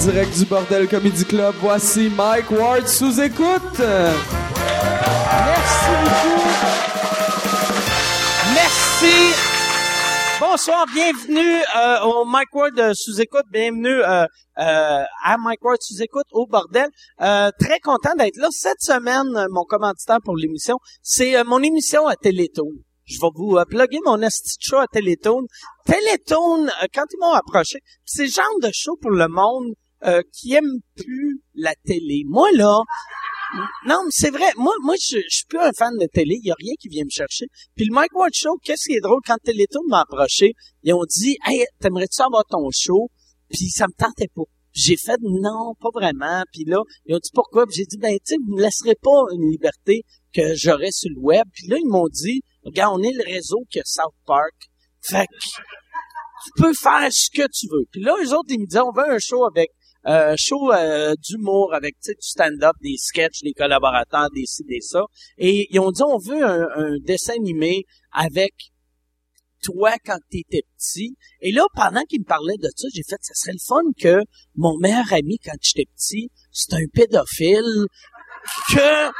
direct du Bordel Comedy Club, voici Mike Ward sous écoute. Merci beaucoup. Merci. Bonsoir, bienvenue euh, au Mike Ward euh, sous écoute, bienvenue euh, euh, à Mike Ward sous écoute au bordel. Euh, très content d'être là cette semaine. euh, Mon commanditaire pour l'émission, c'est mon émission à Télétoon. Je vais vous euh, plugger mon show à Télétoon. Télétoon, quand ils m'ont approché, c'est le genre de show pour le monde euh, qui aime plus la télé. Moi là, non, mais c'est vrai. Moi, moi, je, je suis plus un fan de télé. Il y a rien qui vient me chercher. Puis le Mike Ward Show, qu'est-ce qui est drôle? Quand Télétoon m'a approché, ils ont dit, hey, t'aimerais-tu avoir ton show? Puis ça me tentait pas. J'ai fait non, pas vraiment. Puis là, ils ont dit pourquoi? Puis j'ai dit ben tu vous me laisserez pas une liberté que j'aurais sur le web. Puis là, ils m'ont dit, regarde, on est le réseau que South Park. Fait que tu peux faire ce que tu veux. Puis là, les autres, ils me disaient, on veut un show avec euh, show euh, d'humour avec tu du stand-up, des sketchs, des collaborateurs, des ci, des ça. Et ils ont dit, on veut un, dessin animé avec toi quand t'étais petit. Et là, pendant qu'ils me parlaient de ça, j'ai fait, ça serait le fun que mon meilleur ami quand j'étais petit, c'est un pédophile, que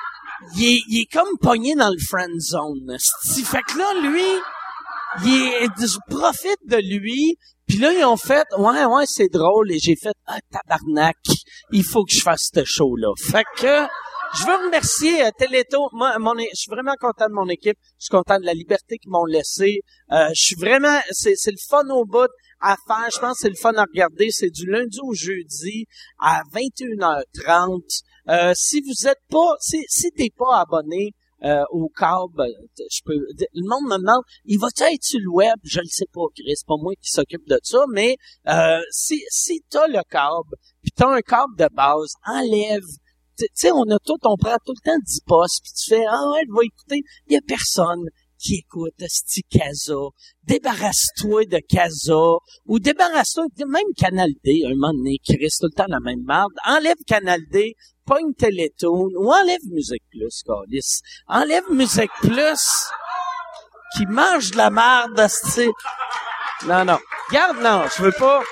il est, il comme pogné dans le friend zone. Fait que là, lui, il est, je profite de lui. Puis là, ils ont fait, ouais, ouais, c'est drôle. Et j'ai fait, ah, tabarnak, il faut que je fasse ce show-là. Fait que, je veux remercier euh, Téléto. Moi, mon, je suis vraiment content de mon équipe. Je suis content de la liberté qu'ils m'ont laissée. Euh, je suis vraiment, c'est, c'est le fun au bout à faire. Je pense que c'est le fun à regarder. C'est du lundi au jeudi à 21h30. Euh, si vous êtes pas, si, si t'es pas abonné euh, au câble, euh, je peux, le monde me demande, il va être sur le web? Je le sais pas, Chris, pas moi qui s'occupe de ça, mais euh, si, si t'as le câble, puis t'as un câble de base, enlève tu tu sais, on a tout, on prend tout le temps 10 postes, puis tu fais, ah ouais, vais écouter. Il y a personne qui écoute Sti Casa. Débarrasse-toi de Casa, ou débarrasse-toi, même Canal D, un moment donné, reste tout le temps la même merde. Enlève Canal D, pogne Télétoon, ou enlève Musique Plus, câlisse. Enlève Musique Plus, qui mange de la merde, Sti. Non, non. Garde, non, je veux pas...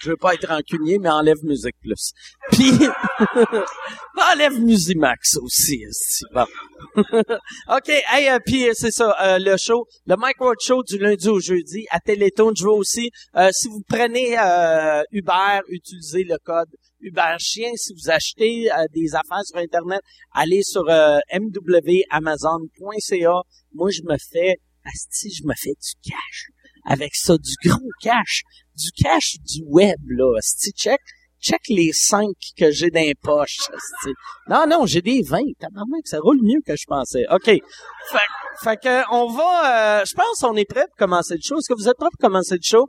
Je veux pas être rancunier, mais enlève Musique Plus. Puis, enlève Musimax aussi. esti. Bon. OK, hey, euh, puis euh, c'est ça, euh, le show, le Mike Ward Show du lundi au jeudi à Télétoon. Je veux aussi, si vous prenez Uber, utilisez le code Uber Chien. Si vous achetez euh, des affaires sur Internet, allez sur euh, mwamazon.ca. Moi, je me fais, asti, je me fais du cash avec ça, du gros cash, du cash du web, là, asti, check, check les cinq que j'ai dans les poches. Non, non, j'ai des 20, tabarnak, ça roule mieux que je pensais. OK. Fait, fait que, on va, euh, je pense qu'on est prêt pour commencer le show. Est-ce que vous êtes prêts pour commencer le show?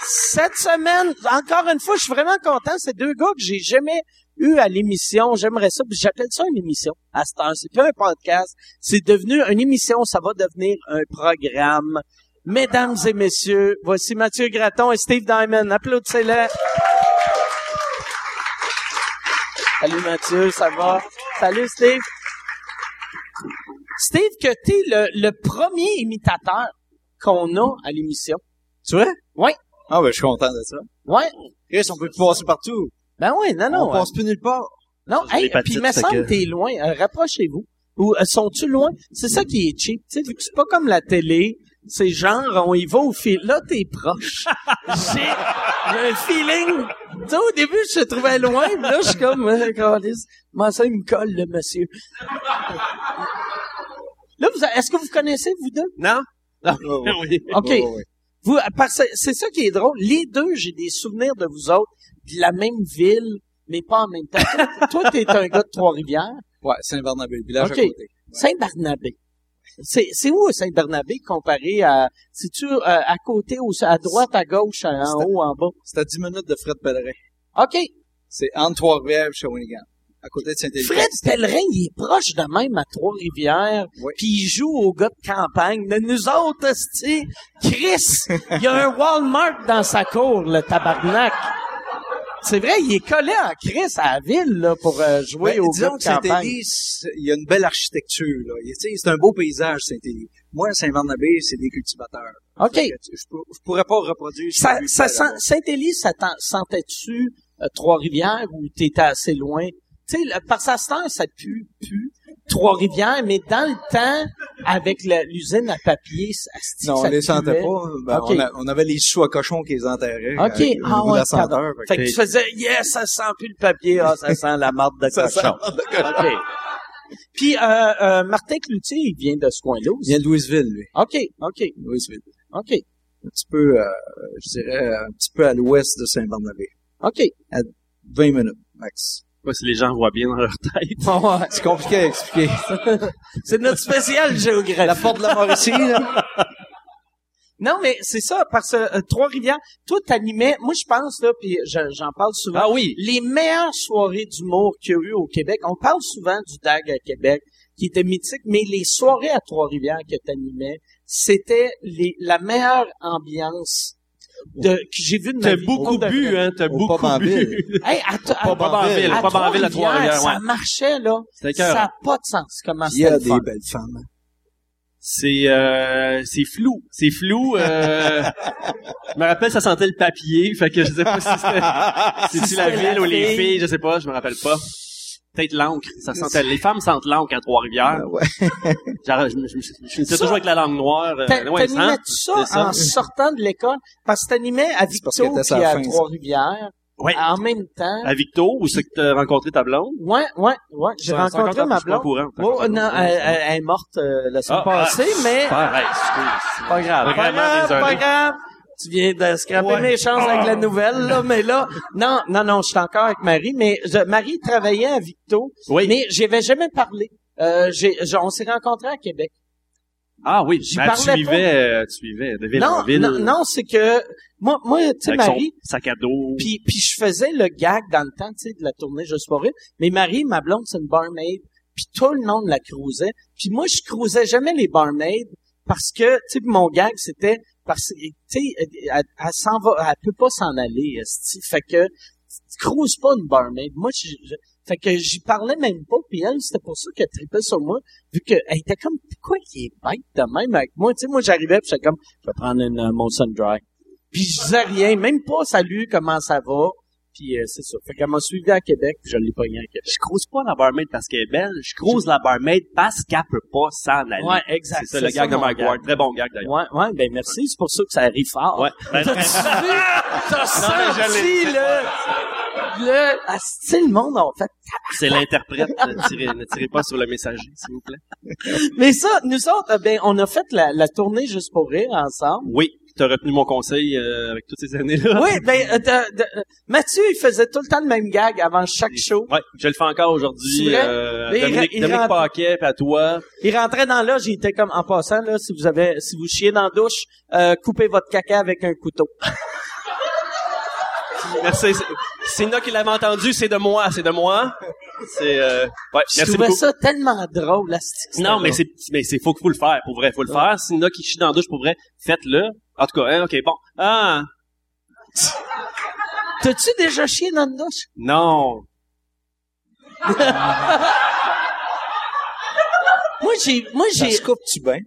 Cette semaine, encore une fois, je suis vraiment content. C'est deux gars que j'ai jamais eu à l'émission. J'aimerais ça. J'appelle ça une émission. À cette heure, c'est plus un podcast. C'est devenu une émission. Ça va devenir un programme. Mesdames et messieurs, voici Mathieu Graton et Steve Diamond. Applaudissez-les. Salut Mathieu, ça va? Salut Steve. Steve, que t'es le, le premier imitateur qu'on a à l'émission. Tu vois? Oui. Ah, ben, je suis content de ça. Ouais. Chris, on peut plus passer partout. Ben oui, non, non. on passe plus nulle part. Non, hey, puis il me semble que- t'es loin. Euh, Rapprochez-vous. Ou euh, sont-tu loin? C'est ça qui est cheap. Tu sais, vu que c'est pas comme la télé, c'est genre, on y va au fil. Là, t'es proche. J'ai j'ai un feeling. Tu sais, au début, je te trouvais loin, là, je suis comme, euh, comment ça, il me colle, le monsieur. Là, vous, est-ce que vous connaissez, vous deux? Non? Non. oui. OK. Ouais, ouais, ouais. Vous, parce que c'est ça qui est drôle. Les deux, j'ai des souvenirs de vous autres, de la même ville, mais pas en même temps. Toi, t'es un gars de Trois-Rivières. Ouais, Saint-Barnabé, le village à côté. Saint-Barnabé. C'est, c'est où Saint-Barnabé comparé à, c'est-tu euh, à côté, ou à droite, à gauche, en haut, en bas? C'est à 10 minutes de Fred Pellerin. OK. C'est entre Trois-Rivières et Shawinigan. À côté de Saint-Élie. Fred Pellerin, il est proche de même à Trois-Rivières, Oui. puis il joue aux gars de campagne. Mais nous autres, esti, Chris, il y a un Walmart dans sa cour, le tabarnak. C'est vrai, il est collé en Chris à la ville là, pour euh, jouer Ben, aux gars disons de que campagne. Il y a une belle architecture, là. Tu C'est un beau paysage, Saint-Élie. Moi, Saint-Barnabé, c'est des cultivateurs. OK. Que Je, pour- je pourrais pas reproduire. Ça, ça. Saint-Élie, ça sentait-tu euh, Trois-Rivières ou t'étais assez loin? Tu sais, par sa star, ça pue, pue. Trois-Rivières, mais dans le temps, avec l'usine à papier, ça, asti Non, ça on les sentait pas. Ben, OK. on, a- on avait les sous à cochon qui les enterraient. OK. avec- au Ah ouais, senteur. Fait que tu faisais, yes, ça sent plus le papier, ah, ça sent la marde de Ça cochon. sent de cochon. OK. Puis, euh, euh, Martin Cloutier, il vient de ce coin-là Il vient de Louisville, lui. OK, OK, Louisville. OK, Un petit peu, euh, je dirais, un petit peu à l'ouest de Saint-Barnabé. OK. 20 minutes, max. Pas si les gens voient bien dans leur tête. Ouais. C'est compliqué à expliquer. C'est notre spécial géographie. La porte de la Mauricie, là. Non, mais c'est ça, parce que euh, Trois-Rivières, toi, t'animais, moi, je pense, là, puis je- j'en parle souvent, Ah oui. les meilleures soirées d'humour qu'il y a eu au Québec, on parle souvent du DAG à Québec, qui était mythique, mais les soirées à Trois-Rivières que t'animais, c'était les, la meilleure ambiance de, que j'ai vue de ma T'as beaucoup bu, vrai. hein. T'as Au beaucoup bu. Hey, à, à, Pas en ville, à pas en ville à Trois-Rivières, ça ouais. marchait, là. Ça n'a pas de sens, comment Il y a des fun. belles femmes. C'est euh, c'est flou, c'est flou. Euh, je me rappelle, ça sentait le papier, fait que je sais pas si c'était c'est-tu la ville ou les fille. filles, je sais pas, je me rappelle pas. Peut-être l'encre, ça sentait. Les femmes sentent l'encre à Trois-Rivières. Ah ouais. Genre, je, me- je, me- je finissais Ça, toujours avec la langue noire. euh, T'animais hein? tout ça, ça. en sortant de l'école? Parce que t'animais à Victo sa à. Trois-Rivières. Ouais. En même temps. À Victo, où c'est que t'as rencontré ta blonde? Ouais, ouais, ouais. J'ai rencontré ma blonde. courant. Oh, non, elle, est morte euh, la semaine Ah, passée, mais Ah, hey, excuse. pas grave. Pas grave. Tu viens de scraper Ouais. mes chances avec la nouvelle, là, mais là, non, non, non, je suis encore avec Marie, mais je- Marie travaillait à Victo, Oui. mais j'y avais jamais parlé. Euh, j'ai, j'ai- on s'est rencontrés à Québec. Ah oui, J'y ben, tu parlais suivais, euh, tu suivais de ville Non, en ville. non, non, c'est que moi, moi, tu sais, son Marie, sac à dos. Puis, puis je faisais le gag dans le temps, tu sais, de la tournée Je suis pas rire. Mais Marie, ma blonde, c'est une barmaid. Puis tout le monde la cruisait. Puis moi, je cruisais jamais les barmaids parce que, tu sais, mon gag, c'était parce que, tu sais, elle, elle s'en va, elle peut pas s'en aller, esti. Fait que, cruises pas une barmaid. Moi, je, fait que j'y parlais même pas. Puis elle, c'était pour ça qu'elle tripait sur moi, vu qu'elle était comme, pourquoi qu'il est bête de même avec moi? Tu sais, moi, j'arrivais, puis j'étais comme, je vais prendre une euh, Molson Dry. Puis je disais rien, même pas salut, comment ça va. Puis euh, c'est ça. Fait qu'elle m'a suivi à Québec, puis je l'ai pogné à Québec. Je crouse pas la barmaid parce qu'elle est belle, je crouse la barmaid parce qu'elle peut pas s'en aller. Ouais, exact. C'est ça le gag de Mike Ward. Très bon gag d'ailleurs. Ouais, ouais, ben merci. C'est pour ça que ça arrive fort. Ouais. Ben? T'as senti, là? Le, asti, le monde en fait. c'est l'interprète. Ne tirez, ne tirez pas sur le messager, s'il vous plaît. Mais ça, nous autres, euh, ben, on a fait la, la tournée juste pour rire ensemble. Oui, t'as retenu mon conseil euh, avec toutes ces années-là. Oui, ben, euh, de- de- euh, Mathieu, il faisait tout le temps le même gag avant chaque show. Ouais, je le fais encore aujourd'hui. C'est? Euh, il Dominique, il Dominique rentre- Paquet, puis à toi. Il rentrait dans là, j'étais comme en passant là, si vous avez, si vous chiez dans la douche, euh, coupez votre caca avec un couteau. Merci. C'est- C'est Nina qui l'avait entendu, c'est de moi, c'est de moi. C'est euh, ouais, Je merci trouvais beaucoup. ça tellement drôle, c'était Non, mais c'est mais c'est faut faut le faire pour vrai, faut le faire. Si Nina qui chie dans la douche pour vrai, faites-le. En tout cas, hein, OK, bon. Ah, T'as-tu déjà chié dans une douche? non. Moi, j'ai, moi, Ça j'ai, se coupe-tu bien?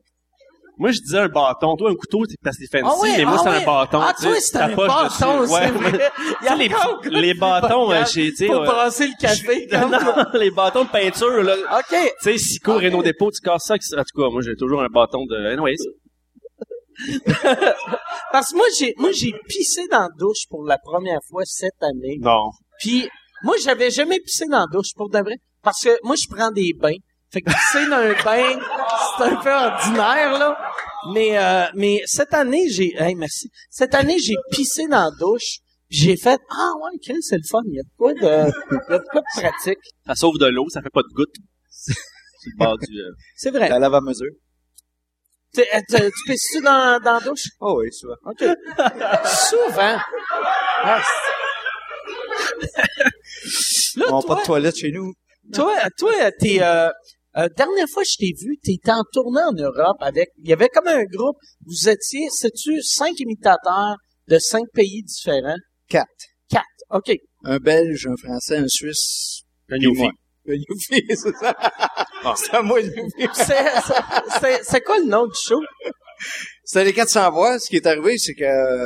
Moi, je disais un bâton. Toi, un couteau, c'est parce que c'est fancy, Ah mais moi, ah c'est ouais. un bâton. Ah, tu toi, sais, c'est ta un poche bâton, dessus. c'est Ouais, vrai. Il y a Tu sais, les, encore les bâtons, euh, chez, tu sais, Pour euh, brasser le café, comme. non, les bâtons de peinture, là. OK. Tu sais, Sico, Renault Dépôt, tu casses ça. avec- En tout cas, moi, j'ai toujours un bâton de... Anyways. Parce que moi, j'ai, moi, j'ai pissé dans la douche pour la première fois cette année. Non. Puis, moi, j'avais jamais pissé dans la douche, pour de vrai. Parce que moi, je prends des bains. Fait que pisser dans un bain, c'est un peu ordinaire, là. Mais, euh, mais cette année, j'ai, hey, merci. Cette année, j'ai pissé dans la douche. J'ai fait, ah ouais, Chris, c'est le fun. Il y a de quoi de, il y a de quoi de pratique. Ça sauve de l'eau, ça fait pas de gouttes. Sur le bord du... euh, C'est vrai. La lave à mesure. Tu, euh, tu, tu pisses-tu dans, dans la douche? Oh oui, souvent. OK. Souvent. Ah, là, On n'a toi, pas de toilette chez nous. toi, toi, t'es, euh, euh, dernière fois que je t'ai vu, t'étais en tournée en Europe avec, il y avait comme un groupe, vous étiez, sais-tu, cinq imitateurs de cinq pays différents? Quatre. Quatre. OK. Un Belge, un Français, un Suisse. Un Newfie. Un Newfie, c'est ça. C'est à moi, le Newfie. C'est, c'est, quoi le nom du show? C'était les 400 voix. Ce qui est arrivé, c'est que euh,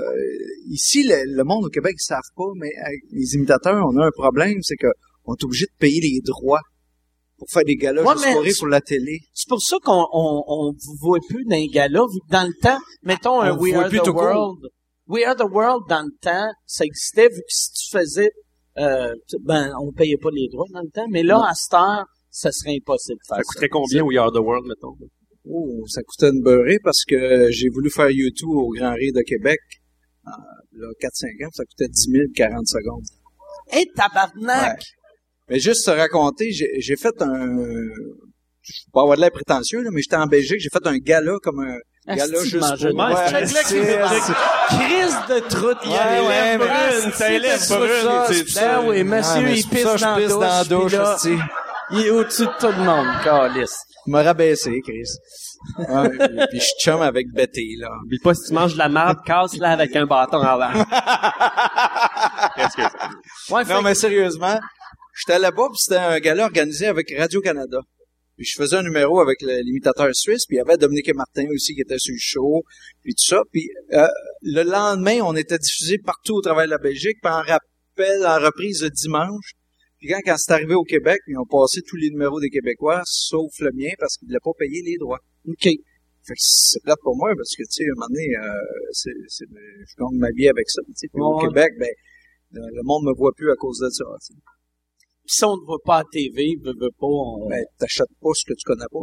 ici, le, le monde au Québec, ils savent pas, mais avec les imitateurs, on a un problème, c'est que on est obligé de payer les droits pour faire des galas Ouais, pour la télé. C'est pour ça qu'on on, on vous voit plus dans les que dans le temps, mettons un On We Are the court. World. We Are the World, dans le temps, ça existait, vu que si tu faisais, euh, ben, on payait pas les droits dans le temps, mais là, à cette heure, ça serait impossible de faire Ça ça. coûterait combien We Are the World, mettons? Oh, ça coûtait une beurrée parce que j'ai voulu faire YouTube au Grand Rire de Québec. euh, là, 4-5 ans, ça coûtait 10 000 40 secondes. Hey, tabarnak! Ouais. Mais juste te raconter, j'ai j'ai fait un... Je vais pas avoir de l'air prétentieux, là, mais j'étais en Belgique, j'ai fait un gala comme un gala Asti, juste pour... Ouais, Crise de troute. Ouais, ouais, mais- Asti, ça élève c'est brune, ça, c'est c'est- ça. Ben oui, monsieur, Ah, il pisse ça que je dans la douche. Il est au-dessus de tout le monde, calice. Il m'a rabaissé, Chris. Ouais, puis- puis je chum avec Betty, là. Oublie pas, si tu manges de la merde, casse-la avec un bâton en l'air. Qu'est-ce que c'est? Ouais, fait Non, mais sérieusement, j'étais là-bas, puis c'était un gala organisé avec Radio-Canada. Puis je faisais un numéro avec l'imitateur suisse, puis il y avait Dominique et Martin aussi qui était sur le show, puis tout ça. Puis euh, le lendemain, on était diffusé partout au travers de la Belgique, puis en rappel, en reprise le dimanche. Puis quand, quand c'est arrivé au Québec, ils ont passé tous les numéros des Québécois, sauf le mien, parce qu'ils ne voulaient pas payer les droits. OK. Fait que c'est plate pour moi, parce que, tu sais, à un moment donné, euh, c'est, c'est- je gagne ma vie avec ça. Puis au. Québec, ben, le monde me voit plus à cause de ça, tu sais. Puis si on ne voit pas à TV, veut, veut pas, on... Ben, t'achètes pas ce que tu connais pas.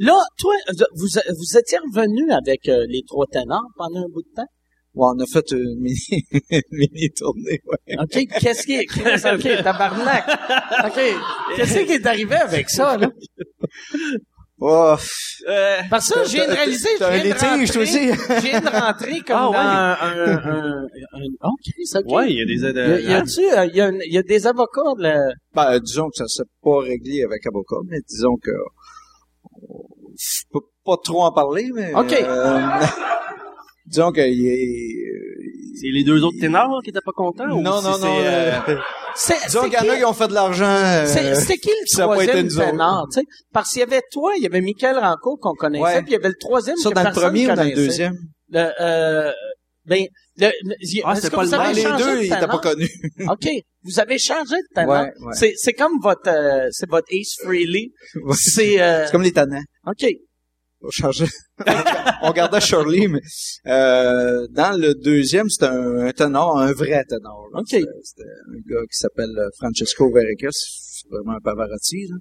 Là, toi, vous, vous étiez revenu avec euh, les trois ténors pendant un bout de temps? Ouais, on a fait une mini, une mini tournée, ouais. OK, qu'est-ce qui est... OK, tabarnak. OK, qu'est-ce qui est arrivé avec ça, là? Oh, Euh, Parce que j'ai réalisé, de litige, aussi? je viens de rentrer comme Ah, dans ouais. un, un, un, un- OK, c'est OK. ouais, il y a des aides. Y a-tu, euh, y a, une- y a des avocats, là? Ben, euh, disons que ça s'est pas réglé avec avocat, mais disons que je peux pas trop en parler, mais OK. euh, disons que il est C'est les deux autres ténors qui étaient pas contents? ou non si non non c'est, euh, euh, C'est, disons qu'il y en qui, a qui ont fait de l'argent euh, c'est, c'était qui le troisième ténor, tu sais? Parce qu'il y avait toi, il y avait Michael Rancourt qu'on connaissait, Ouais. puis il y avait le troisième ça que dans le personne premier ou dans le connaissait. deuxième? Le, euh, ben, le, le- Ah, c'est pas le même. les deux de ils étaient ténor? pas connus OK. Vous avez changé de ténor. Ouais, ouais. C'est, c'est comme votre, euh, c'est votre Ace Frehley. Ouais. C'est, euh, c'est comme les tannants OK. on gardait Shirley mais euh, dans le deuxième c'était un, un ténor un vrai ténor là. OK. C'était- un gars qui s'appelle euh, Francesco Verrecas c'est vraiment un Pavarotti là.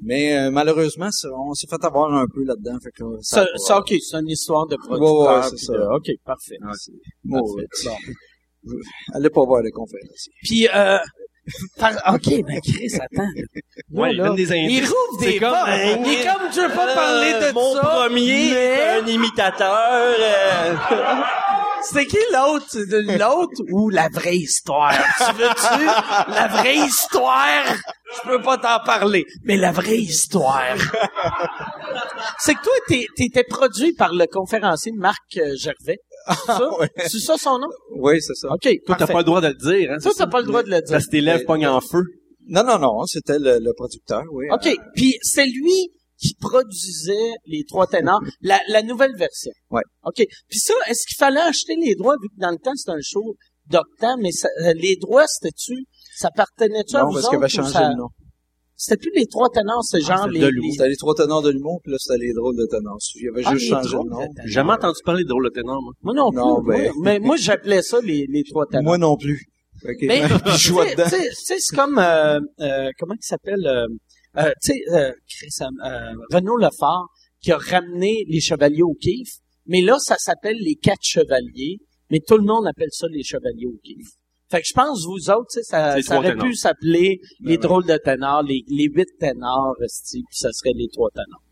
mais euh, malheureusement ça- on s'est fait avoir un peu là-dedans fait que là, ça Ça, OK, c'est une histoire de producteur. Ouais, ouais, c'est ça. de- OK, parfait. Bon, ouais. allez pas voir les conférences Puis, euh, OK, ben Chris, attends. Ouais, Là, il des indices. Il rouvre des C'est comme un- Il est comme, je veux pas parler de Euh, mon ça. premier, mais- un imitateur. euh, C'était qui l'autre? De L'autre ou la vraie histoire? Tu veux-tu la vraie histoire? Je peux pas t'en parler, mais la vraie histoire. C'est que toi, t'es- t'étais produit par le conférencier Marc euh, Gervais. C'est ça? ouais. C'est ça son nom? oui c'est ça OK, Toi, t'as pas le droit de le dire, hein? Toi, t'as ça? pas le droit de le dire. Parce que tes lèvres pognent en feu. non non non c'était le, le producteur oui OK. Euh, Puis c'est lui qui produisait les trois ténors, la, la nouvelle version. Ouais. OK. Puis ça, est-ce qu'il fallait acheter les droits, vu que dans le temps, c'était un show d'octant, mais ça- euh, les droits, c'était-tu, ça appartenait-tu à non vous parce qu'il avait changé ça- le nom C'était plus les trois ténors, c'est genre c'était les... de l'humour. les- c'était les trois tenants de l'humour puis là c'était les drôles de tenants il avait Ah, juste changé drôles le nom de ténors. J'ai jamais entendu parler de drôle de ténor, moi. Moi non plus. Non, ben- moi- mais moi, j'appelais ça les, les trois ténors. moi non plus Ok. Mais, je tu jouais sais- dedans tu sais- tu sais, c'est comme, euh, euh, comment il s'appelle, euh, euh, tu sais, euh, euh, Renaud Lefort, qui a ramené les chevaliers au kiff, mais là, ça s'appelle les quatre chevaliers, mais tout le monde appelle ça les chevaliers au kiff. Fait que je pense, vous autres, tu sais, ça, Les ça aurait ténors. pu s'appeler les ouais. drôles de ténors, les, les huit ténors, puis ça serait les trois ténors.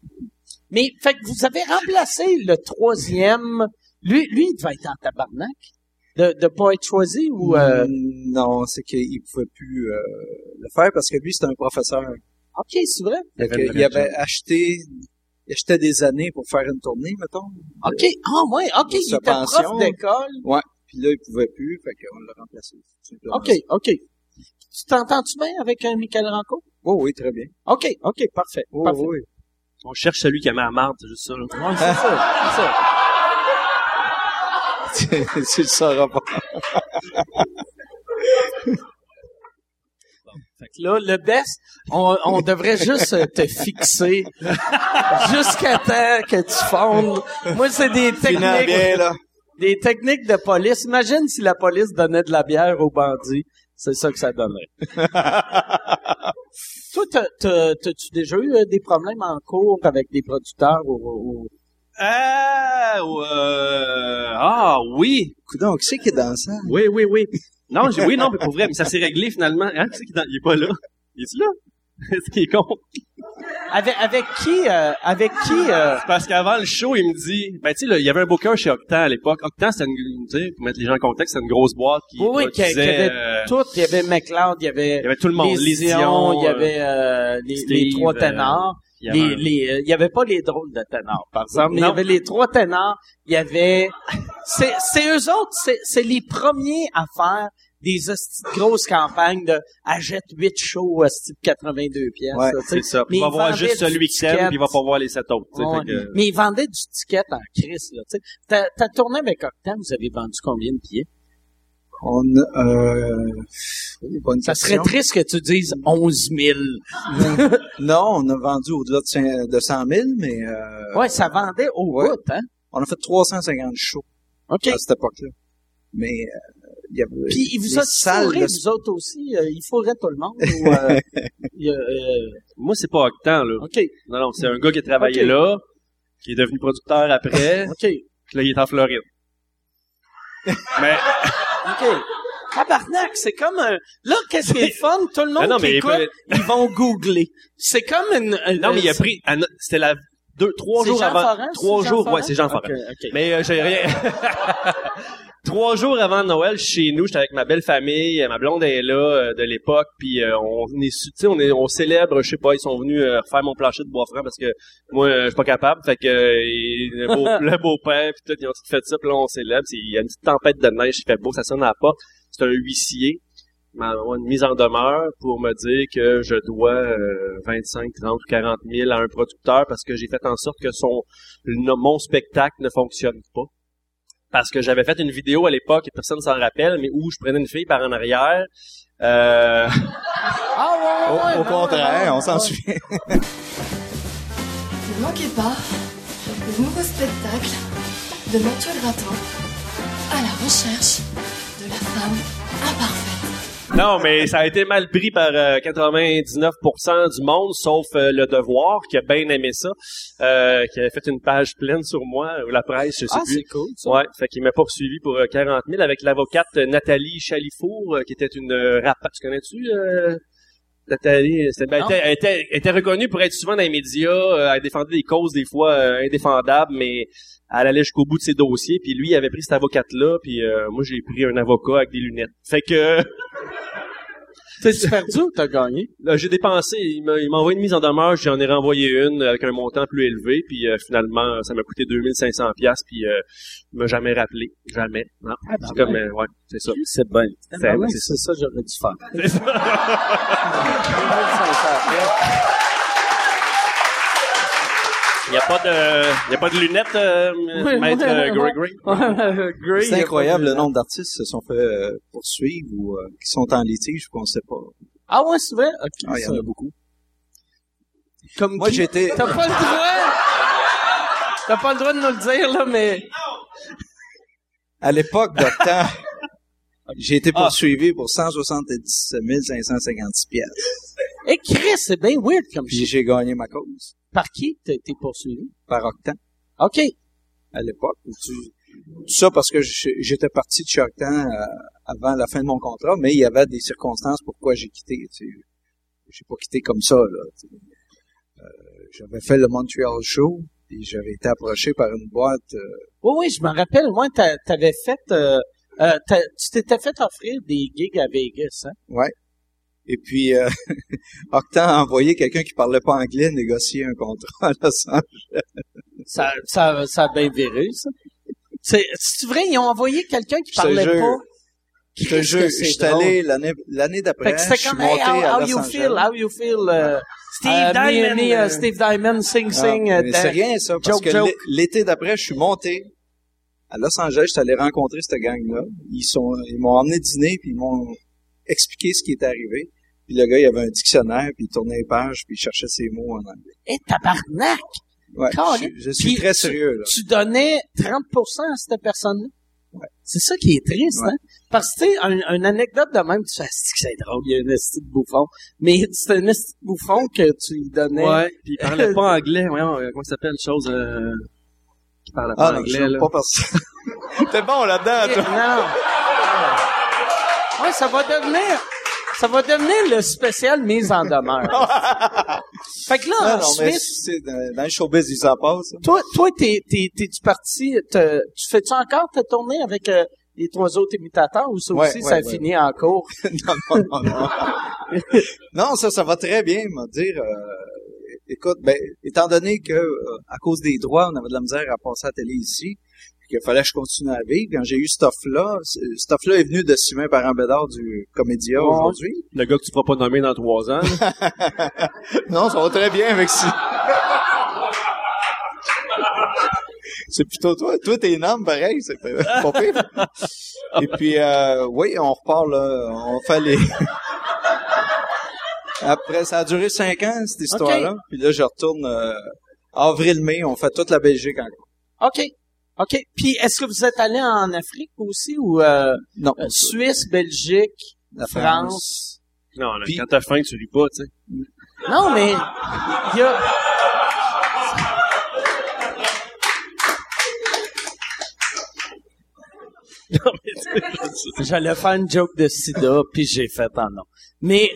Mais, fait que vous avez remplacé le troisième, lui, lui, il devait être en tabarnak, de, de pas être choisi, ou, euh, Mm, Non, c'est qu'il pouvait plus euh, le faire parce que lui, c'était un professeur. ok, c'est vrai? Avait il avait acheté, il achetait des années pour faire une tournée, mettons. OK. Ah, ouais. OK. Il était pension. prof d'école. Ouais. Puis là, il pouvait plus, fait qu'on l'a remplacé. OK. OK. Tu t'entends-tu bien avec un Michael Ranco? Oh, oui, très bien. OK. OK. Parfait. Oh, parfait. oui. On cherche celui qui a mis la marde, c'est juste ça. là. Ouais, c'est ça, c'est ça. tu le sauras pas. Là, le best, on, on devrait juste euh, te fixer jusqu'à temps que tu fondes. Moi, c'est des Finis bien, techniques, là. Des techniques de police. Imagine si la police donnait de la bière aux bandits. C'est ça que ça donnerait. Toi, t'as- t'as- t'as-tu déjà eu euh, des problèmes en cours avec des producteurs ou, ou- Ah, euh, ah, oui. Coudon, qui c'est qui est dans ça? Oui, oui, oui. Non, j'ai, oui, non, mais pour vrai, mais ça s'est réglé finalement. Hein, qui c'est qui est dans- il est pas là? Il est là? C'est qui est con? avec avec qui euh, avec qui euh, Parce qu'avant le show, il me dit, ben, tu sais, il y avait un booker chez Octan à l'époque. Octan, c'était une, tu sais, pour mettre les gens en contexte, c'était une grosse boîte qui Oui, oui, qui, avait euh, tout. Il y avait McLeod, il y avait, il y avait tout le monde. les Les Dion, Dion, il y avait euh, les, Steve, les trois euh, ténors. il y avait les, un- les, euh, il y avait pas les drôles de ténors, par exemple. mais Il y avait les trois ténors. Il y avait... C'est, c'est eux autres, c'est, c'est les premiers à faire des grosses campagnes de « achète 8 shows, hostie de 82 pièces Ouais. C'est ça. Mais il va voir juste celui qui ticket. puis il va pas voir les sept autres. tu sais, Ouais. fait que- Mais ils vendaient du ticket en crise, là, tu sais. T'as, t'as tourné avec Octan, vous avez vendu combien de billets? On, euh, bonne Ça serait triste que tu dises 11 000. Non, on a vendu au-delà de, cin- de 100 000, mais euh, Ouais, ça vendait au Ouais. bout, hein? on a fait 350 shows à cette époque-là. Mais euh, il y avait Puis il vous les a fourré, de- vous autres aussi? euh, il fourrait tout le monde? Ou, euh, il a, euh, Moi, c'est pas Octan, là. OK, Non, non, c'est un gars qui a travaillé là, qui est devenu producteur après, OK, puis là, il est en Floride. mais, OK. Tabarnak, c'est comme un... Là, qu'est-ce qui est fun? Tout le monde non, qui mais il écoute, peut- ils vont googler. C'est comme une... non, mais il a pris, c'était la, deux, trois jours Jean avant, trois c'est Jean jours, ouais, c'est Jean OK, Forest. OK. Mais euh, j'ai rien. Trois jours avant Noël, chez nous, j'étais avec ma belle famille, ma blonde est là euh, de l'époque, puis euh, on est, tu sais, on est, on célèbre, je sais pas, ils sont venus euh, refaire mon plancher de bois franc parce que moi, euh, je suis pas capable, fait que euh, et le beau, le beau père, puis tout, ils ont tout fait ça, puis là on célèbre, il y a une petite tempête de neige, il fait beau, ça sonne à la porte, c'est un huissier, m'a une mise en demeure pour me dire que je dois euh, 25, 30 ou 40 000 à un producteur parce que j'ai fait en sorte que son le- mon spectacle ne fonctionne pas. Parce que j'avais fait une vidéo à l'époque, et personne s'en rappelle, mais où je prenais une fille par en arrière. Euh, Ah ouais, ouais, Au, contraire, on s'en ouais. souvient. Ne manquez pas le nouveau spectacle de Mathieu Graton à la recherche de la femme imparfaite. Non, mais ça a été mal pris par euh, 99% du monde, sauf euh, Le Devoir, qui a bien aimé ça, euh, qui avait fait une page pleine sur moi, ou la presse, je sais Ah, plus. c'est cool, ça. Ouais, fait qu'il m'a poursuivi pour euh, 40 000 avec l'avocate euh, Nathalie Chalifour, euh, qui était une euh, rapa- Tu connais-tu ben, Non. elle, était, elle était reconnue pour être souvent dans les médias. euh, elle défendait des causes des fois euh, indéfendables, mais elle allait jusqu'au bout de ses dossiers. Puis lui, il avait pris cette avocate-là, puis euh, moi, j'ai pris un avocat avec des lunettes. Fait que T'as-tu perdu ou t'as gagné? là, j'ai dépensé. Il m'a il m'a envoyé une mise en demeure, j'en ai renvoyé une avec un montant plus élevé. Puis euh, finalement, ça m'a coûté 2500 pièces. Puis euh, il m'a jamais rappelé, jamais. Non, Ah, ben c'est comme, ouais. euh, ouais, c'est ça. C'est. C'est- Ah ouais, c'est c'est ça que j'aurais dû faire. C'est ça. Il n'y a pas de, il y a pas de lunettes, euh, Oui, maître ouais, euh, ouais. Gregory. C'est incroyable le nombre d'artistes qui se sont fait euh, poursuivre ou euh, qui sont en litige qu'on sait pas. Ah ouais, c'est vrai? Ok, Ah, il y en a beaucoup. Comme Moi, été... T'as pas le droit! T'as pas le droit de nous le dire, là, mais... À l'époque d'Octan, j'ai été Ah. poursuivi pour 177 556 pièces. Eh, Chris, c'est bien weird comme Puis j'ai gagné ma cause Par qui t'as été poursuivi? par Octan OK. à l'époque. Tu- Tout ça parce que je- j'étais parti de chez Octan euh, avant la fin de mon contrat, mais il y avait des circonstances pourquoi j'ai quitté. Tu sais. J'ai pas quitté comme ça. Euh, j'avais fait le Montreal Show, et j'avais été approché par une boîte euh, Oui, oui, je me rappelle, moi, t'a- t'avais fait... Euh, euh, tu t'étais fait offrir des gigs à Vegas, hein? Ouais. Et puis, euh, Octan a envoyé quelqu'un qui parlait pas anglais négocier un contrat à Los Angeles. Ça, ça, ça a bien viré, ça. C'est, c'est vrai, ils ont envoyé quelqu'un qui Je parlait jure. pas. Je te jure, je c'est suis allé l'année, l'année d'après, Fait que je c'était suis comme, monté hey, how, à how Los you Angeles. feel, how you feel, euh, Steve Euh, Diamond. Miami, euh, euh, Steve Diamond, Sing Ah, Sing. mais Dan- c'est rien, ça, parce Joke, que joke. l'é- l'été d'après, je suis monté à Los Angeles, j'étais allé rencontrer cette gang-là. Ils sont, ils m'ont emmené dîner, puis ils m'ont expliqué ce qui était arrivé. Puis le gars, il avait un dictionnaire, puis il tournait les pages, puis il cherchait ses mots en anglais. Eh, tabarnak! Ouais, je, je suis Puis très sérieux, là. Tu donnais 30% à cette personne-là? Ouais. C'est ça qui est triste, Ouais. hein? Parce que, tu sais, un, une anecdote de même, tu fais, c'est que c'est drôle, il y a un esti de bouffon. Mais c'est un esti de bouffon que tu lui donnais. Ouais, puis il parlait pas anglais. Voyons, euh, comment ça s'appelle, chose euh, qui parlait pas Ah, non, je anglais, là? pas parce T'es bon là-dedans, toi. Non. Ouais, ça va devenir, ça va devenir le spécial mise en demeure. fait que là, Non, en non, Suisse, c'est dans, dans le showbiz, il s'en passe. hein. toi, toi, t'es, t'es, t'es-tu parti, te- tu fais-tu encore ta tournée avec euh, les trois autres imitateurs ou ça Ouais, aussi, ouais, ça a ouais. fini en cours? non, non, non, non. non, ça, ça va très bien, me dire. euh, écoute, ben, étant donné que euh, à cause des droits, on avait de la misère à passer à la télé ici, qu'il fallait que je continue à vivre. Quand j'ai eu cet offre-là, c- cet offre-là est venu de Sylvain Parent-Bédard du Comédia Ouais. aujourd'hui. Le gars que tu feras pas nommer dans trois ans. là. Non, ça va très bien avec ça. C'est plutôt toi. Toi, t'es énorme, pareil. C'est pas pas pire. Et puis, euh, oui, on repart, là. On fait les... Après, ça a duré cinq ans, cette histoire-là. Puis là, je retourne euh, avril-mai. On fait toute la Belgique encore. OK. OK. Puis, est-ce que vous êtes allé en Afrique aussi ou euh, Non. euh, Suisse, Belgique, La France? non, là, Puis- quand t'as faim, tu ris pas, tu sais. Non, mais il y a... J'allais faire une joke de sida, puis j'ai fait en non. Mais,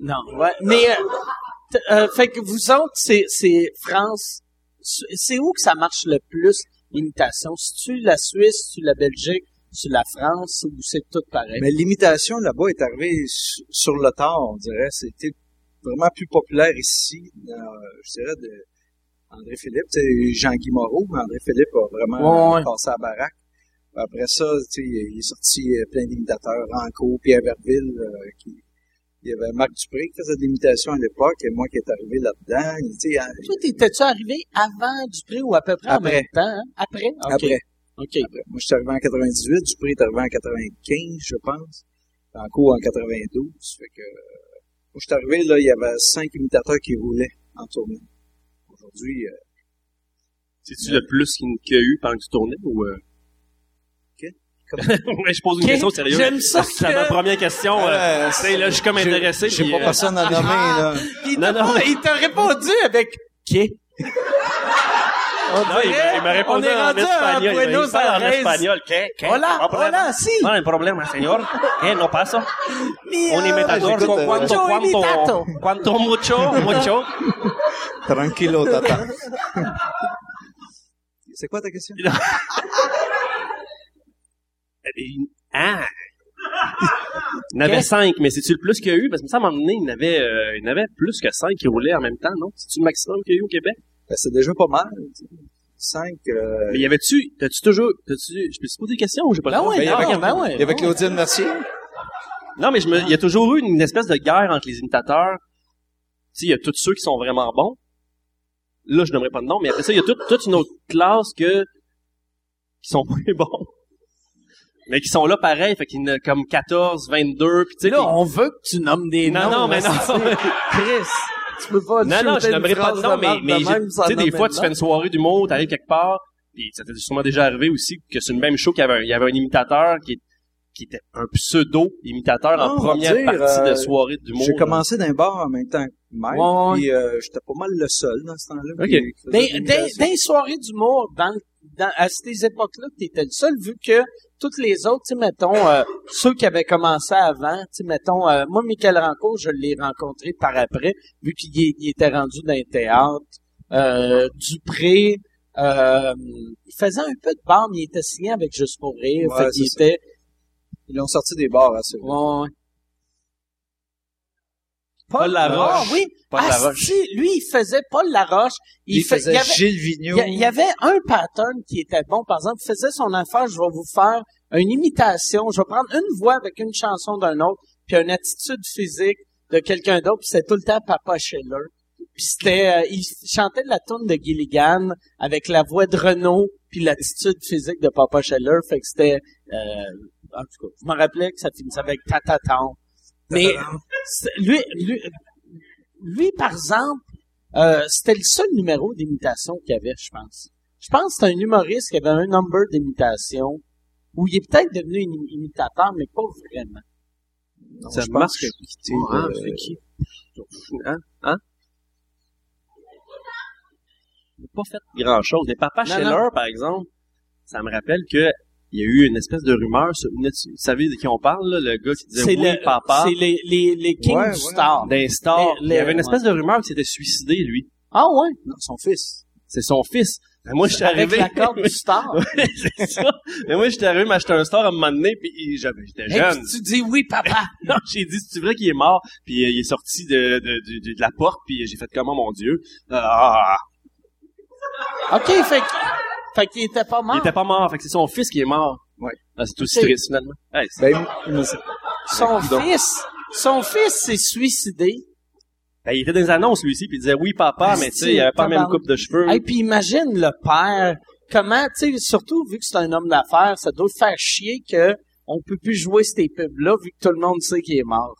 non, ouais. Mais, euh, euh, fait que vous autres, c'est, c'est France. C'est où que ça marche le plus, l'imitation? C'est-tu la Suisse, c'est-tu la Belgique, c'est la France, c'est tout pareil? Mais l'imitation là-bas est arrivée su- sur le tard, on dirait. C'était vraiment plus populaire ici, euh, je dirais, de André Philippe. Tu sais, Jean-Guy Moreau, mais André Philippe a vraiment Ouais, ouais. passé à la baraque. Après ça, tu sais, il est sorti euh, plein d'imitateurs, Ranco, Pierre Verville, euh, qui, il y avait Marc Dupré qui faisait de l'imitation à l'époque, et moi qui est arrivé là-dedans. Il- Tu sais, hein, Toi, t'étais-tu arrivé avant Dupré ou à peu près en Après. même temps? hein? Après? Après. OK. Après. Moi, je suis arrivé en 98, Dupré est arrivé en 95, je pense. Ranco en 92. Fait que, moi, je suis arrivé, là, il y avait cinq imitateurs qui roulaient en tournée. Aujourd'hui, euh, C'est-tu le plus qu'il qu'il y a eu pendant que tu tournais ou... Euh... Ouais, je pose une question sérieuse. J'aime ça C'est que- ma première question. Euh, Euh, sais, là, je suis comme intéressé. j'ai puis, pas euh, personne à nommer, là. Il Non, t'a non, il t'a répondu avec « Qui? Non, il m'a- m'a répondu on est en espagnol. Il Buenos parle en Aires. espagnol. ¿Qué? ¿Qué? Hola, hola, sí. No hay problema, señor. ¿Qué? No pasa. Un imitador con euh, cuánto, cuánto, cuánto, mucho, mucho? Tranquilo, tata. C'est quoi ta question? Ah! Il y en avait cinq, mais c'est-tu le plus qu'il y a eu? Parce que ça, à un moment donné, il y en avait, euh, il y en avait plus que cinq qui roulaient en même temps, non? C'est-tu le maximum qu'il y a eu au Québec? Ben, c'est déjà pas mal. tu sais. Cinq, euh, Mais y avait-tu, t'as-tu toujours, t'as-tu, je peux te poser des questions ou j'ai pas le Ben ouais, y avait- non, ben ouais. il y avait Claudine Mercier. Non, mais je me, il y a toujours eu une espèce de guerre entre les imitateurs. Tu sais, il y a tous ceux qui sont vraiment bons. Là, je n'aimerais pas de nom, mais après ça, il y a toute, toute une autre classe que, qui sont moins bons. Mais qui sont là pareil, fait qu'il y en a comme 14, 22, puis tu sais, Là, on veut que tu nommes des Non, noms. non, mais non. Chris, tu peux pas Non, non, je n'aimerais pas de nom, mais, mais tu sais, des fois, tu fais une soirée d'humour, t'arrives quelque part, puis ça t'est sûrement déjà arrivé aussi, que c'est une même show qu'il y avait un, il y avait un imitateur qui, qui était un pseudo-imitateur en Non, on va première dire, partie de euh, soirée d'humour. J'ai commencé d'un bar en même temps que Mike, Ouais, puis euh, j'étais pas mal le seul dans ce temps-là. Ok. qui- qui faisait Mais de dans, les soirées d'humour, dans, dans, à ces époques-là, tu étais le seul, vu que toutes les autres, tu sais, mettons, euh, ceux qui avaient commencé avant, tu mettons, euh, moi, Michael Ranco, je l'ai rencontré par après, vu qu'il était rendu dans les théâtres. Euh, Dupré, euh, il faisait un peu de bar, mais il était signé avec Juste pour rire. Ouais, fait était... Ils ont sorti des bars assez vite. Ouais, ouais. Paul Laroche. Ah oui. Paul ah, Laroche. lui, il faisait Paul Laroche. Il, faisait il y avait- Gilles Vigneault. il y, a- il y avait un pattern qui était bon. Par exemple, il faisait son affaire, je vais vous faire une imitation. Je vais prendre une voix avec une chanson d'un autre, puis une attitude physique de quelqu'un d'autre, puis c'était tout le temps Papa Scheller. Puis c'était, euh, il chantait la tune de Gilligan avec la voix de Renault puis l'attitude physique de Papa Scheller. Fait que c'était, euh, en tout cas, je me rappelais que ça finissait avec Tataton. Mais c'est- lui, lui, lui, par exemple, euh, c'était le seul numéro d'imitation qu'il y avait, je pense. Je pense que c'était un humoriste qui avait un number d'imitation où il est peut-être devenu un imitateur, mais pas vraiment. Ça je pense marche. que Ah, de- c'est qui? Hein? Hein? Il n'a pas fait grand chose. Les Papa Non, Scheller, par exemple, ça me rappelle que il y a eu une espèce de rumeur vous savez de qui on parle, là, le gars qui disait C'est oui, le- papa, C'est les, les, les Kings Ouais, du ouais. Star. d'un star. Les- il y avait une espèce de rumeur qu'il s'était suicidé, lui. Ah ouais? Non, son fils. C'est son fils. Ben, moi, je suis Avec arrivé. la corde du Star. Ouais, c'est ça. Mais moi, j'étais arrivé m'acheter un star à un moment donné, puis j'avais- j'étais jeune. puis tu dis oui, papa. Non, j'ai dit, c'est vrai qu'il est mort, puis euh, il est sorti de, de, de, de- de la porte, puis j'ai fait comment, mon Dieu? Ah, OK, fait que, fait qu'il était pas mort. il était pas mort, fait que c'est son fils qui est mort. Ouais. Ah, c'est aussi triste, finalement. Hey, Ben, mais Son donc. fils, son fils s'est suicidé. ben, il était dans les annonces, lui aussi, puis il disait oui, papa, Ah, mais tu sais, il avait pas la même coupe de cheveux. Et puis imagine le père, comment, tu sais, surtout vu que c'est un homme d'affaires, ça doit le faire chier que on peut plus jouer ces pubs-là vu que tout le monde sait qu'il est mort.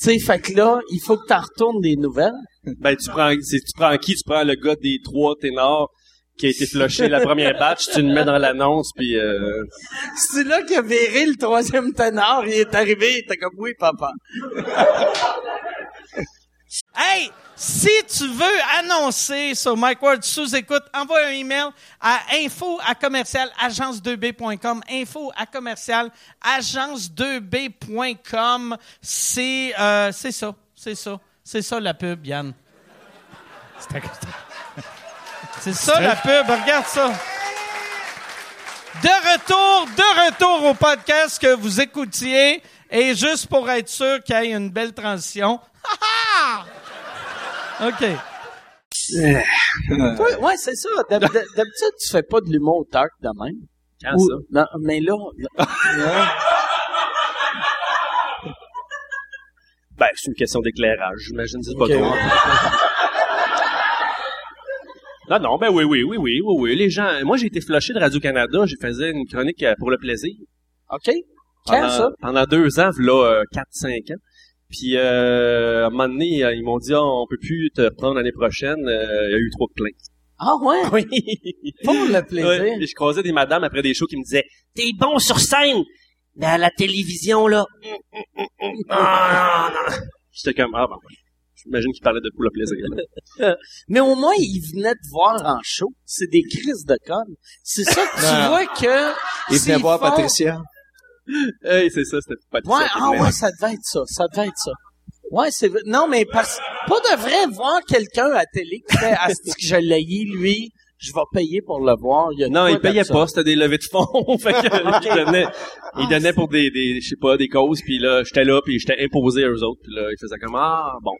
Tu sais, fait que là, il faut que tu retournes des nouvelles. Ben, tu prends, tu prends qui? Tu prends le gars des trois ténors qui a été flushé la première batch, tu le mets dans l'annonce, puis euh, C'est là qu'il a viré le troisième ténor, il est arrivé, il était comme oui, papa. hey, si tu veux annoncer sur Mike Ward sous écoute, envoie un email à info à commercial agence2b.com. Info à commercial agence2b.com. C'est euh, c'est ça, c'est ça, c'est ça la pub, Yann. C'est ça la pub, regarde ça. De retour, de retour au podcast que vous écoutiez. Et juste pour être sûr qu'il y ait une belle transition. Ha, ha! OK. Toi, ouais, c'est ça. D'hab- d'hab- D'habitude, tu fais pas de l'humour dark de même. quand Ou- ça? non, mais là, là- Ben, c'est une question d'éclairage, j'imagine, c'est pas Ok, trop. ouais. Non, non, ben oui, oui, oui, oui, oui, oui. Les gens, moi, j'ai été flushé de Radio-Canada, j'ai faisais une chronique euh, pour le plaisir. OK. Quand pendant, ça? pendant deux ans, là, 4-5 ans. Puis, euh, à un moment donné, euh, ils m'ont dit, Ah, on peut plus te reprendre l'année prochaine, euh, il y a eu trop de plaintes. Ah ouais? Oui. Pour le plaisir. Ouais, puis je croisais des madames après des shows qui me disaient, t'es bon sur scène, mais à la télévision, là. Ah, non, non. J'étais comme, ah, ben, j'imagine qu'ils parlaient de pour le plaisir. là. Mais au moins, ils venaient te voir en show. C'est des crises de connes. C'est ça que tu vois que... Il venait voir font- Patricia. hey, c'est ça, c'était pas Ouais, ah ouais, ça devait être ça. Ça devait être ça. Ouais, c'est vrai. Non, mais parce, pas de vrai voir quelqu'un à télé qui fait, asti que je l'ai, lui, je vais payer pour le voir. Il y a de Non, payaient d'absurde. pas, c'était des levées de fonds. fait que, ils donnaient, ils donnaient pour des, des, je sais pas, des causes, puis là, j'étais là, puis j'étais imposé à eux autres, puis là, ils faisaient comme, ah, bon.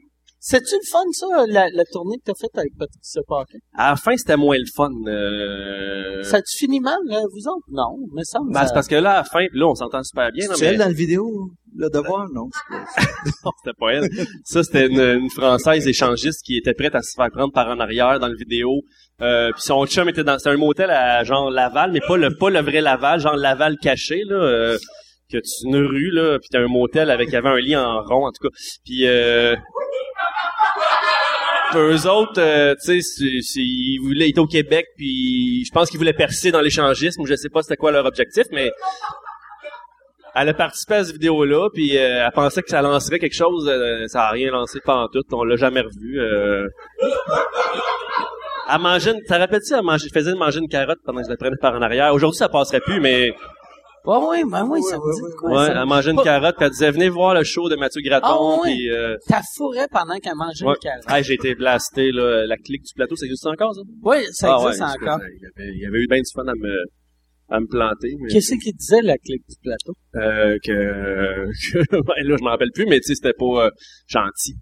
C'est-tu le fun, ça, la, la tournée que t'as faite avec Patricia Paquin? À la fin, c'était moins le fun. Euh... Ça a-tu fini mal, là, vous autres? Non, mais ça me Ben, c'est parce que là, à la fin, là, on s'entend super bien, non, C'est elle mais dans la vidéo, le devoir, non? non, c'était pas elle. Ça, c'était une, une Française échangiste qui était prête à se faire prendre par en arrière dans le vidéo. Euh, puis son chum était dans, c'était un motel à genre Laval, mais pas le, pas le vrai Laval, genre Laval caché, là. euh, que tu, une rue, là, puis t'as un motel avec, il y avait un lit en rond, en tout cas. Puis, euh, puis eux autres, euh, tu sais, ils voulaient, étaient au Québec, puis je pense qu'ils voulaient percer dans l'échangisme, ou je sais pas c'était quoi leur objectif, mais elle a participé à cette vidéo-là, puis euh, elle pensait que ça lancerait quelque chose, euh, ça a rien lancé en tout, on l'a jamais revu. Elle mangeait, une, rappelles-tu, elle faisait manger une carotte pendant que je la prenais par en arrière? Aujourd'hui, ça passerait plus, mais Ouais, ouais, ben oui, ça me dit de quoi, ouais, ça. elle mangeait une Pas- carotte, puis elle disait venez voir le show de Mathieu Graton, Ah, ouais. puis euh, T'as fourré pendant qu'elle mangeait ouais. le carotte. Hey, j'ai été blasté là, la clique du plateau, ça existe encore ça? Oui, ça Ah ouais, existe c'est- encore. Il y, avait, il y avait eu bien du fun à me à me planter, mais Qu'est-ce qu'il disait, la clique du plateau? euh, que, que ouais, là je m'en rappelle plus, mais tu sais c'était pas euh, gentil.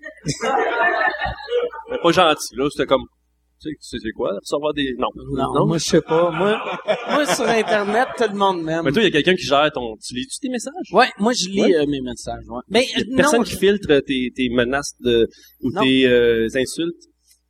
C'était pas gentil là, c'était comme Tu sais, tu sais c'est quoi, recevoir des... Non. Non, moi, je sais pas. Moi, moi, sur Internet, tout le monde m'aime. Mais toi, il y a quelqu'un qui gère ton... Tu lis-tu tes messages? Ouais, moi, je lis Ouais. euh, mes messages, ouais. Mais, Il y a euh, personne non, qui filtre tes, tes menaces de, ou Non. tes euh, insultes?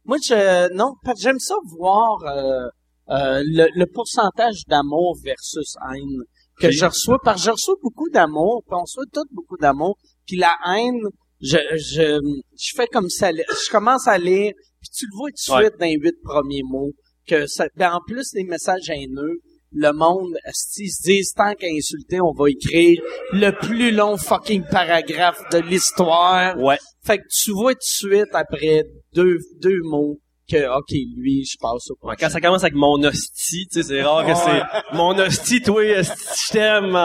Moi, je, non, j'aime ça voir euh, euh, le, le pourcentage d'amour versus haine que je reçois. Parce que je reçois beaucoup d'amour, puis on reçoit tous beaucoup d'amour. Puis la haine, je, je, je fais comme ça. Je commence à lire, puis tu le vois tout de Ouais. suite dans les huit premiers mots. que ça, ben, En plus des messages haineux, le monde, esti, ils se disent, tant qu'à insulter, on va écrire le plus long fucking paragraphe de l'histoire. Ouais. Fait que tu vois tout de suite après deux, deux mots que, OK, lui, je passe au Ouais, prochain. quand ça commence avec mon hostie, tu sais, c'est rare que c'est mon hostie, toi, je t'aime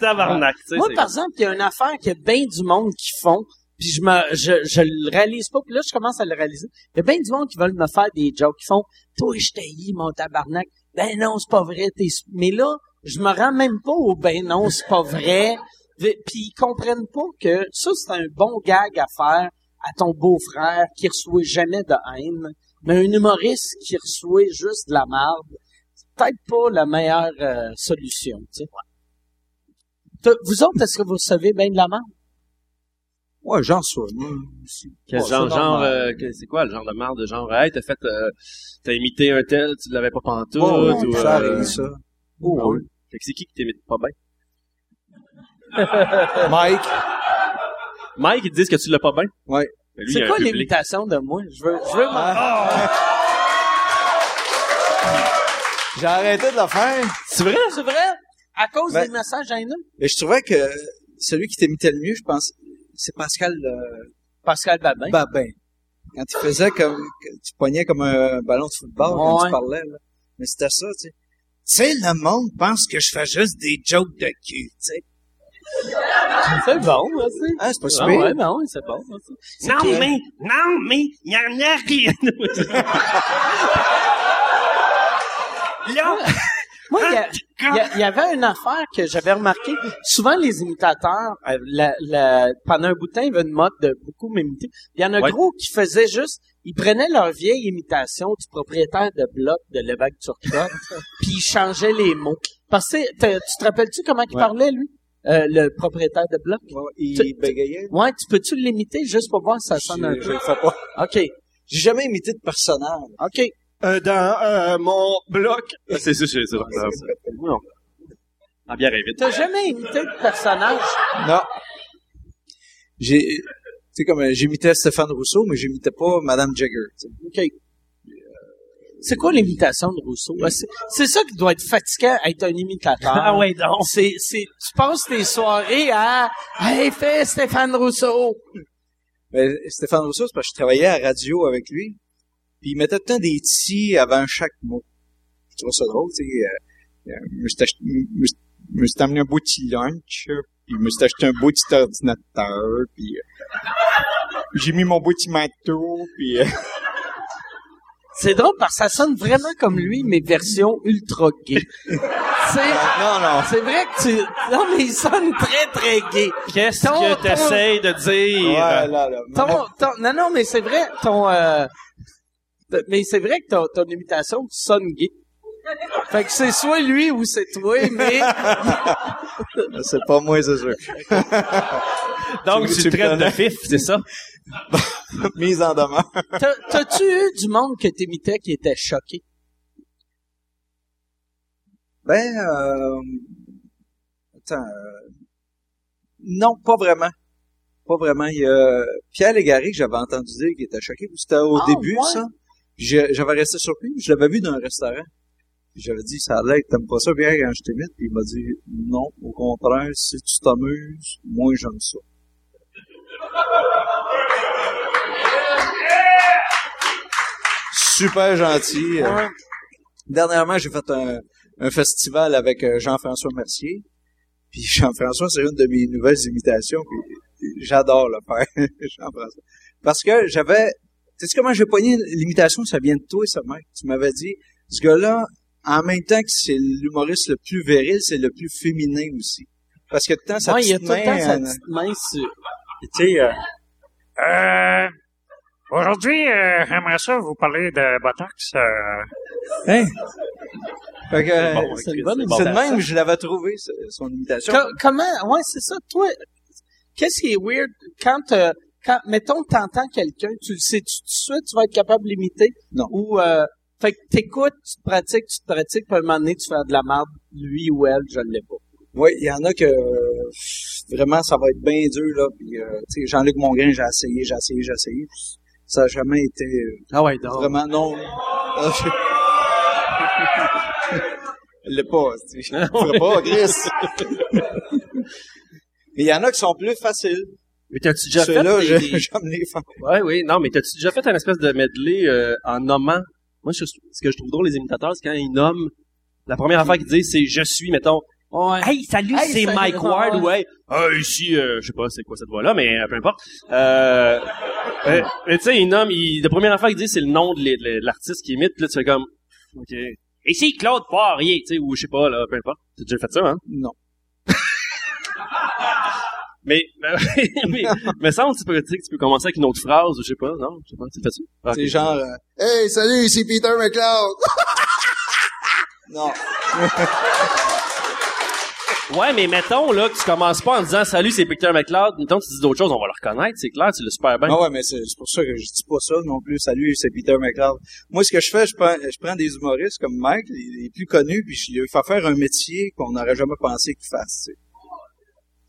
tabarnak, tu sais. Moi, par exemple, il y a une affaire qu'il y a bien du monde qui font, puis je me, je, je le réalise pas, puis là, je commence à le réaliser. Il y a bien du monde qui veulent me faire des jokes, qui font, toi, je t'haïs, mon tabarnak. Ben non, c'est pas vrai, t'es, mais là, je me rends même pas au ben non, c'est pas vrai. Puis ils comprennent pas que ça, c'est un bon gag à faire à ton beau-frère qui reçoit jamais de haine, mais un humoriste qui reçoit juste de la merde, c'est peut-être pas la meilleure euh, solution, tu sais. Vous autres, est-ce que vous recevez bien de la merde? Ouais, moi, aussi. Quel Ouais, genre, c'est genre, euh, c'est quoi le genre de marde de genre, hey, t'as fait, euh, t'as imité un tel, tu l'avais pas pantoute, Ouais, ouais, ou, ça euh, arrive, ça. ah ouais. Fait que c'est qui qui t'imite pas bien? Mike, Mike, ils te disent que tu l'as pas bien? Ouais. Mais y C'est quoi l'imitation de moi? Je veux, je veux Ah. j'ai arrêté de le faire. C'est vrai, c'est vrai? À cause Ben- des messages haineux? Et je trouvais que celui qui t'imitait le mieux, je pense, c'est Pascal euh, Pascal Babin. Babin. Quand il faisait comme, tu poignais comme un ballon de football quand tu parlais, là. Mais c'était ça, tu sais. Tu sais, le monde pense que je fais juste des jokes de cul, tu sais. C'est bon, aussi. Ah, c'est pas Ah super. ouais, ben oui, c'est bon. aussi. C'est Non, mais, non, mais, il y en a rien. Là, Moi, il y, a- il y avait une affaire que j'avais remarqué. Souvent, les imitateurs, euh, la, la- pendant un bout de temps, il y avait une mode de beaucoup m'imiter. Il y en a Ouais. gros qui faisaient juste, ils prenaient leur vieille imitation du propriétaire de bloc de l'évêque Turcotte, puis ils changeaient les mots. Parce que, tu te rappelles-tu comment il Ouais. parlait, lui? Euh, le propriétaire de bloc? Ouais, il Tu- bégayait. Ouais, tu peux-tu l'imiter juste pour voir si ça sonne un Je, je peu? le fais pas. OK. J'ai jamais imité de personnage. OK. Euh, dans euh, mon bloc. Ah, c'est ça, c'est ça. Non. Ah, bien rêvé. T'as jamais imité de personnage? Non. J'ai, tu sais, comme, euh, j'imitais Stéphane Rousseau, mais j'imitais pas Madame Jagger, tu sais. OK. C'est quoi l'imitation de Rousseau? Ah, C'est, ça qui doit être fatigant, être un imitateur. Ah ouais, donc. C'est, c'est, tu passes tes soirées à, hey, fais Stéphane Rousseau. Mais Stéphane Rousseau, c'est parce que je travaillais à la radio avec lui. Puis il mettait tout le temps des petits avant chaque mot. Je trouve ça drôle, tu sais. Euh, euh, je me suis acheté- me suis- me suis amené un beau petit lunch, puis je me suis acheté un beau petit ordinateur, puis euh, j'ai mis mon beau petit manteau, puis... euh, C'est drôle parce que ça sonne vraiment comme lui, mais version ultra gay. c'est, non, non. c'est vrai que tu, non, mais il sonne très, très gay. Qu'est-ce Ton- que t'essayes de dire? Ouais, là, là. Ton, ton, non, non, mais c'est vrai, ton, euh, mais c'est vrai que ton, ton imitation sonne gay. Fait que c'est soit lui ou c'est toi, mais C'est pas moi, c'est sûr. Donc, Tu- tu, tu traites de fif, c'est ça? Mise en demeure. T'as- T'as-tu eu du monde que t'imitais qui était choqué? Ben, euh... Attends. euh, Non, pas vraiment. Pas vraiment. Il y a Pierre Légaré que j'avais entendu dire qu'il était choqué. C'était au Ah, début, ouais? ça. J'avais resté surpris. Je l'avais vu dans un restaurant. J'avais dit, ça allait, t'aimes pas ça, Pierre, quand je t'imite? Puis il m'a dit, non, au contraire, si tu t'amuses, moi, j'aime ça. Super gentil. Dernièrement, j'ai fait un, un festival avec euh, Jean-François Mercier. Puis Jean-François, c'est une de mes nouvelles imitations. J'adore le faire, Jean-François. Parce que j'avais... Tu sais comment j'ai pogné l'imitation? Ça vient de toi, ça, mec. Tu m'avais dit, ce gars-là, en même temps que c'est l'humoriste le plus viril, c'est le plus féminin aussi. Parce que tout le temps, ça Ouais, il y a tout le temps sa petite main sur... tu sais, euh, euh, Aujourd'hui, euh, j'aimerais ça vous parler de Botox. euh, Hein? Fait que, euh, bon. c'est de même, je l'avais trouvé, son imitation. Co- comment, ouais, c'est ça. Toi, qu'est-ce qui est weird? Quand, euh, quand, mettons, t'entends quelqu'un, tu le sais, tu, tout de suite, tu vas être capable de l'imiter? Non. Ou, euh, fait que t'écoutes, tu te pratiques, tu te pratiques, puis à un moment donné, tu fais de la merde, lui ou elle, je l'ai pas. Oui, il y en a que euh, vraiment ça va être bien dur là. Puis euh, tu sais, Jean-Luc Mongrain, j'ai essayé, j'ai essayé, j'ai essayé. Ça n'a jamais été euh, Ah ouais, donc. vraiment non. L'est pas, tu sais. Pas, Chris. Mais il y en a qui sont plus faciles. Mais t'as-tu déjà fait des- je- les faire. Ouais, oui, non, mais t'as-tu déjà fait un espèce de medley euh, en nommant... Moi, je- ce que je trouve drôle, les imitateurs, c'est quand ils nomment... La première affaire qu'ils disent, c'est « Je suis », mettons. Ouais. Hey, salut, Hey, c'est Mike Ward, ouais. Ah, ici, euh, je sais pas c'est quoi cette voix-là, mais euh, peu importe. Euh, euh, mais tu sais, il nomme, il, la première affaire qu'il dit, c'est le nom de l'artiste qui imite, puis là, tu fais comme, OK. Ici, Claude Poirier, tu sais, ou je sais pas, là, peu importe. T'as déjà fait ça, hein? Non. Mais, mais, mais ça, tu peux, tu sais, que tu peux commencer avec une autre phrase, ou je sais pas, non? Je sais pas, tu fais ça? Ah, C'est genre euh, Hey, salut, c'est Peter McLeod. non. Ouais, mais mettons, là, que tu commences pas en disant, salut, c'est Peter McLeod, mettons, tu dis d'autres choses, on va le reconnaître, c'est clair, tu l'as super bien. Ah ouais, mais c'est c'est pour ça que je dis pas ça non plus. Salut, c'est Peter McLeod. Moi, ce que je fais, je prends, je prends des humoristes comme Mike, les, les plus connus, puis je lui fais faire un métier qu'on n'aurait jamais pensé qu'il fasse.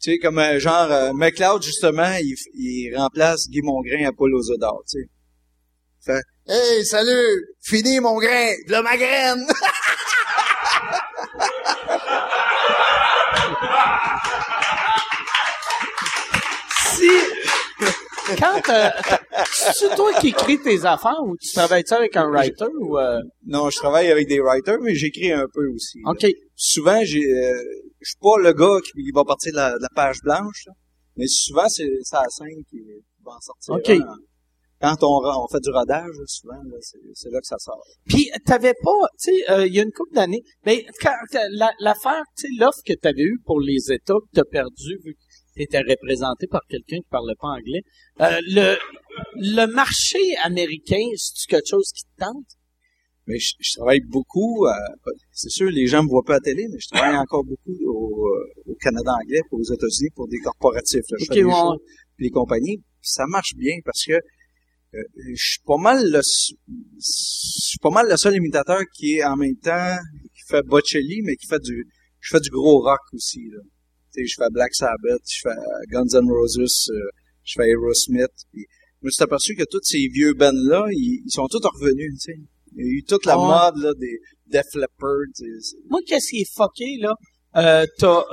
Tu sais, comme euh, genre euh, McLeod justement, il, il remplace Guy Mongrain à Paul aux d'or. Tu sais, fait Hey, salut, fini mon grain, de ma graine. Si, quand, euh, c'est toi qui écris tes affaires ou tu travailles-tu avec un writer ou, euh, non, je travaille avec des writers, mais j'écris un peu aussi. là. OK. souvent j'ai euh, je suis pas le gars qui va partir de la, de la page blanche là. mais souvent c'est c'est la scène qui, va en sortir OK. un. quand on, on fait du rodage souvent là, c'est c'est là que ça sort Puis t'avais pas, tu sais, euh, il y a une couple d'années, mais quand, quand- la- l'affaire, tu sais, l'offre que t'avais eue pour les États que t'as perdu vu que t'étais représenté par quelqu'un qui parlait pas anglais, euh, le le marché américain, c'est quelque chose qui te tente? Mais je, je travaille beaucoup euh, c'est sûr les gens me voient pas à la télé mais je travaille encore beaucoup au, euh, au Canada anglais puis aux États-Unis pour des corporatifs là. puis les compagnies puis ça marche bien parce que euh, je suis pas mal le je suis pas mal le seul imitateur qui est en même temps qui fait Bocelli mais qui fait du je fais du gros rock aussi là. Tu sais, je fais Black Sabbath, je fais Guns N' Roses, euh, je fais Aerosmith. Puis, je me suis aperçu que tous ces vieux bands là, ils, ils sont tous revenus, tu sais. Il y a eu toute la Ah mode là des Def Leppard, Moi, qu'est-ce qui est fucké, là? Euh, t'as,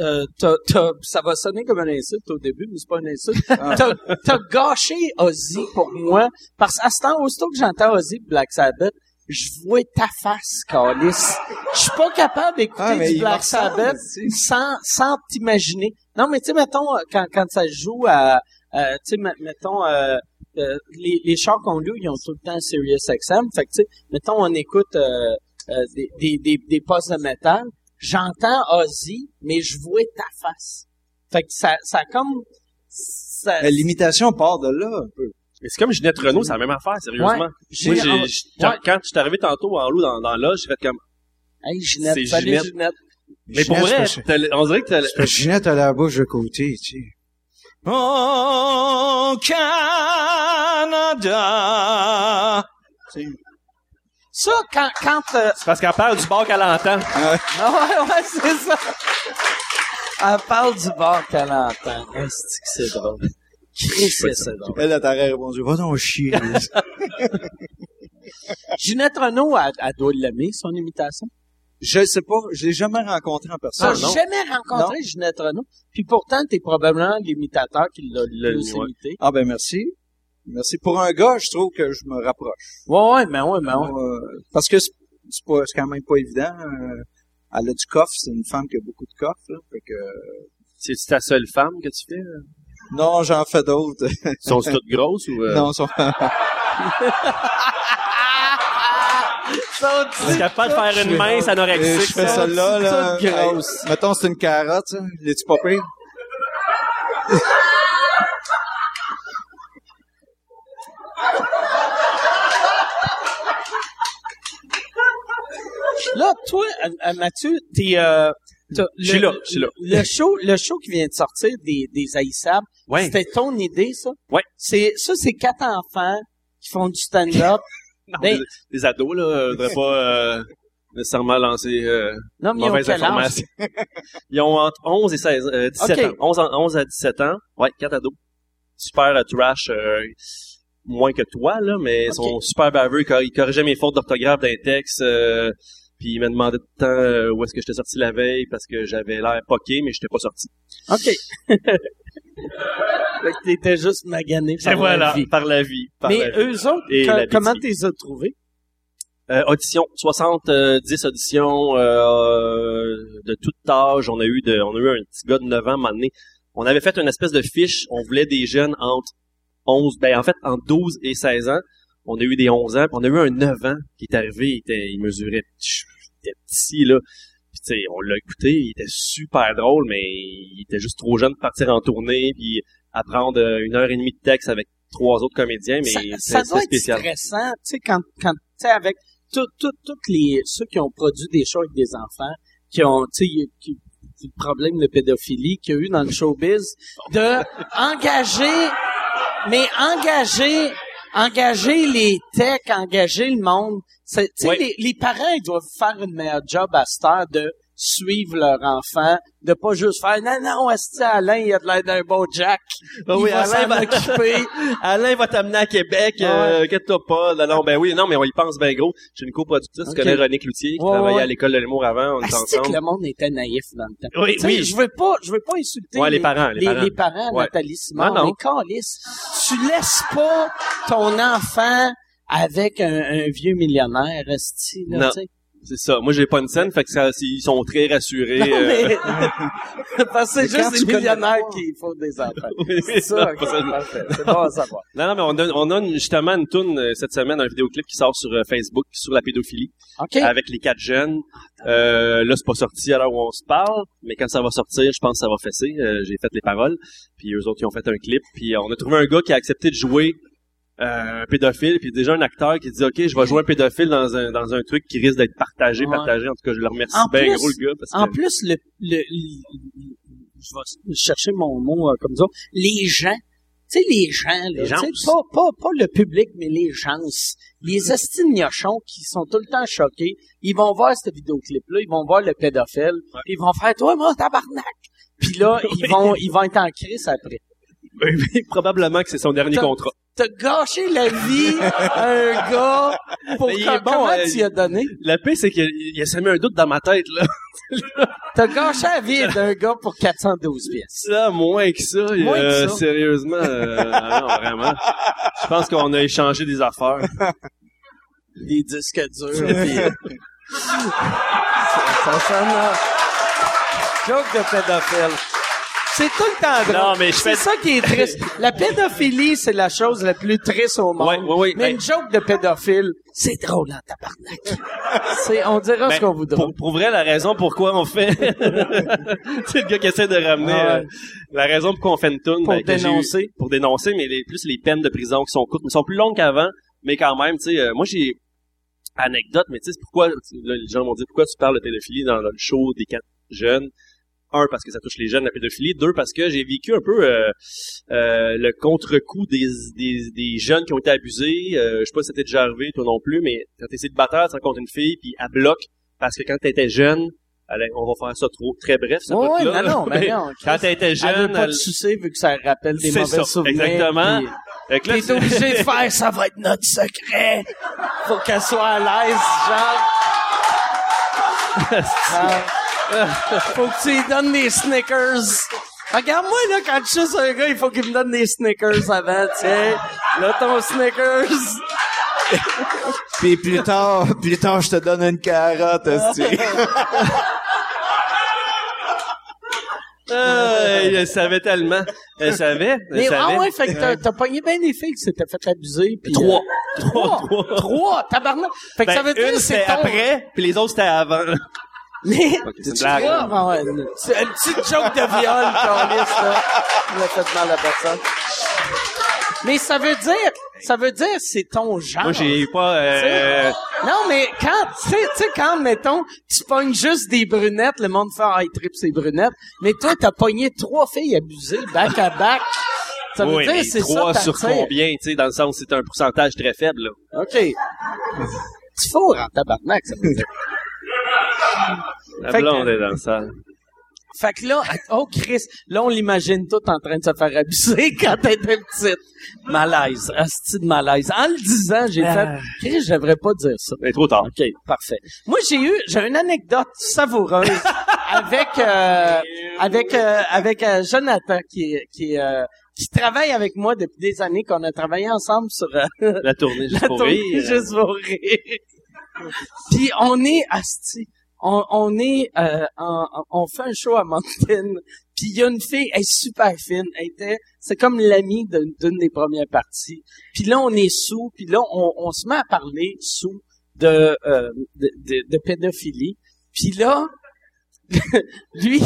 euh, t'as, t'as, ça va sonner comme un insulte au début, mais c'est pas un insulte. T'as, t'as gâché Ozzy pour moi, parce qu'à ce temps, aussitôt que j'entends Ozzy Black Sabbath, je vois ta face, Calis. Je suis pas capable d'écouter Ah, du Black Sabbath sans, sans t'imaginer. Non, mais tu sais, mettons, euh, quand, quand ça joue à, euh, tu sais, me- mettons, euh, euh, les, les chars qu'on loue, ils ont tout le temps Sirius XM. Fait que, tu sais, mettons, on écoute euh, euh, des, des, des, des postes de métal. J'entends Ozzy, mais je vois ta face. Fait que ça, ça comme... Ça, Euh, L'imitation part de là un peu. Mais c'est comme Ginette Renault, c'est la même affaire, sérieusement. Ouais. Moi, J'ai- j'ai, ah, ouais. quand je suis arrivé tantôt en loup dans, dans l'âge, j'ai fait comme, Hey, Ginette, salut Ginette. Ginette. mais pour vrai, on dirait que t'as Ginette a la bouche de côté, tu sais. Oh, Canada! Tu sais, Ça, quand... quand euh, c'est parce qu'elle parle du bar qu'elle entend. Ah ouais, ouais, c'est ça. Elle parle du bar qu'elle entend. Est-ce que c'est drôle? Christ, c'est drôle. Elle, elle t'aurait répondu, va donc chier. Ginette Renault, elle, elle doit l'aimer, son imitation. Je sais pas, je l'ai jamais rencontré en Ah, personne. j'ai jamais rencontré? Ginette Renault. Puis pourtant, t'es probablement l'imitateur qui l'a le plus ouais. imité. Ah ben merci. Merci. Pour un gars, je trouve que je me rapproche. Ouais, ouais, mais ouais, mais ouais. Euh, parce que c'est c'est pas c'est quand même pas évident. euh, elle a du coffre, c'est une femme qui a beaucoup de coffre. Là, fait que, C'est-tu ta seule femme que tu fais? là? non, j'en fais d'autres. Sont toutes grosses ou, euh, non, sont... est-ce capable de faire une mince anorexique? je fais ça? celle-là, là. toute grosse. Mettons, c'est une carotte, ça. L'es-tu pas pire? Là, toi, euh, euh, Mathieu, t'es... Euh, t'as- Je suis le- là, je suis là. Le show, le show qui vient de sortir des, des haïssables, Ouais. c'était ton idée, ça? Ouais. C'est, ça, c'est quatre enfants qui font du stand-up. Non, Ben- des, des ados, là, euh, devraient pas euh, nécessairement lancer euh, non, mais ils mauvaise information. Ils ont entre 11 et 16, euh, 17 Ok. ans. 11, en- 11 à 17 ans. Ouais, quatre ados. Super euh, trash, euh, moins que toi, là, mais ils Ok. sont super baveux. Ils corrigeaient mes fautes d'orthographe d'un texte. Puis ils me demandaient tout le temps euh, où est-ce que j'étais sorti la veille parce que j'avais l'air poqué, mais j'étais pas sorti. OK. fait que t'étais juste magané par Et voilà, la vie. par la vie. par Mais la vie. eux autres, Et la comment bêtise. t'es as trouvés? Euh, audition, 70 auditions euh, de tout âge. On a eu de, on a eu un petit gars de 9 ans, donné. On avait fait une espèce de fiche. On voulait des jeunes entre 11, ben en fait entre 12 et 16 ans. On a eu des 11 ans. puis on a eu un 9 ans qui est arrivé. Il, était, il mesurait, il était petit là. Puis tu sais, on l'a écouté. Il était super drôle, mais il était juste trop jeune pour partir en tournée puis apprendre euh, une heure et demie de texte avec trois autres comédiens. Mais ça, ça doit être stressant, tu sais, quand, quand, tu sais, avec toutes les, ceux qui ont produit des shows avec des enfants, qui ont, tu sais, le problème de pédophilie qu'il y a eu dans le showbiz, de engager, mais engager, engager les techs, engager le monde. C'est- Tu sais, Ouais. les, les parents, ils doivent faire une meilleure job à cette heure de suivre leur enfant, de pas juste faire non non est Alain il a de l'air d'un bon Jack? Ah il oui, va Alain va- Alain va t'amener à Québec, Ouais. euh, inquiète-toi pas. Non, non, ben oui, non, mais on y pense bien gros. J'ai une coproductrice, Ok. tu connais René Cloutier, qui Ouais, travaillait ouais. à l'école de l'humour avant, on Asti que ensemble. le monde était naïf dans le temps? Oui, oui. Je veux pas, je veux pas insulter Ouais, les parents, les parents. les parents. Nathalie Simon, Ah, non. mais tu laisses pas ton enfant avec un, un vieux millionnaire, esti, là, tu sais. C'est ça. Moi, j'ai pas une scène, fait que ça, ils sont très rassurés. Non, euh, mais, parce que c'est juste des millionnaires pas- qui font des enfants. oui, C'est ça. C'est bon à savoir. Non, non, mais on a, on a une- justement une toune euh, cette semaine, un vidéoclip qui sort sur euh, Facebook sur la pédophilie OK. avec les quatre jeunes. Euh, là, c'est pas sorti à l'heure où on se parle, mais quand ça va sortir, je pense que ça va fesser. Euh, j'ai fait les paroles, puis eux autres ils ont fait un clip, puis on a trouvé un gars qui a accepté de jouer euh, un pédophile, puis déjà un acteur qui dit OK, je vais jouer un pédophile dans un dans un truc qui risque d'être partagé, Ouais. partagé. En tout cas, je le remercie En bien plus- gros le gars parce En que plus, le, le, le- je vais chercher mon mot euh, comme ça. Les gens, tu sais, les gens, Les gens. pas, pas, pas le public, mais les gens, les estignochons qui sont tout le temps choqués, ils vont voir cette vidéoclip-là, ils vont voir le pédophile, puis ils vont faire, toi, moi, tabarnak! Puis là, ils vont, ils vont être en crise après. probablement que c'est son dernier contrat. T'as gâché la vie à un gars pour il est bon, comment euh, tu y as donné? La paix, c'est qu'il il a semé un doute dans ma tête là. T'as gâché la vie d'un gars pour 412 pièces. Ça, moins que ça. Moins que euh, ça. Sérieusement, euh, non, vraiment. Je pense qu'on a échangé des affaires. des disques durs. puis- ça sonne là. Joke de pédophile. C'est tout le temps drôle. Non, mais je c'est fais- ça qui est triste. La pédophilie, c'est la chose la plus triste au monde. Ouais, ouais, ouais. mais Ben- une joke de pédophile, c'est drôle en tabarnak. c'est, on dira Ben, ce qu'on voudra. Pour, pour vrai, la raison pourquoi on fait... c'est le gars qui essaie de ramener... Ah ouais. euh, la raison pourquoi on fait une toune... Pour ben, que j'ai eu- dénoncer. Pour dénoncer, mais les, plus les peines de prison qui sont courtes, mais sont plus longues qu'avant, mais quand même, tu sais, euh, moi j'ai... Anecdote, mais tu sais, c'est pourquoi... là, les gens m'ont dit, pourquoi tu parles de pédophilie dans le show des quatre jeunes? Un, parce que ça touche les jeunes, la pédophilie. Deux, parce que j'ai vécu un peu euh, euh, le contre-coup des, des, des jeunes qui ont été abusés. Euh, je sais pas si c'était déjà arrivé, toi non plus, mais quand t'es célibataire, tu rencontres une fille, puis elle bloque, parce que quand t'étais jeune, allez, on va faire ça trop très bref, ce Ouais, ouais, non, non, là. mais non, Quand t'étais Elle jeune, veut pas elle- te sucer vu que ça rappelle des mauvais ça, souvenirs. exactement. puis là, T'es obligé de faire, ça va être notre secret. Faut qu'elle soit à l'aise, genre. Ah. Faut que tu lui donnes des Snickers. Regarde-moi, là, quand je suis un gars, il faut qu'il me donne des Snickers avant, tiens. Là, ton Snickers. Puis plus tard, plus tard, je te donne une carotte, esti. Ah, elle savait tellement. Elle savait. Elle Mais, savait. ah ouais, fait que t'as, t'as pogné bien des filles qui s'étaient fait abuser. Puis, Trois. euh, trois. Trois. Tabarnak. Fait que Ben, ça veut dire une que c'est c'était ton... après, puis les autres c'était avant. Mais, c'est une tu blague. vois, ah ouais, une- c'est une petite joke de viol, Carlis, là. On a fait mal à personne. Mais ça veut dire, ça veut dire c'est ton genre. Moi, j'ai pas... Euh, Non, mais quand, tu sais, quand, mettons, tu pognes juste des brunettes, le monde fait, ah, il tripe ses brunettes. Mais toi, t'as pogné trois filles abusées, back à back. Ça veut oui, dire, c'est trois ça, sur t'attires. combien, tu sais, dans le sens, c'est un pourcentage très faible, là. OK. Tu fourres en tabarnak, ça veut dire. La Fait que- blonde est dans le salle. Fait que là, oh Chris, là on l'imagine tout en train de se faire abuser quand elle était petite. Malaise, asti de malaise. En le disant, j'ai fait, Chris, je devrais pas dire ça. Mais trop tard. OK, parfait. Moi, j'ai eu, j'ai une anecdote savoureuse avec, euh, avec, euh, avec euh, Jonathan qui, euh, qui travaille avec moi depuis des années, qu'on a travaillé ensemble sur euh, La tournée juste la pour tournée rire. juste pour rire. Puis on est asti, on, on est, euh, en- on fait un show à Moncton. Puis il y a une fille, elle est super fine, elle était, c'est comme l'amie d'une des premières parties. Puis là on est sous, puis là on, on se met à parler sous de euh, de, de, pédophilie. Puis là, lui,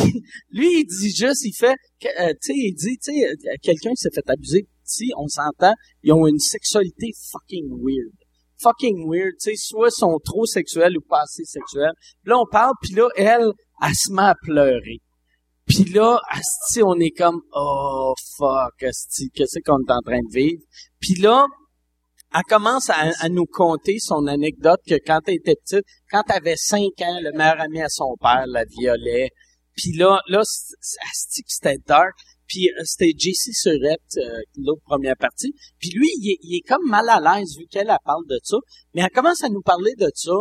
lui, il dit juste, il fait, euh, tu sais, il dit, tu sais, euh, quelqu'un qui s'est fait abuser petit, on s'entend, ils ont une sexualité fucking weird. Fucking weird, tu sais, soit sont trop sexuels ou pas assez sexuels. Là, on parle, puis là, elle, elle se met à pleurer. Puis là, asti, on est comme, oh, fuck, asti, qu'est-ce qu'on est en train de vivre? Puis là, elle commence à, nous conter son anecdote que quand elle était petite, quand elle avait cinq ans, le meilleur ami à son père la violait. Puis là, là, asti c'était dark. Puis euh, c'était JC Surette, euh, l'autre première partie. Puis lui, il est, il est comme mal à l'aise vu qu'elle elle parle de ça. Mais elle commence à nous parler de ça.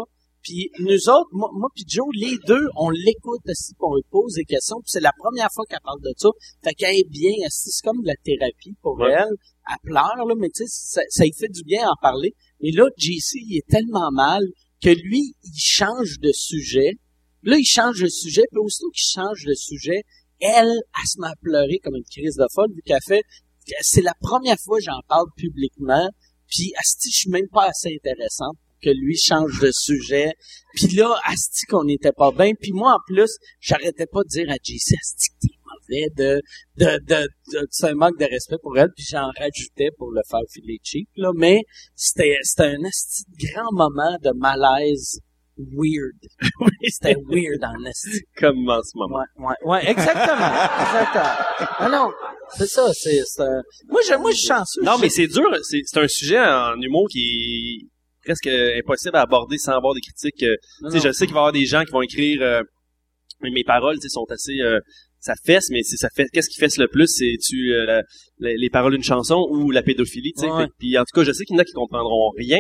Puis nous autres, moi, moi puis Joe, les deux, on l'écoute aussi, puis on lui pose des questions. Puis c'est la première fois qu'elle parle de ça. Fait qu'elle est bien assise. C'est comme de la thérapie pour Ouais. elle. Elle pleure, là, mais tu sais, ça, ça lui fait du bien en parler. Mais là, JC, il est tellement mal que lui, il change de sujet. Là, il change de sujet, puis aussitôt qu'il change de sujet, elle, elle se met à pleurer comme une crise de folle, vu qu'elle fait, c'est la première fois que j'en parle publiquement, puis asti, je suis même pas assez intéressante pour que lui change de sujet. Puis là, asti qu'on n'était pas bien. Puis moi, en plus, j'arrêtais pas de dire à JC, asti t'es mauvais, de, de, de, c'est un manque de respect pour elle, puis j'en rajoutais pour le faire filer cheap, là. Mais c'était, c'était un asti grand moment de malaise weird. c'était weird en asti. Comme en ce moment. Ouais, ouais, ouais, exactement, exactement. Ah non, c'est ça, c'est, c'est un- moi, je, moi, je suis chanceux. Non, mais c'est dur. C'est c'est un sujet en humour qui est presque impossible à aborder sans avoir des critiques. euh, Non, Tu sais, non. je sais qu'il va y avoir des gens qui vont écrire euh, mes paroles, tu sais, sont assez euh, ça fesse, mais c'est ça fait qu'est-ce qui fesse le plus, c'est tu euh, la- la- les paroles d'une chanson ou la pédophilie, tu sais. Puis en tout cas, je sais qu'il y en a qui comprendront rien,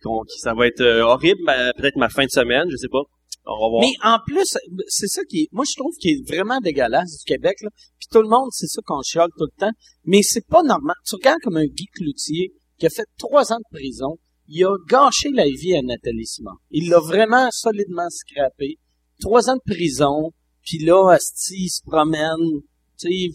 qui, ça va être euh, horrible, ben, peut-être ma fin de semaine, je sais pas. On va voir. Mais en plus, c'est ça qui est, moi je trouve qui est vraiment dégueulasse du Québec là. Puis tout le monde, c'est ça qu'on chiale tout le temps. Mais c'est pas normal. Tu regardes comme un Guy Cloutier qui a fait trois ans de prison. Il a gâché la vie à Nathalie Simon. Il l'a vraiment solidement scrappé. Trois ans de prison. Puis là, asti, il se promène. Tu sais, il,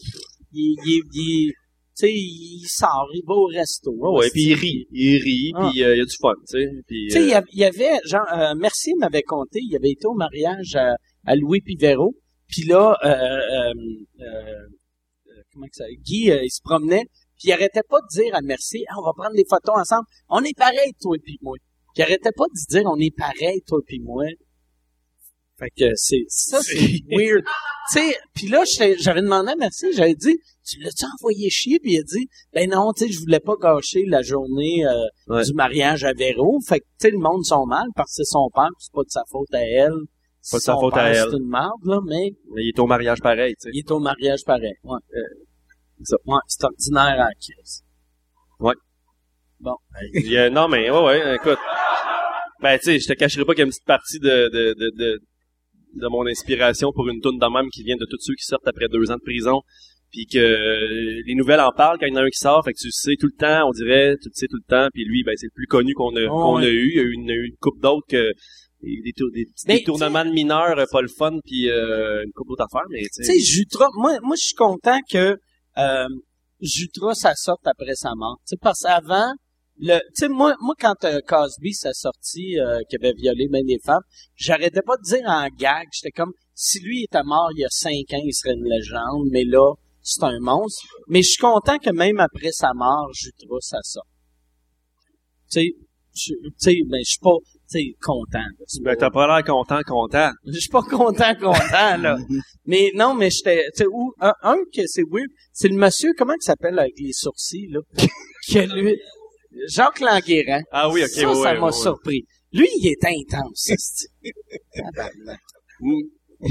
il, il, il- tu sais, il sort, il va au resto. Ouais, ouais, puis il rit, il rit, Ah. puis euh, il y a du fun, tu sais. Tu sais, il y euh, il y avait, genre, euh, Mercier m'avait conté, il avait été au mariage à, à Louis Pivero, puis là, euh, euh, euh, euh, comment que ça, Guy, il se promenait, puis il arrêtait pas de dire à Mercier, Ah, on va prendre des photos ensemble, on est pareil, toi et puis moi. Puis il arrêtait pas de dire, on est pareil, toi et puis moi. Fait que c'est, ça, c'est weird. Tu sais, puis là, j'avais demandé à Mercier, j'avais dit, tu l'as-tu envoyé chier? Puis il a dit, ben non, tu sais, je voulais pas gâcher la journée, euh, Ouais. du mariage à Véro. Fait que, tu sais, le monde sont mal parce que c'est son père, c'est pas de sa faute à elle. Pas de sa faute à elle. C'est une marde, là, mais mais il est au mariage pareil, tu sais. il est au mariage pareil. Ouais, euh, ça. ouais c'est ordinaire en crise. Il y a- non, mais ouais, ouais, écoute. Ben, tu sais, je te cacherai pas qu'il y a une petite partie de, de, de, de, de mon inspiration pour une toune de même qui vient de tous ceux qui sortent après deux ans de prison. Puis que euh, les nouvelles en parlent quand il y en a un qui sort, fait que tu sais tout le temps, on dirait, tu le sais tout le temps, puis lui, ben c'est le plus connu qu'on a, qu'on ouais. a eu. Il y a eu une, une coupe d'autres que des, des, tour- des petits Mais, détournements de mineurs, euh, pas le fun, puis euh, une coupe d'autres affaires, mais tu sais, Jutra, moi, moi, je suis content que euh, Jutra, ça sorte après sa mort. Tu sais, parce qu'avant, le, tu sais, moi, moi, quand euh, Cosby s'est sorti, euh, qui avait violé bien des femmes, j'arrêtais pas de dire en gag, j'étais comme, si lui était mort il y a cinq ans, il serait une légende, mais là, c'est un monstre. Mais je suis content que même après sa mort, Jutras, ça sort. Tu sais, je- tu sais, ben, je suis pas, tu content. Ben, t'as pas l'air content, content. je suis pas content, content, là. mais non, mais j'étais, tu sais, où, un, un que c'est weird, c'est le monsieur, comment il s'appelle avec les sourcils, là? que lui, Jacques Languérin. Ah oui, ok, ça, ouais, ça ouais, m'a ouais. surpris. Lui, il est intense. Tabarnak.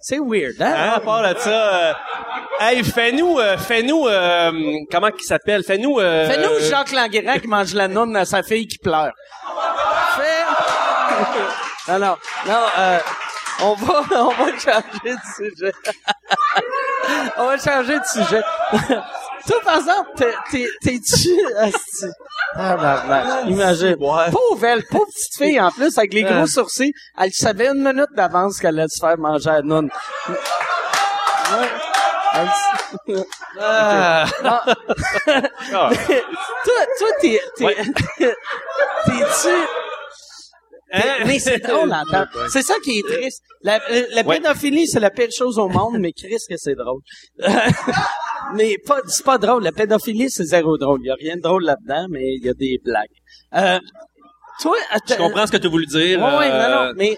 c'est weird, hein? Hein, à part de ça, euh, hey, fais-nous, euh, fais-nous, euh, comment qu'il s'appelle? Fais-nous, euh, Fais-nous Jacques Languérin qui mange la noune à sa fille qui pleure. Fais... non, non, non, euh, on va, on va changer de sujet. On va changer de sujet. Toi, par exemple, t'es, t'es, t'es-tu? Ah, ben, ben, imagine. Pauvre elle, pauvre petite fille, en plus, avec les gros sourcils, elle savait une minute d'avance qu'elle allait se faire manger à. Ouais. Elle- Ah. Ah. Ah. toi, toi, t'es, t'es, t'es-tu? Mais c'est drôle, l'entendre. C'est ça qui est triste. La, euh, la Ouais. pédophilie, c'est la pire chose au monde, mais Chris que c'est drôle. mais pas, c'est pas drôle. La pédophilie, c'est zéro drôle. Il y a rien de drôle là-dedans, mais il y a des blagues. Euh, toi, Je comprends ce que tu voulu dire. Euh, non, non, mais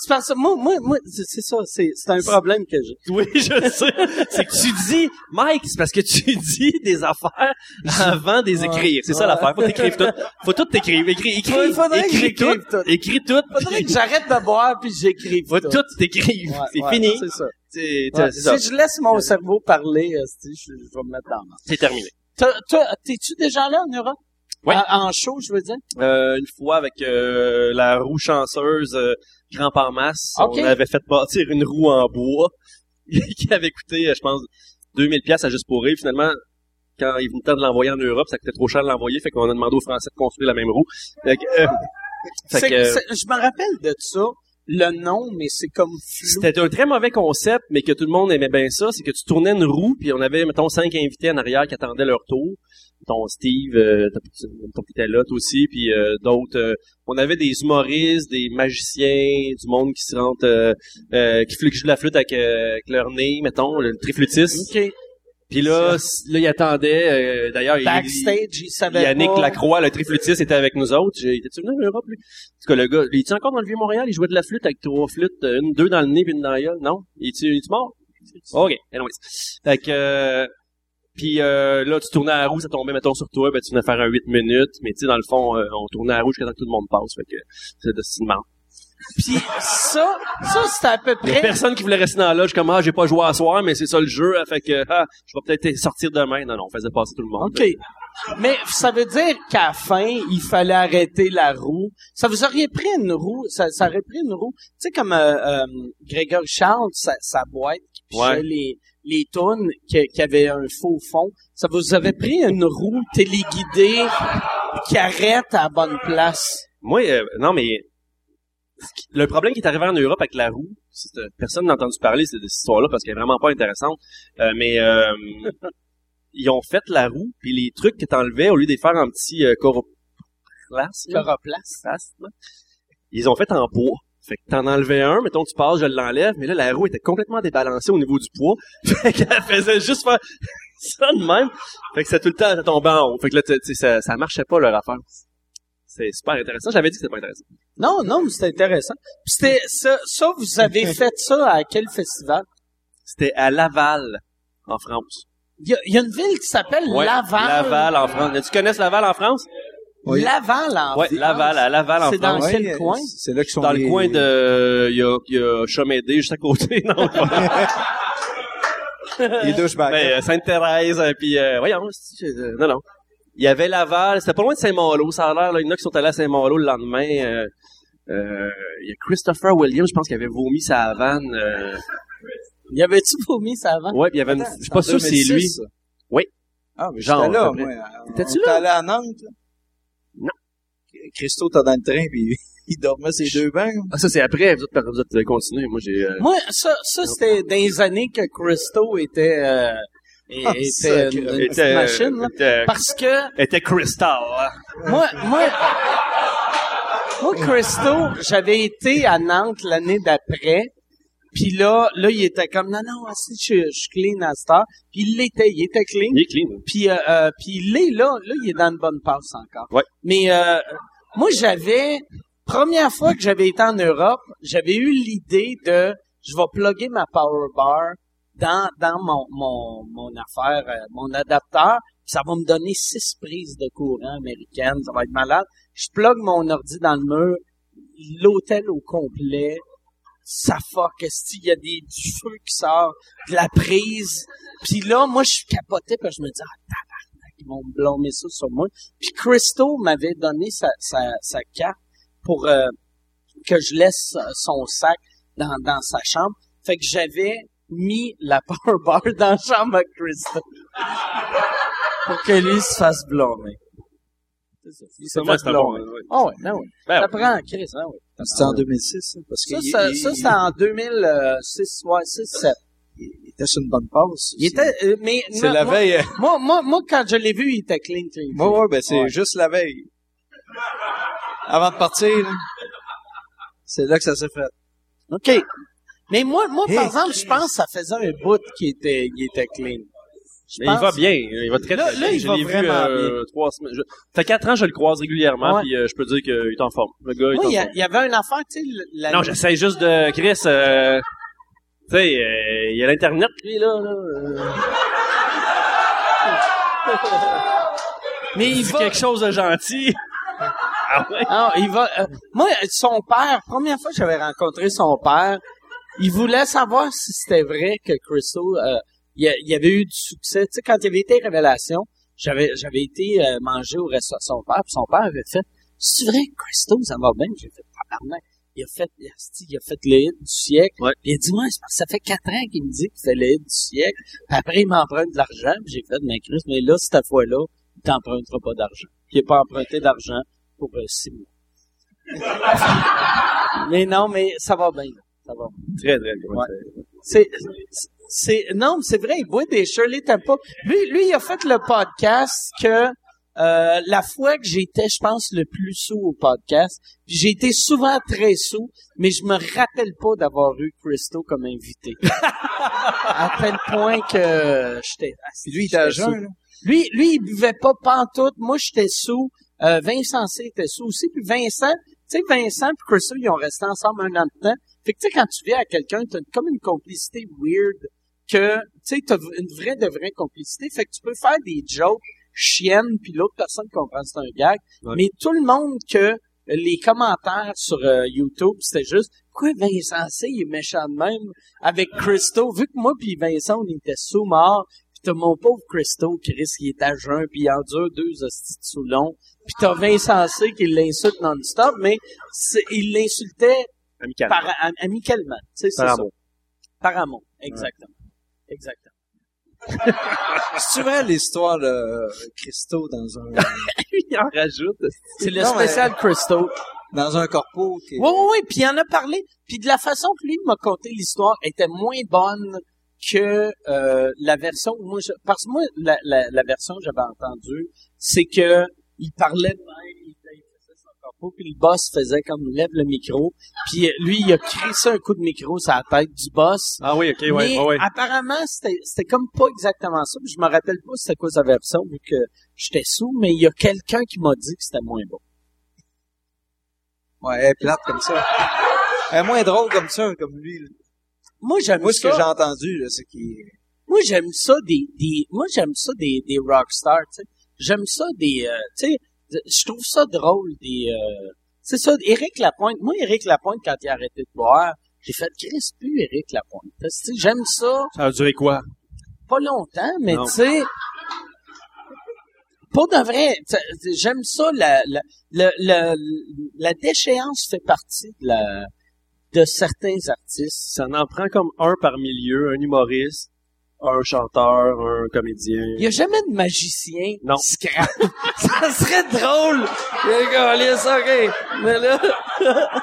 c'est parce que moi, moi, moi, c'est ça, c'est, c'est un problème que j'ai. Oui, je sais. C'est que tu dis, Mike, c'est parce que tu dis des affaires avant de les écrire. C'est ça Ouais. l'affaire. Faut t'écrire tout. Faut tout t'écrire. Écris, écris, Ouais, écris tout. tout. Écris tout. Faudrait que j'arrête de boire puis j'écrive Faut tout. t'écrire. Ouais, C'est ouais, fini. C'est ça. Ouais. Si je laisse mon cerveau parler, esti, je, vais me mettre dans C'est terminé. T'es-tu déjà là en Europe? Oui. En, en show, je veux dire? Euh, une fois avec euh, la roue chanceuse euh, Grand Parmasse, Ok. on avait fait bâtir une roue en bois qui avait coûté, euh, je pense, 2000 pièces à juste pour rire. Finalement, quand il venait le temps de l'envoyer en Europe, ça coûtait trop cher de l'envoyer, fait qu'on a demandé aux Français de construire la même roue. Fait que, euh, fait que, je me rappelle de ça, le nom, mais c'est comme flou. C'était un très mauvais concept, mais que tout le monde aimait bien ça. C'est que tu tournais une roue, puis on avait, mettons, cinq invités en arrière qui attendaient leur tour. Mettons, Steve, euh, là, toi aussi, puis euh, d'autres. euh, on avait des humoristes, des magiciens, du monde qui se rentre, euh, euh, qui flûtent de la flûte avec, euh, avec leur nez, mettons, le triflutiste. OK. Puis là, là, il attendait. euh, D'ailleurs, il- Backstage, il savait Yannick pas. Lacroix, le triflutiste, était avec nous autres. J'ai- Était-tu venu en Europe, lui? En tout cas, le gars, il était encore dans le Vieux-Montréal? Il jouait de la flûte avec trois flûtes, euh, une, deux dans le nez puis une dans la gueule, non? Il il est-tu mort? OK, anyways. Fait que, euh, puis euh, là, tu tournais à la roue, ça tombait, mettons, sur toi, ben, tu venais faire un 8 minutes, mais tu sais, dans le fond, euh, on tournait à la roue jusqu'à temps que tout le monde passe, fait que c'est destinement. Puis ça, ça c'est à peu Il y a près... personne qui voulait rester dans la loge comme, ah, j'ai pas joué à soir, mais c'est ça le jeu, hein, fait que, ah, je vais peut-être sortir demain. Non, non, on faisait passer tout le monde. OK. Mais ça veut dire qu'à la fin, il fallait arrêter la roue. Ça vous aurait pris une roue, ça, ça aurait pris une roue. Tu sais, comme euh, euh, Grégory Charles, sa, sa boîte qui pichait Ouais. les, les tunes qui, qui avait un faux fond. Ça vous avait pris une roue téléguidée qui arrête à la bonne place? Moi, euh, non, mais le problème qui est arrivé en Europe avec la roue, euh, personne n'a entendu parler de cette histoire-là parce qu'elle est vraiment pas intéressante. Euh, mais euh, ils ont fait la roue, puis les trucs que t'enlevais, au lieu de les faire en petits euh, Coroplace. là, ils ont fait en bois. Fait que t'en enlevais un, mettons tu passes, je l'enlève, mais là la roue était complètement débalancée au niveau du poids. Fait qu'elle faisait juste faire ça de même. Fait que c'est tout le temps ça tombait en haut. Fait que là, tu sais, ça, ça marchait pas leur affaire. C'est super intéressant. J'avais dit que c'était pas intéressant. Non, non, mais c'était intéressant. Puis c'était ça, ça, vous avez fait ça à quel festival? C'était à Laval, en France. Il y a, il y a une ville qui s'appelle Ouais, Laval. Laval, en France. Tu connais Laval, en France? Oui. Laval en Ouais, France. Laval, à Laval, en C'est dans quel Ouais, coin? C'est là qu'ils sont Dans le coin de... Il y a, il y a Chomédé, juste à côté. Non, les douchebags. Ben, euh, Sainte-Thérèse, puis euh, voyons, c'est- euh, non, non. Il y avait Laval, c'était pas loin de Saint-Malo, ça a l'air, là, il y en a qui sont allés à Saint-Malo le lendemain. euh, euh, il y a Christopher Williams, je pense qu'il avait vomi sa vanne. Euh, Y avait-tu vomi ça avant? ouais, puis il y avait une, je suis pas sûr si c'est 2006, lui. ça. Oui. Ah, mais Genre, là, moi. T'étais-tu là? allé à Nantes, là. Non. Christo, t'es dans le train, puis il dormait ses deux bancs. Ah, ça c'est après, vous êtes, vous êtes continué, moi j'ai... euh, Moi, ça, ça c'était dans les années que Christo était, euh, Ah, était une, une était- petite machine, là. était, Parce que, était Crystal. hein. moi, moi, moi, Christo, j'avais été à Nantes l'année d'après, Puis là, là, il était comme, non, non, assis, je, je suis clean à cette heure. Puis il l'était, il était clean. Il est clean. Puis, euh, euh, puis il est là, là, il est dans une bonne passe encore. Ouais. Mais euh, moi, j'avais, première fois que j'avais été en Europe, j'avais eu l'idée de, je vais plugger ma power bar dans, dans mon, mon, mon affaire, euh, mon adapteur, puis ça va me donner six prises de courant américaines, ça va être malade. Je plug mon ordi dans le mur, l'hôtel au complet, ça fuck, il y a des, du feu qui sort, de la prise? Puis là, moi, je capotais, parce que je me dis, ah, tabarnak, ils vont me ça sur moi. Puis Christo m'avait donné sa, sa, sa carte pour euh, que je laisse euh, son sac dans, dans sa chambre. Fait que j'avais mis la power bar dans la chambre à Christo. pour que lui se fasse blâmer. C'est ça. Il s'est Sûrement, fait c'est bon. blâmer. ouais. Ah ouais, ben oui. Ben, Ça prend Chris, hein, oui. C'était en 2006, ça, parce Ça, qu'il ça, il- ça, il- c'était en 2006, ouais, 6, 7. il était sur une bonne passe. Il était, euh, mais, C'est la moi- veille. Moi, moi, moi, quand je l'ai vu, il était clean, clean. Moi, ouais, ben c'est Ouais. juste la veille. Avant de partir, là. C'est là que ça s'est fait. OK. Mais moi, moi, par Hey, exemple, je pense que ça faisait un bout qui était, il était clean. Mais il va bien, il va très Là- très là, bien. il je va l'ai vu vraiment euh, trois semaines. Je... Ça fait quatre ans que je le croise régulièrement, Ouais. puis euh, je peux dire qu'il est en forme. Le gars est Moi, en il y, a- forme. il y avait une affaire, tu sais, la... Non, j'essaie juste de... Chris, euh... tu sais, euh, il y a l'Internet, lui, là. là euh. Mais il C'est va... quelque chose de gentil. ah ouais? Ah, il va. euh, moi, son père, première fois que j'avais rencontré son père, il voulait savoir si c'était vrai que Crystal, euh, il, il avait eu du succès. Tu sais, quand il avait été Révélation, j'avais j'avais été euh, manger au restaurant de son père, puis son père avait fait C'est vrai que Crystal, ça va bien? J'ai fait tabarnak. Il a fait, il a, il a fait le hit du siècle. Ouais. Il a dit, c'est parce que ça fait quatre ans qu'il me dit qu'il fait le hit du siècle. Puis après, il m'emprunte de l'argent. Puis j'ai fait, mais Chris, mais là, cette fois-là, il t'empruntera pas d'argent. Puis il n'a pas emprunté d'argent pour euh, six mois. mais non, mais ça va bien. là. Ça va bien. Très, très bien. Ouais. C'est, c'est, non, mais c'est vrai, il boit des Shirley Temple. Lui, lui, il a fait le podcast que, euh, la fois que j'étais, je pense, le plus sous au podcast, puis j'ai été souvent très sous, mais je me rappelle pas d'avoir eu Christo comme invité. à tel point que j'étais... Puis lui, il était à j'étais jeun, sous. là. Lui, lui, il buvait pas pantoute. Moi, j'étais sous. Euh, Vincent C. était sous aussi. Puis Vincent, tu sais, Vincent puis Christo, ils ont resté ensemble un an de temps. Fait que, tu sais, quand tu viens à quelqu'un, t'as une- comme une complicité weird que, tu sais, t'as une vraie de vraie complicité. Fait que tu peux faire des jokes chiennes puis l'autre personne comprend c'est un gag. Ouais. Mais tout le monde que les commentaires sur euh, YouTube, c'était juste pourquoi Vincent C. il est méchant de même avec Christo, vu que moi puis Vincent, on était sous mort, puis t'as mon pauvre Christo, Chris, qui est à jeun, puis il endure deux hosties de Soulon, puis t'as Vincent C. qui l'insulte non-stop, mais il l'insultait Amical. par, am- amicalement, tu sais, c'est Par ça. amour. Par amour, exactement. Exactement. C'est vrai l'histoire de Christo dans un il en rajoute. C'est le Non, mais- spécial Christo. dans un corpo qui Oui, oui, oui, puis il en a parlé. Puis de la façon que lui m'a conté l'histoire était moins bonne que euh, la version où moi je, parce que moi la, la, la version que j'avais entendue c'est que il parlait de même il, corpo puis le boss faisait comme lève le micro puis euh, lui il a crissé un coup de micro sur la tête du boss Ah oui, ok, ouais, mais ouais, ouais. apparemment c'était c'était comme pas exactement ça puis je me rappelle pas c'était quoi sa version vu que j'étais sous mais il y a quelqu'un qui m'a dit que c'était moins bon ouais, elle est plate comme ça. Elle est moins drôle comme ça, comme lui. moi j'aime Moi, ce que ça j'ai entendu, là, c'est qu'il Moi, j'aime ça des, des, moi, j'aime ça des, des rockstars, tu sais. J'aime ça des, euh, tu sais, je trouve ça drôle des, euh, c'est ça, Éric Lapointe. Moi, Éric Lapointe, quand il a arrêté de boire, j'ai fait, Chris, plus Éric Lapointe. J'aime ça, Ça a duré quoi? pas longtemps, mais tu sais, pas de vrai, j'aime ça, la, la, la, la, la déchéance fait partie de la, de certains artistes. Ça en prend comme un par milieu, un humoriste, un chanteur, un comédien. Il y a jamais de magicien Non. scrap. ça serait drôle. Ok. Mais là,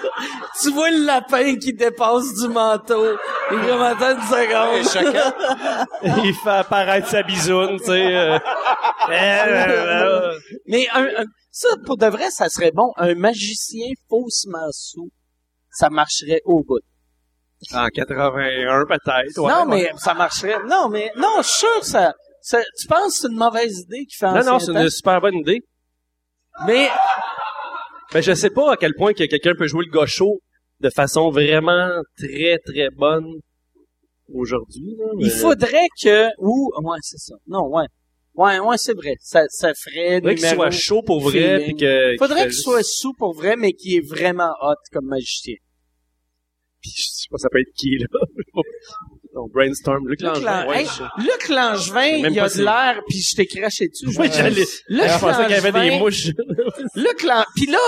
tu vois le lapin qui dépasse du manteau. Il comme, attends une seconde. Il fait apparaître sa bisoune, tu sais. euh. Mais un, un- ça, pour de vrai, ça serait bon. Un magicien faussement sous, ça marcherait au bout. En 81, peut-être. ouais, non, ouais. mais ça marcherait. Non, mais non, je suis sûr ça, ça- tu penses que c'est une mauvaise idée qui fait Non, non, c'est une super bonne idée. Mais Ben, je sais pas à quel point que quelqu'un peut jouer le gaucho de façon vraiment très, très bonne aujourd'hui. il faudrait que ou ouais, c'est ça. Non, ouais. Ouais, ouais, c'est vrai. Ça, ça ferait faudrait qu'il soit chaud pour vrai, puis que... Faudrait qu'il soit juste- sous pour vrai, mais qui est vraiment hot comme magicien. Puis je sais pas, ça peut être qui, là. On brainstorm. Luc Luc Langevin, Lan- ouais, Hey, je- Luc Langevin, il a de l'air, puis je t'ai craché dessus. Oui, je- j'allais... Luc Je pensais qu'il y avait des Langevin- mouches. Luc Lan... Puis là,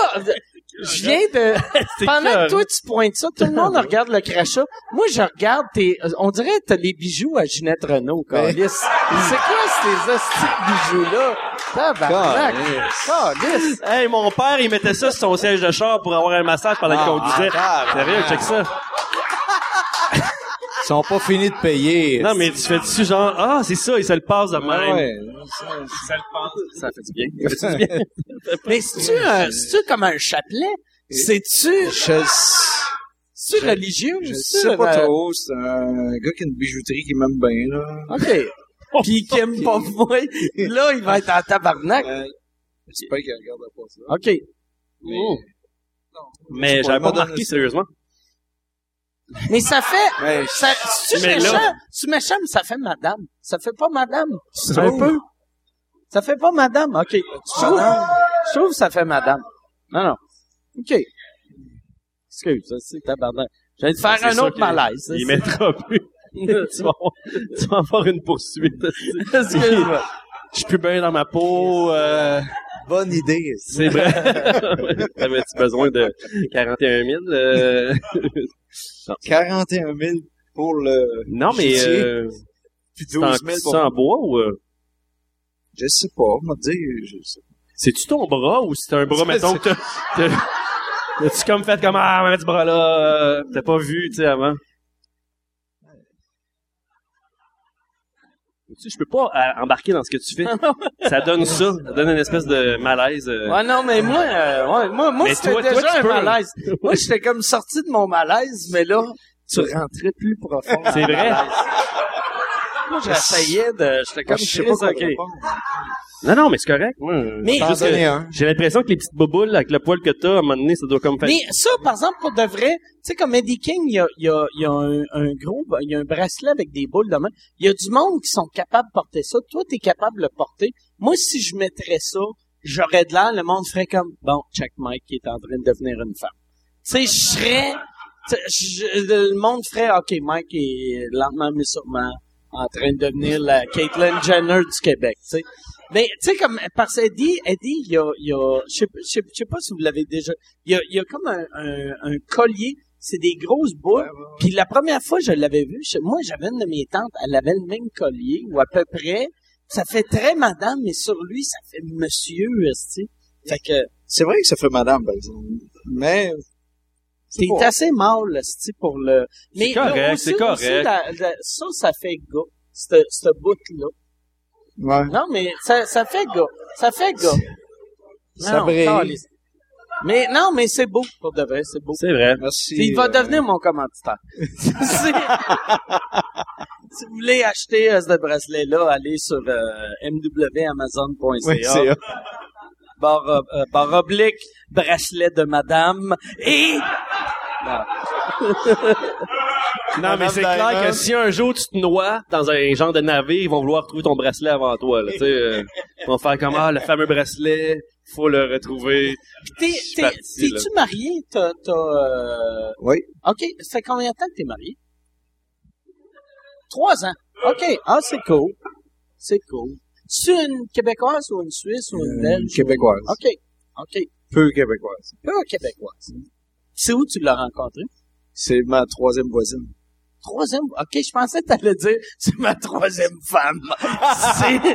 je viens de... Pendant que toi, tu pointes ça, tout le monde regarde le crachat. Moi, je regarde tes... On dirait que t'as les bijoux à Ginette Renault, Carlis. C'est quoi ces hosties bijoux-là? Tabarnak! Carlis! Hey, mon père, il mettait ça sur son siège de char pour avoir un massage pendant qu'il conduisait. Sérieux, check ça. Ils sont pas finis de payer. Non, mais tu fais dessus genre, ah, c'est ça, il se le passe de même. Ouais, ouais. Ça le passe. Ça fait du bien. Ça fait du bien. Mais c'est-tu un- c'est-tu comme un chapelet? C'est-tu... Je, C'est religieux? je sais pas trop. C'est un gars qui a une bijouterie qui m'aime bien, là. OK. Puis qui aime pas moi. Là, il va être en tabarnak. Euh, J'espère qu'il regarde pas ça. OK. Mais pas, j'avais pas remarqué, ça. sérieusement. Mais ça fait... Ouais, Ça, Mais méchant? là- C'est méchant, mais ça fait madame. Ça fait pas madame. Un Un peu. Ça fait pas madame. OK. Je trouve, je trouve que ça fait madame. Non, non. OK. Excuse, ça, c'est tabarnak. Je vais te faire un autre malaise. Il mettra plus. tu, vas avoir, tu vas avoir une poursuite. Excuse-moi. Je suis plus bien dans ma peau. Euh, Bonne idée. c'est vrai. T'avais-tu besoin de 41 000? Euh... 41 000 pour le... Non, mais euh, Puis c'est en, 12 000 c'est pour... en bois ou... euh, Je sais pas, on va te dire. Je sais. C'est-tu ton bras ou c'est un bras, mettons, que t'as... t'as- As-tu comme fait comme, ah, mettre ce bras-là, euh, t'as pas vu, tu sais, avant? Tu sais, je peux pas euh, embarquer dans ce que tu fais. ça donne ça. Ça donne une espèce de malaise. euh. Ouais, non, mais moi, euh, ouais, moi, moi, c'était toi, déjà un peux. malaise. moi, j'étais comme sorti de mon malaise, mais là, tu rentrais plus profond. C'est vrai? Moi, j'essayais de, j'étais comme, je sais pas OK. Non, non, mais c'est correct. Moi, Mais- donner un. j'ai l'impression que les petites bouboules avec le poil que t'as, à un moment donné, ça doit comme faire... Mais ça, par exemple, pour de vrai, tu sais, comme Eddie King, il y a, il y a, il y a un, un gros, il y a un bracelet avec des boules de main. Il y a du monde qui sont capables de porter ça. Toi, t'es capable de le porter. Moi, si je mettrais ça, j'aurais de l'air, le monde ferait comme, bon, check Mike qui est en train de devenir une femme. Tu sais, je serais, tu sais, je- le monde ferait, OK, Mike est lentement mais sûrement en train de devenir la Caitlyn Jenner du Québec, tu sais. Mais, tu sais, comme, parce Eddie, Eddie, il y a, il y a, je sais, pas- je sais, pas si vous l'avez déjà, il y a, il y a comme un, un, un collier, c'est des grosses boules. Puis la première fois que je l'avais vu, je- moi, j'avais une de mes tantes, elle avait le même collier, ou à peu près. Ça fait très madame, mais sur lui, ça fait monsieur, tu sais. Fait que, C'est vrai que ça fait madame, par exemple. Mais... t'es pas. assez mâle, tu sais, pour le... Mais correct, là, aussi- c'est correct. aussi, la- la- ça, ça fait gars. Cette bout-là. Ouais. Non, mais ça, ça fait gars. Ça fait gars. Ça Non, brille. Mais non, mais c'est beau, pour de vrai, c'est beau. C'est vrai. Merci. Puis il va euh, devenir mon commanditaire. si, vous voulez acheter euh, ce bracelet-là, allez sur euh, mwamazon.ca. Oui, c'est barre, euh, barre oblique, bracelet de madame. Et... Non, mais c'est Diamond. clair que si un jour tu te noies dans un genre de navire, ils vont vouloir trouver ton bracelet avant toi. Là, euh, ils vont faire comme ah le fameux bracelet, faut le retrouver. T'es-tu marié? T'as, t'as, euh... Oui. OK. Ça fait combien de temps que t'es marié? Trois ans. OK. Ah, c'est cool. C'est cool. Tu une Québécoise ou une Suisse ou une Euh, Belge? Québécoise. OK. OK. Peu québécoise. Peu Québécoise. C'est où tu l'as rencontré? C'est ma troisième voisine. Troisième? OK, je pensais que t'allais dire c'est ma troisième femme. c'est.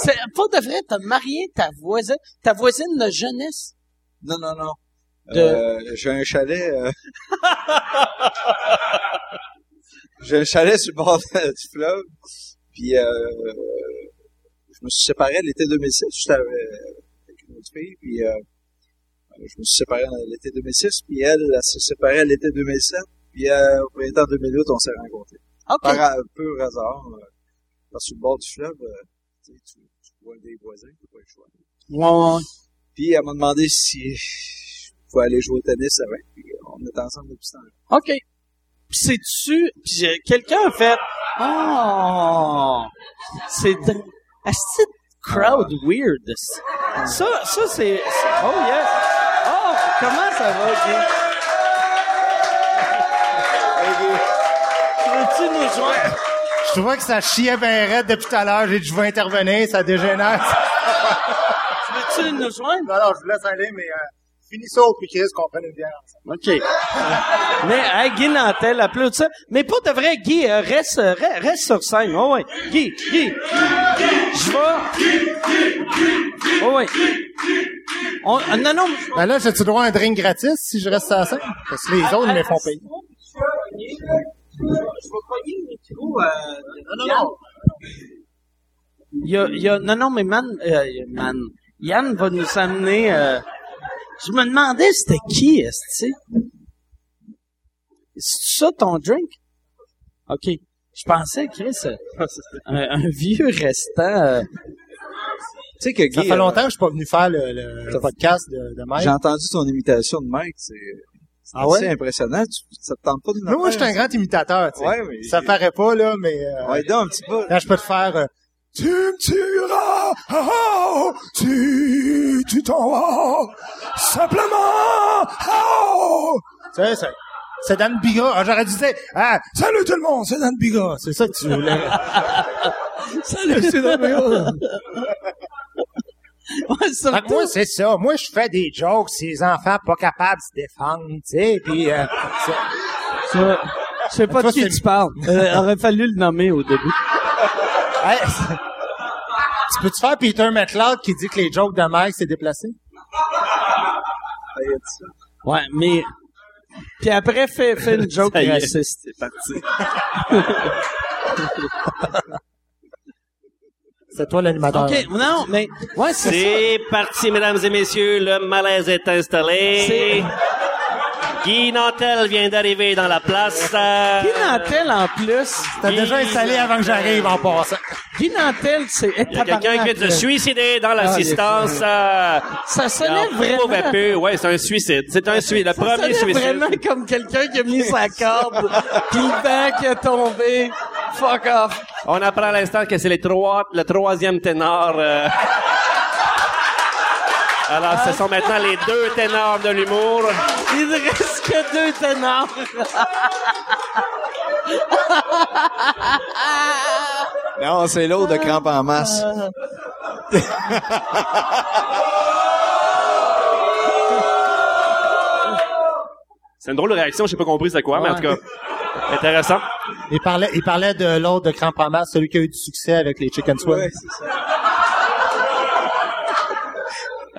C'est pas de vrai, t'as marié ta voisine, ta voisine de jeunesse? Non, non, non. De- Euh, j'ai un chalet. euh, j'ai un chalet sur le bord du fleuve. Puis euh, je me suis séparé l'été 2006. J'étais avec avec une autre fille. Puis euh, je me suis séparé à l'été 2006. Puis elle, elle s'est séparée à l'été 2007. Puis euh, au printemps 2008, on s'est rencontrés. OK. Par un peu hasard, euh, parce que sur le bord du fleuve, euh, tu, vois des voisins, tu pas le choix. Ouais, ouais. Puis elle m'a demandé si je pouvais aller jouer au tennis avec. Puis on est ensemble depuis ce temps-là. OK. Puis c'est-tu... Puis quelqu'un a fait... Oh! C'est... Est-ce que crowd weird? Ça, ça c'est... c'est- Oh, yes! Comment ça va, Guy? Veux-tu nous joindre? Je trouvais que ça chiait bien raide depuis tout à l'heure. J'ai dit, je vais intervenir, ça dégénère. Veux-tu nous joindre? non, non, je vous laisse aller, mais euh, finis ça au plus Chris qu'on prenne une bière ensemble. OK. Mais, hey, Guy Nantel, applaudis ça. Mais pour de vrai, Guy, euh, reste, euh, re- reste sur scène. Oh, ouais. Guy, Guy. Je vais... Oh, ouais. On, euh, non, non. Ben là, j'ai-tu droit à un drink gratis si je reste à la scène? Parce que les autres, ils me font payer. Je vais pogner le micro. Euh, Non, non, non. Il y a, il y a, non, non, mais man, euh, man, Yann va nous amener, euh, je me demandais c'était qui, est-ce que C'est ça ton drink? OK. Je pensais, Chris, euh, un, un vieux restant, euh, Tu sais que Ça Guy, fait euh, longtemps que je suis pas venu faire le, podcast de, de Mike. j'ai entendu ton imitation de Mike, c'est c'est Ah ouais? impressionnant. Tu, ça te tente pas de Mais moi, je suis un grand imitateur, tu sais. Ouais, mais... Ça paraît pas, là, mais... Euh, Ouais, donc, un petit peu. Là, je peux te faire... tu me tueras, ah, ah, tu, tu t'en vas, simplement, ah. Tu sais, c'est, c'est Dan Biga. Ah, j'aurais dû dire, ah, salut tout le monde, c'est Dan Biga. C'est ça que tu voulais. salut, c'est Dan Biga. ouais, Fait que moi, c'est ça. Moi, je fais des jokes, ces enfants pas capables de se défendre, tu sais, puis euh, c'est- ça, je sais pas de qui c'est- tu parles. Euh, aurait fallu le nommer au début. Hey, tu peux-tu faire Peter McLeod qui dit que les jokes de Mike, c'est déplacé? Ouais, mais, puis après, fais, fais une joke raciste. C'est parti. C'est toi l'animateur. OK, non, mais, ouais, c'est ça. C'est parti, mesdames et messieurs. Le malaise est installé. C'est- Guy Nantel vient d'arriver dans la place. Euh, Guy Nantel, en plus, T'as déjà installé avant que j'arrive en passant. Guy Nantel, c'est... Il y a quelqu'un qui vient de se suicider dans l'assistance. euh, Ça sonnait en vraiment... Ouais, c'est un suicide. C'est un suicide. Le Ça premier suicide. vraiment comme quelqu'un qui a mis sa corde, puis le banc qui a tombé. Fuck off. On apprend à l'instant que c'est les trois, le troisième ténor. euh. Alors, ce sont maintenant les deux ténors de l'humour. Il ne reste que deux ténors. Non, c'est l'autre de crampe en masse. C'est une drôle de réaction, j'ai pas compris c'est quoi, mais en tout cas, intéressant. Il parlait, il parlait de l'autre de Cramp en masse, celui qui a eu du succès avec les Chicken Swell. Ouais, c'est ça.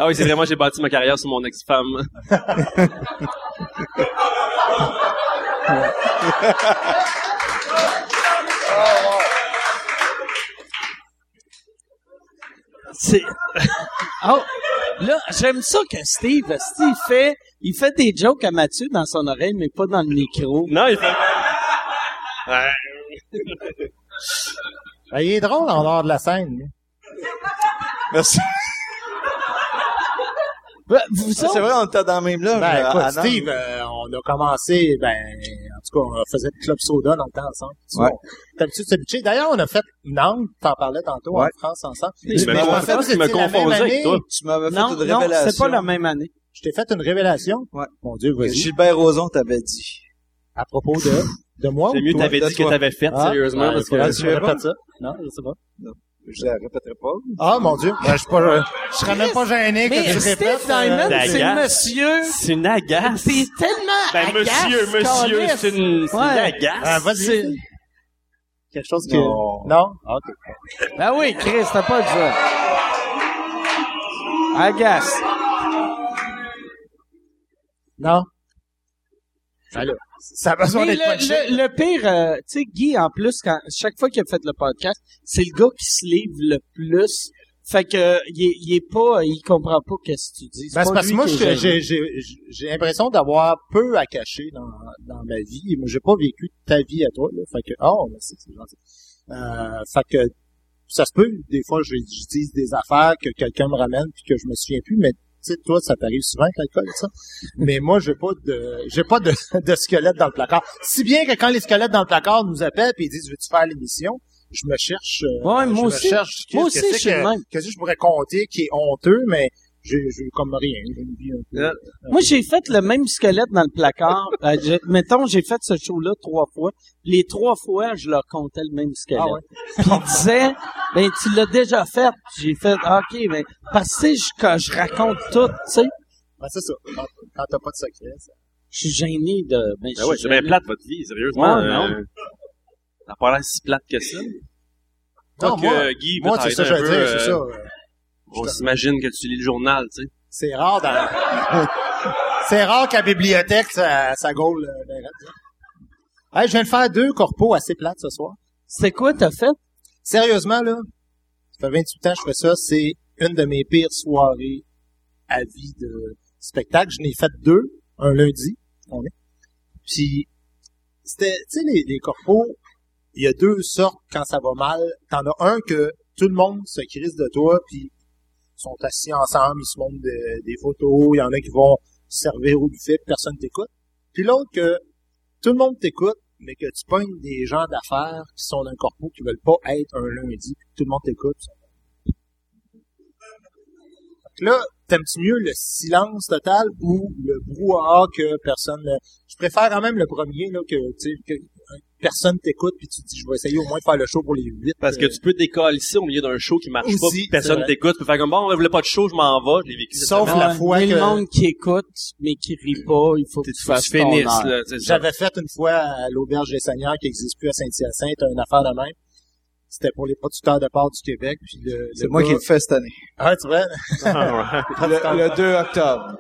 Ah oui, c'est vrai, moi j'ai bâti ma carrière sur mon ex-femme. C'est... Oh, là, j'aime ça que Steve, Steve fait, il fait des jokes à Mathieu dans son oreille, mais pas dans le micro. Non, il fait... Ouais. Ben, il est drôle en dehors de la scène. lui. Merci. Ben, Vous C'est autres, vrai, on était dans le même loge. Ben, euh, écoute. Steve, euh, on a commencé, ben, en tout cas, on faisait le club soda dans le temps ensemble. Tu Ouais. T'as l'habitude de s'habituer. D'ailleurs, on a fait Nantes, t'en parlais tantôt, Ouais. en France ensemble. Tu me Mais confonds- en fait, qu'il me la même avec toi. Tu m'avais fait non, une non, révélation. c'est pas la même année. Je t'ai fait une révélation. Ouais. Mon Dieu, vas-y. Gilbert Rozon t'avait dit. À propos de, de moi C'est ou mieux toi? t'avais dit que t'avais fait, Ah, sérieusement, parce c'est que... tu tu pas? ça. Non, je sais pas. Je la répéterai pas. Ah, mon Dieu. Ben, je suis pas, je, je serais même pas gêné que tu Steve répètes. Diamond, euh, c'est Agace. monsieur. C'est une agace. T'es tellement Ben, agace, monsieur, monsieur, c'est une, c'est une agace. ah, C'est- vas-y. Quelque chose que... Non. Non? Ah, OK. Ben oui, Chris, t'as pas dit ça. Agace. Non? Alors, ça a besoin Mais d'être punché. le, le, le pire, euh, tu sais, Guy, en plus, quand chaque fois qu'il a fait le podcast, c'est le gars qui se livre le plus Fait que il est, il est pas, il comprend pas qu'est-ce que tu dis. Ben, c'est parce que moi, je- j'ai, j'ai, j'ai l'impression d'avoir peu à cacher dans, dans ma vie. Moi, j'ai pas vécu ta vie à toi, là. Fait que, oh, merci, c'est gentil. Euh, fait que, ça se peut, des fois, je- j'utilise des affaires que quelqu'un me ramène puis que je me souviens plus, mais sais, toi, ça t'arrive souvent avec l'alcool, ça? Mais moi, j'ai pas de, j'ai pas de, de squelette dans le placard. Si bien que quand les squelettes dans le placard nous appellent puis ils disent, veux-tu faire l'émission? Je me cherche, euh, Ouais, je moi me aussi. cherche, Moi aussi, je que- même. Qu'est-ce que je pourrais compter qui est honteux, mais j'ai, j'ai comme rien. J'ai une vie un peu. Euh, Moi, j'ai fait le même squelette dans le placard. Euh, j'ai- mettons, j'ai fait ce show-là trois fois. Les trois fois, je leur comptais le même squelette. Ah ouais? Puis ils disaient, ben, tu l'as déjà fait. J'ai fait, ah, OK, mais parce que tu sais, je, quand je raconte tout, tu sais, Ben, c'est ça. Quand, quand t'as pas de secret, ça. je suis gêné de... Ben, je Ben ouais, suis c'est bien plate, votre vie, sérieusement. Ouais, non. euh, Ça a pas l'air si plate que ça. Non, Quoique, moi- euh, Guy, Moi, c'est ça, je un veux peu, dire, euh, c'est ça. On s'imagine que tu lis le journal, tu sais. C'est rare dans... c'est rare qu'à la bibliothèque, ça, ça gaule. euh. Hey, je viens de faire deux corpos assez plates ce soir. C'est quoi t'as fait? Sérieusement, là, ça fait 28 ans que je fais ça. C'est une de mes pires soirées à vie de spectacle. Je n'ai fait deux, un lundi, on est. Puis, c'était, tu sais, les, les corpos, il y a deux sortes quand ça va mal. T'en as un que tout le monde se crise de toi, puis sont assis ensemble, ils se montrent de- des photos, il y en a qui vont se servir au buffet, personne t'écoute. Puis l'autre que tout le monde t'écoute, mais que tu pognes des gens d'affaires qui sont d'un corpo qui veulent pas être un lundi, puis tout le monde t'écoute. Là, t'aimes-tu mieux le silence total ou le brouhaha que personne... ne- Je préfère quand même le premier, là, que, que personne t'écoute, puis tu te dis, je vais essayer au moins de faire le show pour les huit. Parce que euh, tu peux décalisser au milieu d'un show qui marche pas, Aussi, puis personne t'écoute, tu peux faire comme bon, on voulait pas de show, je m'en vais, je l'ai vécu. Sauf la fois que- le monde qui écoute, mais qui rit pas, il faut que Tu fasses finisses. J'avais fait une fois à l'Auberge des Seigneurs qui n'existe plus à Saint-Hyacinthe, une affaire de même. C'était pour les producteurs de porc du Québec. Puis le, C'est moi gars- qui le fais cette année. Ah, tu vois? Ah, ouais. Le, le 2 octobre.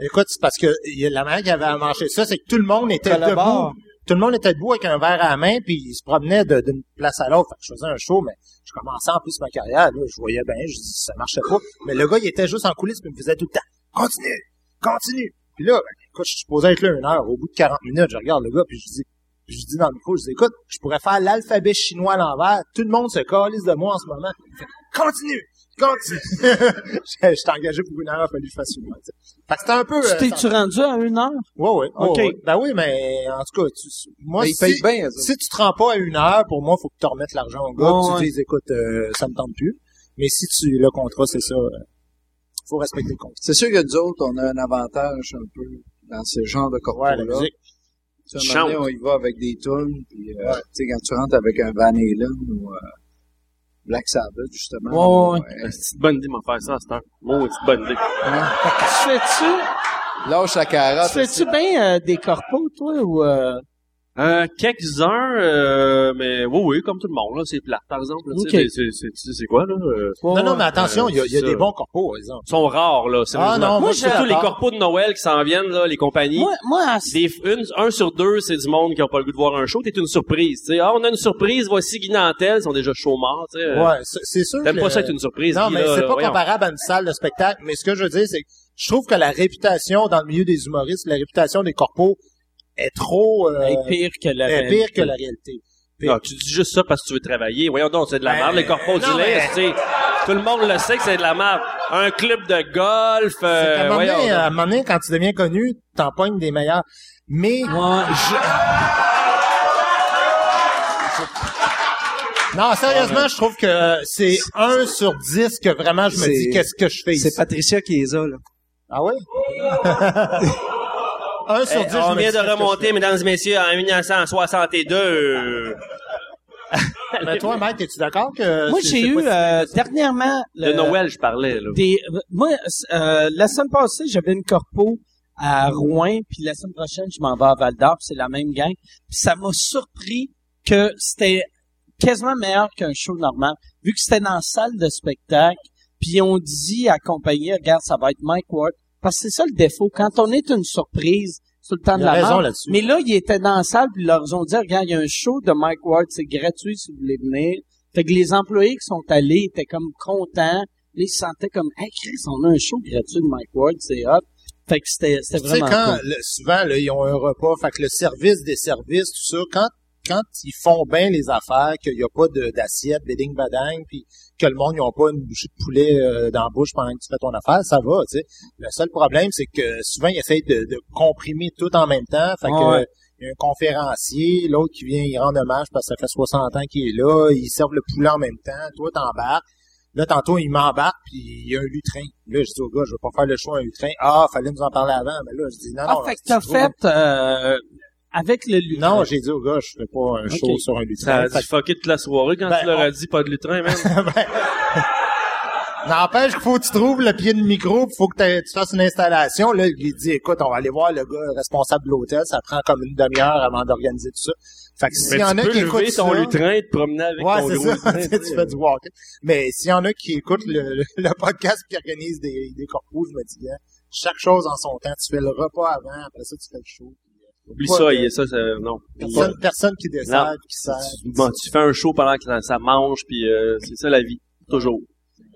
Écoute, c'est parce que la manière qui avait à manger ça, c'est que tout le monde était debout. Tout le monde était debout avec un verre à la main, puis il se promenait de- d'une place à l'autre. Fait que je faisais un show, mais je commençais en plus ma carrière. Là, je voyais bien, je dis, ça marchait pas. Mais le gars, il était juste en coulisses, puis il me faisait tout le temps. Continue! Continue! Puis là, ben, écoute, je suis supposé être là une heure. Au bout de 40 minutes, je regarde le gars, puis je dis, je dis dans le micro, je dis, écoute, je pourrais faire l'alphabet chinois à l'envers. Tout le monde se calisse de moi en ce moment. Il fait, continue! Continue! je t'ai engagé pour une heure, il fallu que je fasse une heure. tu sais. Fait que c'était un peu... Tu euh, t'es-tu rendu à une heure? Ouais, ouais. OK. ouais, ouais. Ben oui, mais en tout cas, tu, moi, si, payent bien, si tu te rends pas à une heure, pour moi, faut que tu remettes l'argent au gars, Ouais, puis ouais. tu dis, écoute, euh, ça me tente plus. Mais si tu, le contrat, c'est ça, euh, faut respecter le contrat. C'est sûr que nous autres, on a un avantage un peu dans ce genre de Ouais, corpo-là. la musique. Tu sais, on y va avec des tunes, puis euh, tu sais, quand tu rentres avec un Van Halen ou euh, Black Sabbath, justement. Ouais, ouais. C'est une bonne idée de m'en faire ça à cette heure. Oh, c'est une bonne idée. Tu fais-tu, Lâche la tu carotte. fais-tu bien euh, des corpos, toi, ou... Euh... Euh, quelques-uns, euh, mais oui, oui, comme tout le monde, là, c'est plate, par exemple. là, c'est- c'est- quoi, là? euh, Non, non, mais attention, euh, il y a, il y a c'est des bons corpos, par exemple. Ils sont rares, là, sérieusement. Ah, non, moi, Surtout les corpos de Noël qui s'en viennent, là, les compagnies. Moi, moi, Des, une, un sur deux, c'est du monde qui n'a pas le goût de voir un show. T'es une surprise, tu sais. Ah, on a une surprise, voici Guy Nantel, ils sont déjà chauds morts, tu sais. euh, Ouais, c'est sûr T'aimes que pas le- ça être une surprise, Non, Guy, mais là, c'est pas voyons. comparable à une salle de spectacle. Mais ce que je veux dire, c'est que je trouve que la réputation dans le milieu des humoristes, la réputation des corpos est trop euh, est pire que la réalité. pire que la réalité. Tu dis juste ça parce que tu veux travailler. Voyons donc, c'est de la ben, merde, les corpos du lait, tout le monde le sait que c'est de la merde. Un club de golf. Euh, à, un moment donné, à un moment donné, quand tu deviens connu, t'empoignes des meilleurs. Mais je... Non, sérieusement, je trouve que c'est un sur dix que vraiment je me dis qu'est-ce que je fais ici? C'est Patricia qui les a, là. Ah oui? 1 eh, sur 10, je on vient de remonter, mesdames et messieurs, en 1962. Mais toi, Mike, es-tu d'accord que... Moi, j'ai eu, euh, dernièrement... Le, Noël, je parlais. Là. Des, moi, euh, la semaine passée, j'avais une corpo à Rouen, puis la semaine prochaine, je m'en vais à Val-d'Or, c'est la même gang. Puis ça m'a surpris que c'était quasiment meilleur qu'un show normal, vu que c'était dans la salle de spectacle, puis on dit à compagnie, regarde, ça va être Mike Ward, parce que c'est ça le défaut. Quand on est une surprise, c'est tout le temps Il de la raison là-dessus. Mais là, il était dans la salle, puis ils leur ont dit, regarde, il y a un show de Mike Ward, c'est gratuit si vous voulez venir. Fait que les employés qui sont allés étaient comme contents. Là, ils se sentaient comme, hey, Chris, on a un show gratuit de Mike Ward, c'est hot. Fait que c'était, c'était Tu sais, vraiment quand, cool. le- souvent, là, ils ont un repas, fait que le service des services, tout ça, quand, quand ils font bien les affaires, qu'il n'y a pas d'assiette, bedding badang, puis que le monde, ont pas une bouchée de poulet euh, dans la bouche pendant que tu fais ton affaire, ça va, tu sais. Le seul problème, c'est que souvent, ils essayent de, de comprimer tout en même temps, fait que, Ouais. il y a un conférencier, l'autre qui vient y rendre hommage parce que ça fait 60 ans qu'il est là, ils servent le poulet en même temps, toi t'embarques. Là, tantôt, il m'embarque, puis il y a un lutrin. Là, je dis au gars, je vais pas faire le choix un lutrin. Ah, fallait nous en parler avant. Mais là, je dis, non, Ah, non. fait que t'as fait, euh, avec le lutrin. Non, j'ai dit au gars, je ferai pas un show sur un Ça lutrin. a Fait dû fucker toute la soirée quand Ben, tu leur on- as dit pas de lutrin, man. N'empêche qu'il faut que tu trouves le pied de micro, il faut que tu fasses une installation. Là, il dit, écoute, on va aller voir le gars responsable de l'hôtel. Ça prend comme une demi-heure avant d'organiser tout ça. Fait que s'il y en tu a qui écoutent ton ça, lutrin et te promener avec Ouais, ton ça. tu fais du walking. Mais s'il y en a qui écoutent le, le, le podcast qui organise des, des corpos, je me dis, chaque chose en son temps. Tu fais le repas avant, après ça, tu fais le show. Oublie ça, de- il y a ça, ça, non. Personne, personne qui dessert, Non. qui sert. Bon, tu fais un show pendant que ça, ça mange, puis euh, c'est ça la vie, toujours.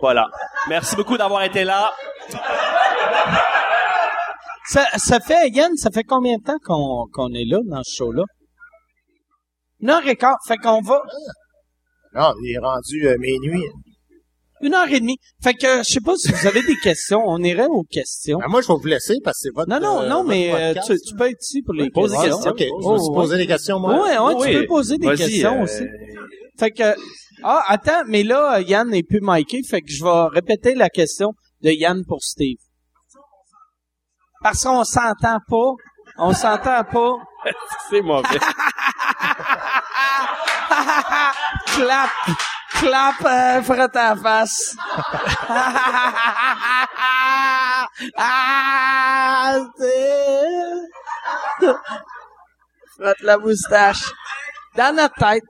Voilà. Merci beaucoup d'avoir été là. Ça, ça fait, Yann, ça fait combien de temps qu'on, qu'on est là, dans ce show-là? Et quart. Fait qu'on va, Non, il est rendu euh, minuit. Une heure et demie. Fait que, je sais pas si vous avez des questions. On irait aux questions. Ben, moi, je vais vous laisser parce que c'est votre Non, non, euh, non, votre mais euh, podcast, tu, tu peux être ici pour les Pose des questions. questions. OK, je Oh, me suis ouais. posé des questions, moi. Ouais, ouais, tu Oui. peux poser des questions euh, aussi. Fait que, ah, attends, mais là, Yann n'est plus miké, fait que je vais répéter la question de Yann pour Steve. Parce qu'on s'entend pas. On s'entend pas. C'est mauvais. clap, clap, euh, frotte la face. ah, la moustache. Dans notre tête.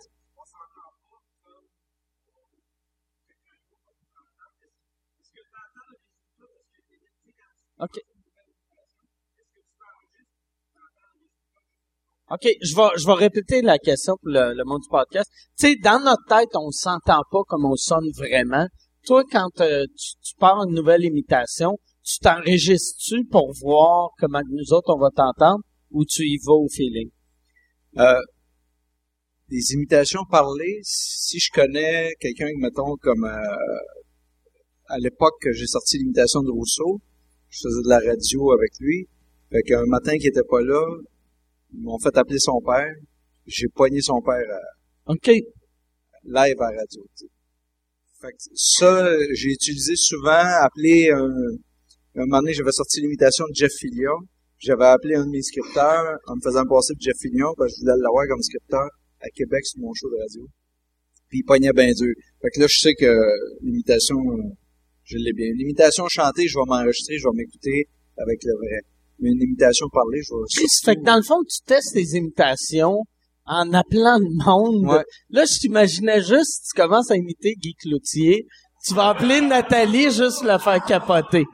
OK. OK, je vais, je vais répéter la question pour le, le monde du podcast. Tu sais, dans notre tête, on s'entend pas comme on sonne vraiment. Toi, quand euh, tu, tu pars une nouvelle imitation, tu t'enregistres-tu pour voir comment nous autres, on va t'entendre ou tu y vas au feeling? Euh, des imitations parlées, si je connais quelqu'un, mettons, comme euh, à l'époque que j'ai sorti l'imitation de Rousseau, je faisais de la radio avec lui. Fait qu'un matin qu'il était pas là, ils m'ont fait appeler son père. J'ai poigné son père à- OK. live à radio. tu sais. Fait que ça, j'ai utilisé souvent, appelé un, un moment donné, j'avais sorti l'imitation de Jeff Fillion. J'avais appelé un de mes scripteurs en me faisant passer pour Jeff Fillion parce que je voulais l'avoir comme scripteur à Québec sur mon show de radio. Puis il pognait bien dur. Fait que là, je sais que l'imitation, euh, je l'ai bien. L'imitation chantée, je vais m'enregistrer, je vais m'écouter avec le vrai. Mais une imitation parlée, je vais... Ça fait que dans le fond, tu testes tes imitations en appelant le monde. Ouais. Là, je t'imaginais juste, tu commences à imiter Guy Cloutier. Tu vas appeler Nathalie juste pour la faire capoter.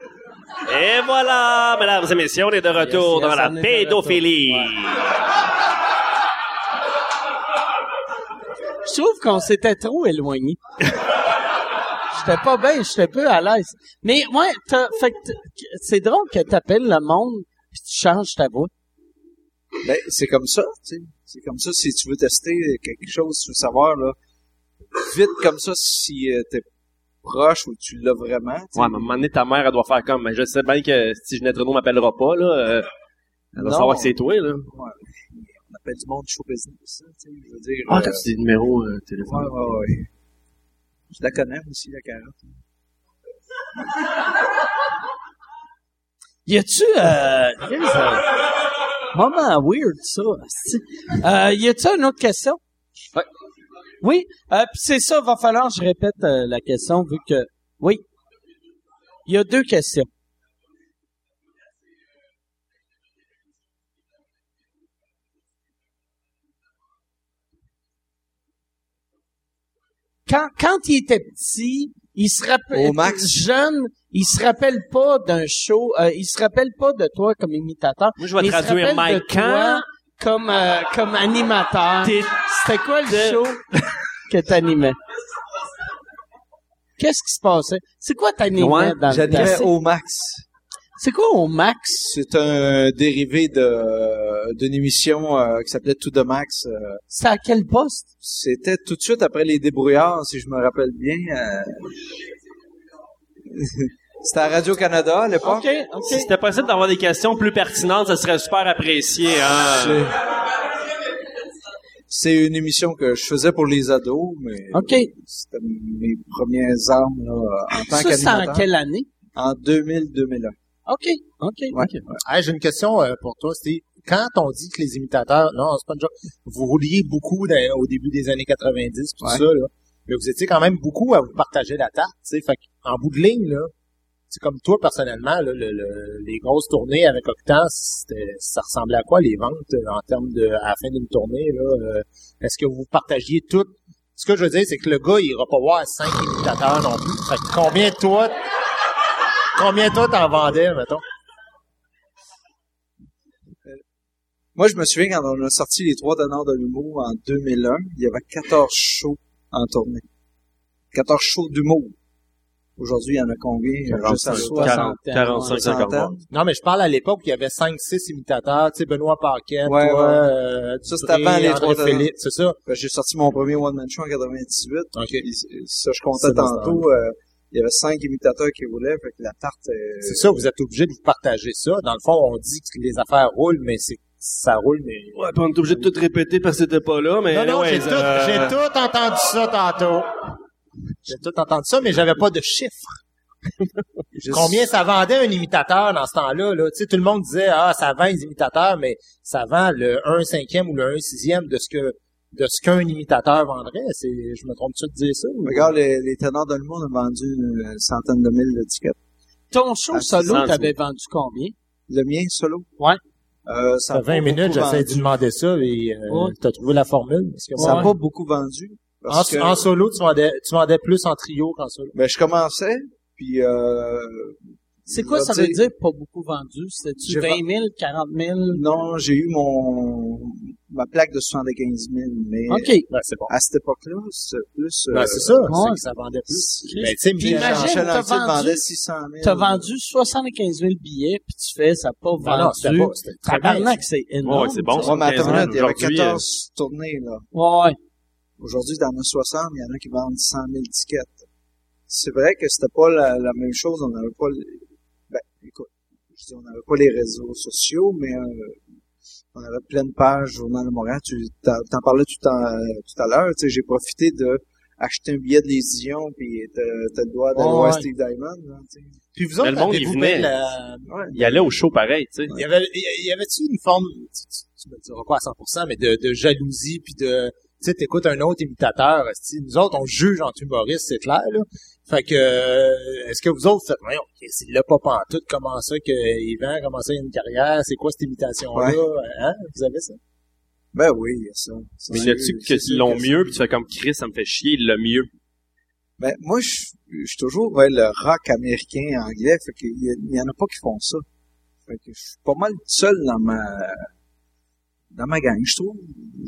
Et voilà, mesdames et messieurs, on est de retour Yes, yes, dans la pédophilie. Je trouve qu'on s'était trop éloigné. J'étais pas bien, j'étais peu à l'aise. Mais ouais, t'as- fait c'est drôle que t'appelles le monde puis tu changes ta voix. Ben, c'est comme ça, tu sais. C'est comme ça, si tu veux tester quelque chose, tu veux savoir, là, vite comme ça, si euh, t'es proche ou tu l'as vraiment, tu sais. Ouais, mais à un moment donné, ta mère, elle doit faire comme, mais je sais bien que si Ginette Renault m'appellera pas, là, euh, elle va Non. savoir que c'est toi, là. Ouais. On appelle du monde show business, hein, tu sais, je veux dire. Ah, euh, t'as des numéros euh, ouais, téléphone. ouais, ouais. Je la connais aussi, la carotte. Y a-tu euh, moment weird ça. Euh, y a-tu une autre question? Ouais. Oui, euh, c'est ça, va falloir que je répète euh, la question vu que oui. Il y a deux questions. Quand, quand il était petit, il se rappelle Au max. jeune, il se rappelle pas d'un show, euh, il se rappelle pas de toi comme imitateur. Moi, je vais mais il se traduire rappelle Mike de toi comme euh, comme animateur. C'était quoi le de- show que t'animais? Qu'est-ce qui se passait? C'est quoi ta Ouais, dans le J'animais au max. C'est quoi au max? C'est un dérivé de d'une émission euh, qui s'appelait Tout de Max. euh, C'est à quel poste? C'était tout de suite après les débrouillards, si je me rappelle bien. euh. C'était à Radio-Canada à l'époque. OK, OK. Si c'était possible d'avoir des questions plus pertinentes, ça serait super apprécié. Hein? C'est- une émission que je faisais pour les ados, mais c'était mes premières armes là, en tant Ça, c'est en qu'animateur. quelle année? En 2000-2001. OK, OK, Ouais. OK. Hey, j'ai une question euh, pour toi, Steve. Quand on dit que les imitateurs, non, c'est pas une joke, vous rouliez beaucoup dans- au début des années 90, tout Ouais. ça, là, mais vous étiez quand même beaucoup à vous partager la tarte, tu sais, fait en bout de ligne, là, c'est comme toi, personnellement, là, le- le- les grosses tournées avec Octan, ça ressemblait à quoi, les ventes, euh, en termes de, à la fin d'une tournée, là, euh, est-ce que vous partagiez tout? Ce que je veux dire, c'est que le gars, il ira pas voir cinq imitateurs non plus. Fait que combien toi, combien toi t'en vendais, mettons? Moi, je me souviens quand on a sorti les trois donneurs de l'humour en 2001, il y avait 14 shows en tournée. 14 shows d'humour. Aujourd'hui, il y en a combien? Juste à 60. 40, 45, 50. soixantaine. Non, mais je parle à l'époque il y avait 5-6 imitateurs, tu sais, Benoît Paquet, Ouais, toi, ouais. euh, Ça, c'était avant les trois. Philippe, c'est ça? Ben, J'ai sorti mon premier one-man show en 98. OK. Puis, ça, je comptais tantôt. euh, il y avait cinq imitateurs qui roulaient, fait que la tarte... euh, C'est ça, vous êtes obligé de vous partager ça. Dans le fond, on dit que les affaires roulent, mais c'est ça roule, mais... Ouais, puis on est obligé de tout répéter parce que t'étais pas là, mais Non, non, ouais, j'ai tout, j'ai tout entendu ça tantôt. J'ai tout entendu ça, mais j'avais pas de chiffres. juste- Combien ça vendait un imitateur dans ce temps-là? Là? Tu sais, tout le monde disait Ah, ça vend les imitateurs, mais ça vend le 1 cinquième ou le 1 sixième de ce que de ce qu'un imitateur vendrait. C'est, je me trompe-tu de dire ça? ou- Regarde, les, les ténors de l'humour ont vendu une centaine de mille de tickets. Ton show solo, t'avais vendu combien? Le mien, solo? Ouais. Euh, ça Ça a fait 20 pas minutes, j'essaie de demander ça et euh, Ouais. t'as trouvé la formule. Parce que Ça n'a Ouais. pas beaucoup vendu. en, Parce que, en solo, tu vendais, tu vendais plus en trio qu'en solo. ben, je commençais, puis euh, C'est quoi ça veut dire pas beaucoup vendu? C'était-tu J'ai 20 000, 40 000? Non, j'ai eu mon ma plaque de 75 000, mais OK. Ben, c'est bon. à cette époque-là, c'est plus... Ben, euh, c'est ça, ouais. ça vendait plus. Ben, tu sais, vendu- vendait 600 000. T'as vendu 75 000 billets, puis tu fais, ça n'a pas Non, non, c'était vendu. pas, c'était très bien. C'est énorme. Ouais, c'est bon, Ouais, mais attends 15 une minute, il y avait aujourd'hui, 14 tournées, là. Ouais. Aujourd'hui, dans nos 60, il y en a qui vendent 100 000 tickets. C'est vrai que c'était pas la, la même chose. On n'avait pas... écoute, je dis, on n'avait pas les réseaux sociaux, mais euh, on avait plein de pages Journal de Montréal. Tu t'en, parlais tout, en- tout à l'heure. Tu sais, j'ai profité de acheter un billet de les Dion, puis t'as, le droit d'aller Ouais, voir ouais. Steve Diamond. Là, tu sais. Puis vous autres, le monde, il venait. payé la- Ouais. Il allait au show pareil, tu sais. Il y avait, il y avait-tu une forme, tu, tu, tu me diras pas à 100%, mais de, de jalousie puis de, sais, t'écoutes un autre imitateur, nous autres, on juge entre humoristes, c'est clair, là. Fait que, euh, est-ce que vous autres, vous faites, voyons, s'il l'a pas pantoute, comment ça qu'il vend, comment ça il y a une carrière, c'est quoi cette imitation-là, hein? Vous avez ça? Ben oui, il y a ça. Ça, Mais c'est- y a-tu c'est que sûr ils l'ont que- mieux, puis tu fais comme Chris, ça me fait chier, il l'a mieux. Ben, moi, je, suis toujours vers le rock américain, anglais, fait qu'il y, y en a pas qui font ça. Fait que je suis pas mal seul dans ma, dans ma gang, je trouve.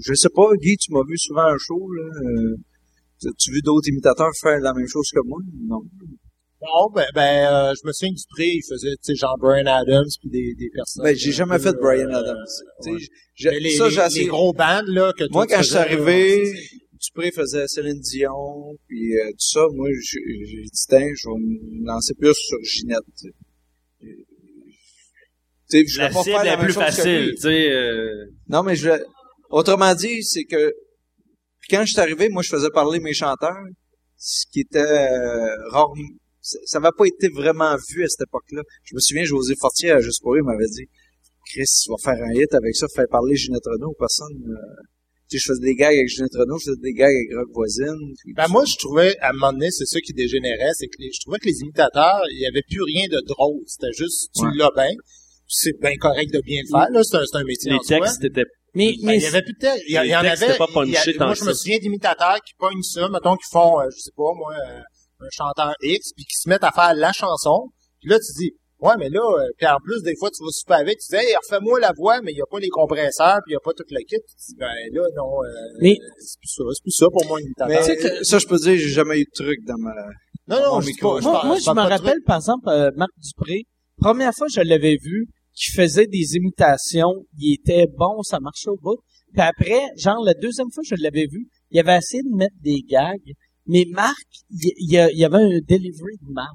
Je sais pas, Guy, tu m'as vu souvent un show, là. euh, tu- as vu d'autres imitateurs faire la même chose que moi? Non. Non, ben, ben euh, je me souviens du prix, il faisait, tu sais, genre Brian Adams puis des, des personnes. Ben, j'ai jamais fait de Brian euh, Adams. Ouais. j'ai- Mais les, ça, j'ai assez... les gros bands, là, que Moi, quand je suis arrivé, Dupré faisait Céline Dion, puis euh, tout ça. Moi, j'ai dit, tiens, je vais me lancer plus sur Ginette. Sais. Tu sais, je La vais pas cible faire la est même plus chose facile, lui. tu sais. euh, Non, mais je... Autrement dit, c'est que puis quand je suis arrivé, moi, je faisais parler mes chanteurs, ce qui était euh, rare. Ça n'avait pas été vraiment vu à cette époque-là. Je me souviens, José Fortier, à Juste pour lui, m'avait dit, Chris, tu vas faire un hit avec ça, faire parler Ginette Renault. Personne... euh, Tu sais, je faisais des gags avec Ginette Renault, je faisais des gags avec Rock Voisine. Ben moi, je trouvais, à un moment donné, c'est ça qui dégénérait, c'est que les- je trouvais que les imitateurs, il y avait plus rien de drôle. C'était juste, tu Ouais. l'as bien, c'est bien correct de bien le faire, là, c'est un, c'est un métier Les en soi. textes étaient Mais, Ben, mais il y avait plus de texte. Il y, en avait. pas punchés il y a- tant moi, je me souviens d'imitateurs qui pognent ça, mettons, qui font, euh, je sais pas, moi, euh, un chanteur X, puis qui se mettent à faire la chanson. Puis là, tu dis, ouais, mais là, euh, puis en plus, des fois, tu vas souper avec, tu dis, hey, refais-moi la voix, mais il y a pas les compresseurs, puis il y a pas tout le kit. Tu dis, ben là, non, euh, Mais- c'est plus ça, c'est plus ça pour moi, imitateur. Mais Tu sais que- ça, je peux dire, j'ai jamais eu de truc dans ma Non, non, Mon je micro. pas- Moi, parle- moi, je me rappelle, par exemple, euh, Marc Dupré. Première fois que je l'avais vu, qui faisait des imitations, il était bon, ça marchait au bout. Puis après, genre, la deuxième fois que je l'avais vu, il avait essayé de mettre des gags, mais Marc, il, il il avait un delivery de mal.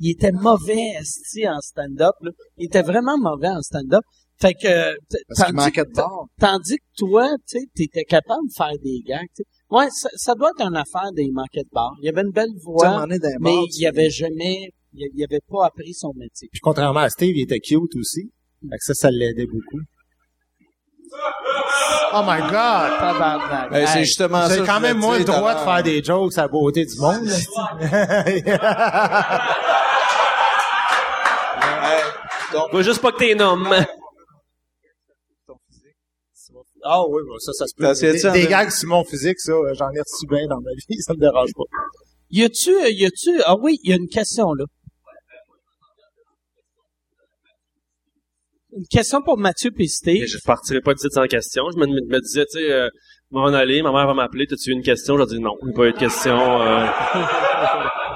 Il était mauvais, esti, en stand-up, là. Il était vraiment mauvais en stand-up. Fait que, t- Parce tandis, manquait de bord. tandis que toi, tu sais, t'étais capable de faire des gags. Ouais, ça, ça doit être une affaire des manquets de bar. Il y avait une belle voix, mais bars, il avait jamais, il, il avait pas appris son métier. Puis contrairement à Steve, il était cute aussi. Fait que ça, ça l'aidait beaucoup. Oh my god! Tabarnak. Ben, c'est justement ça. J'ai quand même moins le droit de faire des jokes à la beauté du monde. Donc, Faut juste pas que t'es nomme. Ah oui, bon, ça, ça se peut. Des, ça, des André? gags sur mon physique, ça, euh, j'en ai reçu bien dans ma vie, ça me dérange pas. Y a-tu, euh, y a-tu, ah oui, il y a une question, là. Une question pour Mathieu et Steve. Je partirai pas de site sans question. Je me, me disais, tu sais, euh, m'en aller, ma mère va m'appeler, t'as-tu eu une question? Je dis non, il n'y a pas eu de question. euh.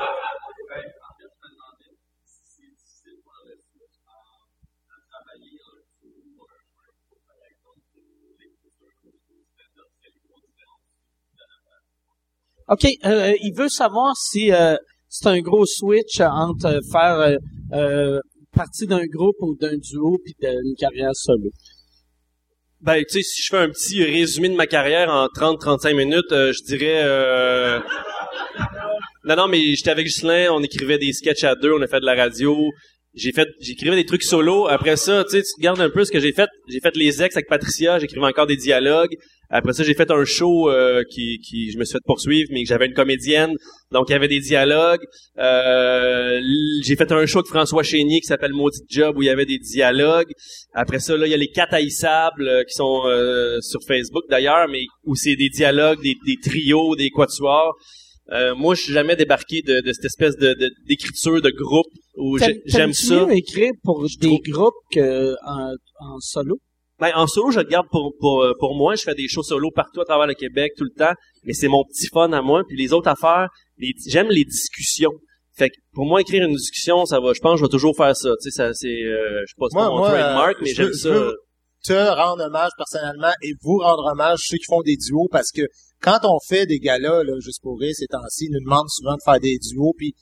OK, euh, il veut savoir si euh, c'est un gros switch entre euh, faire euh, euh, partie d'un groupe ou d'un duo puis d'une carrière solo? Ben, tu sais, si je fais un petit résumé de ma carrière en 30-35 minutes, euh, je dirais... euh, Non, non, mais j'étais avec Ghislain, on écrivait des sketchs à deux, on a fait de la radio. J'ai fait, j'écrivais des trucs solo. Après ça, tu sais, tu regardes un peu ce que j'ai fait. J'ai fait les ex avec Patricia, j'écrivais encore des dialogues. Après ça, j'ai fait un show euh, qui, qui, je me suis fait poursuivre, mais que j'avais une comédienne, donc il y avait des dialogues. Euh, j'ai fait un show avec François Chénier qui s'appelle Maudit Job où il y avait des dialogues. Après ça, là, il y a les quatre euh, qui sont euh, sur Facebook d'ailleurs, mais où c'est des dialogues, des trios, des quatuors. Euh, moi, je suis jamais débarqué de, de cette espèce de de- d'écriture de, groupe où j'aime ça. mieux écrire pour des groupes que en, en solo? Ben, en solo, je le garde pour, pour, euh, pour moi. Je fais des shows solo partout à travers le Québec tout le temps. Mais c'est mon petit fun à moi. Puis les autres affaires, les- j'aime les discussions. Fait que pour moi, écrire une discussion, ça va. Je pense que je vais toujours faire ça. Tu sais, ça, c'est, euh, je sais pas si c'est Moi, mon moi, trademark, euh, mais j'aime veux- ça. je veux- te rendre hommage personnellement et vous rendre hommage ceux qui font des duos parce que quand on fait des galas, là, juste pour rire, ces temps-ci, ils nous demandent souvent de faire des duos puis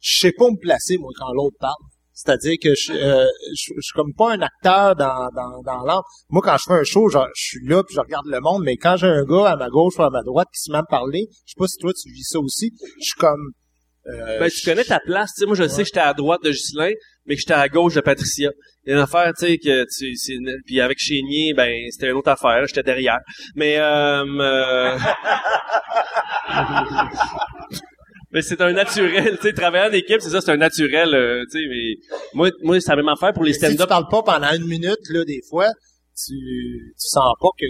je sais pas où me placer, moi, quand l'autre parle. C'est-à-dire que je, euh, je, je suis comme pas un acteur dans, dans, dans l'âme. Moi, quand je fais un show, genre, je suis là puis je regarde le monde, mais quand j'ai un gars à ma gauche ou à ma droite qui se met à me parler, je sais pas si toi tu vis ça aussi, je suis comme... euh, Ben, tu connais ta place. Tu sais, moi, je sais que j'étais à droite de Ghislain, mais que j'étais à gauche de Patricia. Il y a une affaire, tu sais, que tu, c'est, puis avec Chénier, ben, c'était une autre affaire. J'étais derrière. Mais, euh, euh, mais c'est un naturel, tu sais, travailler en équipe, c'est ça, c'est un naturel, euh, tu sais, mais moi, moi, c'est la même affaire pour les Mais si tu stand-up. parles pas pendant une minute, là, des fois, tu, tu sens pas que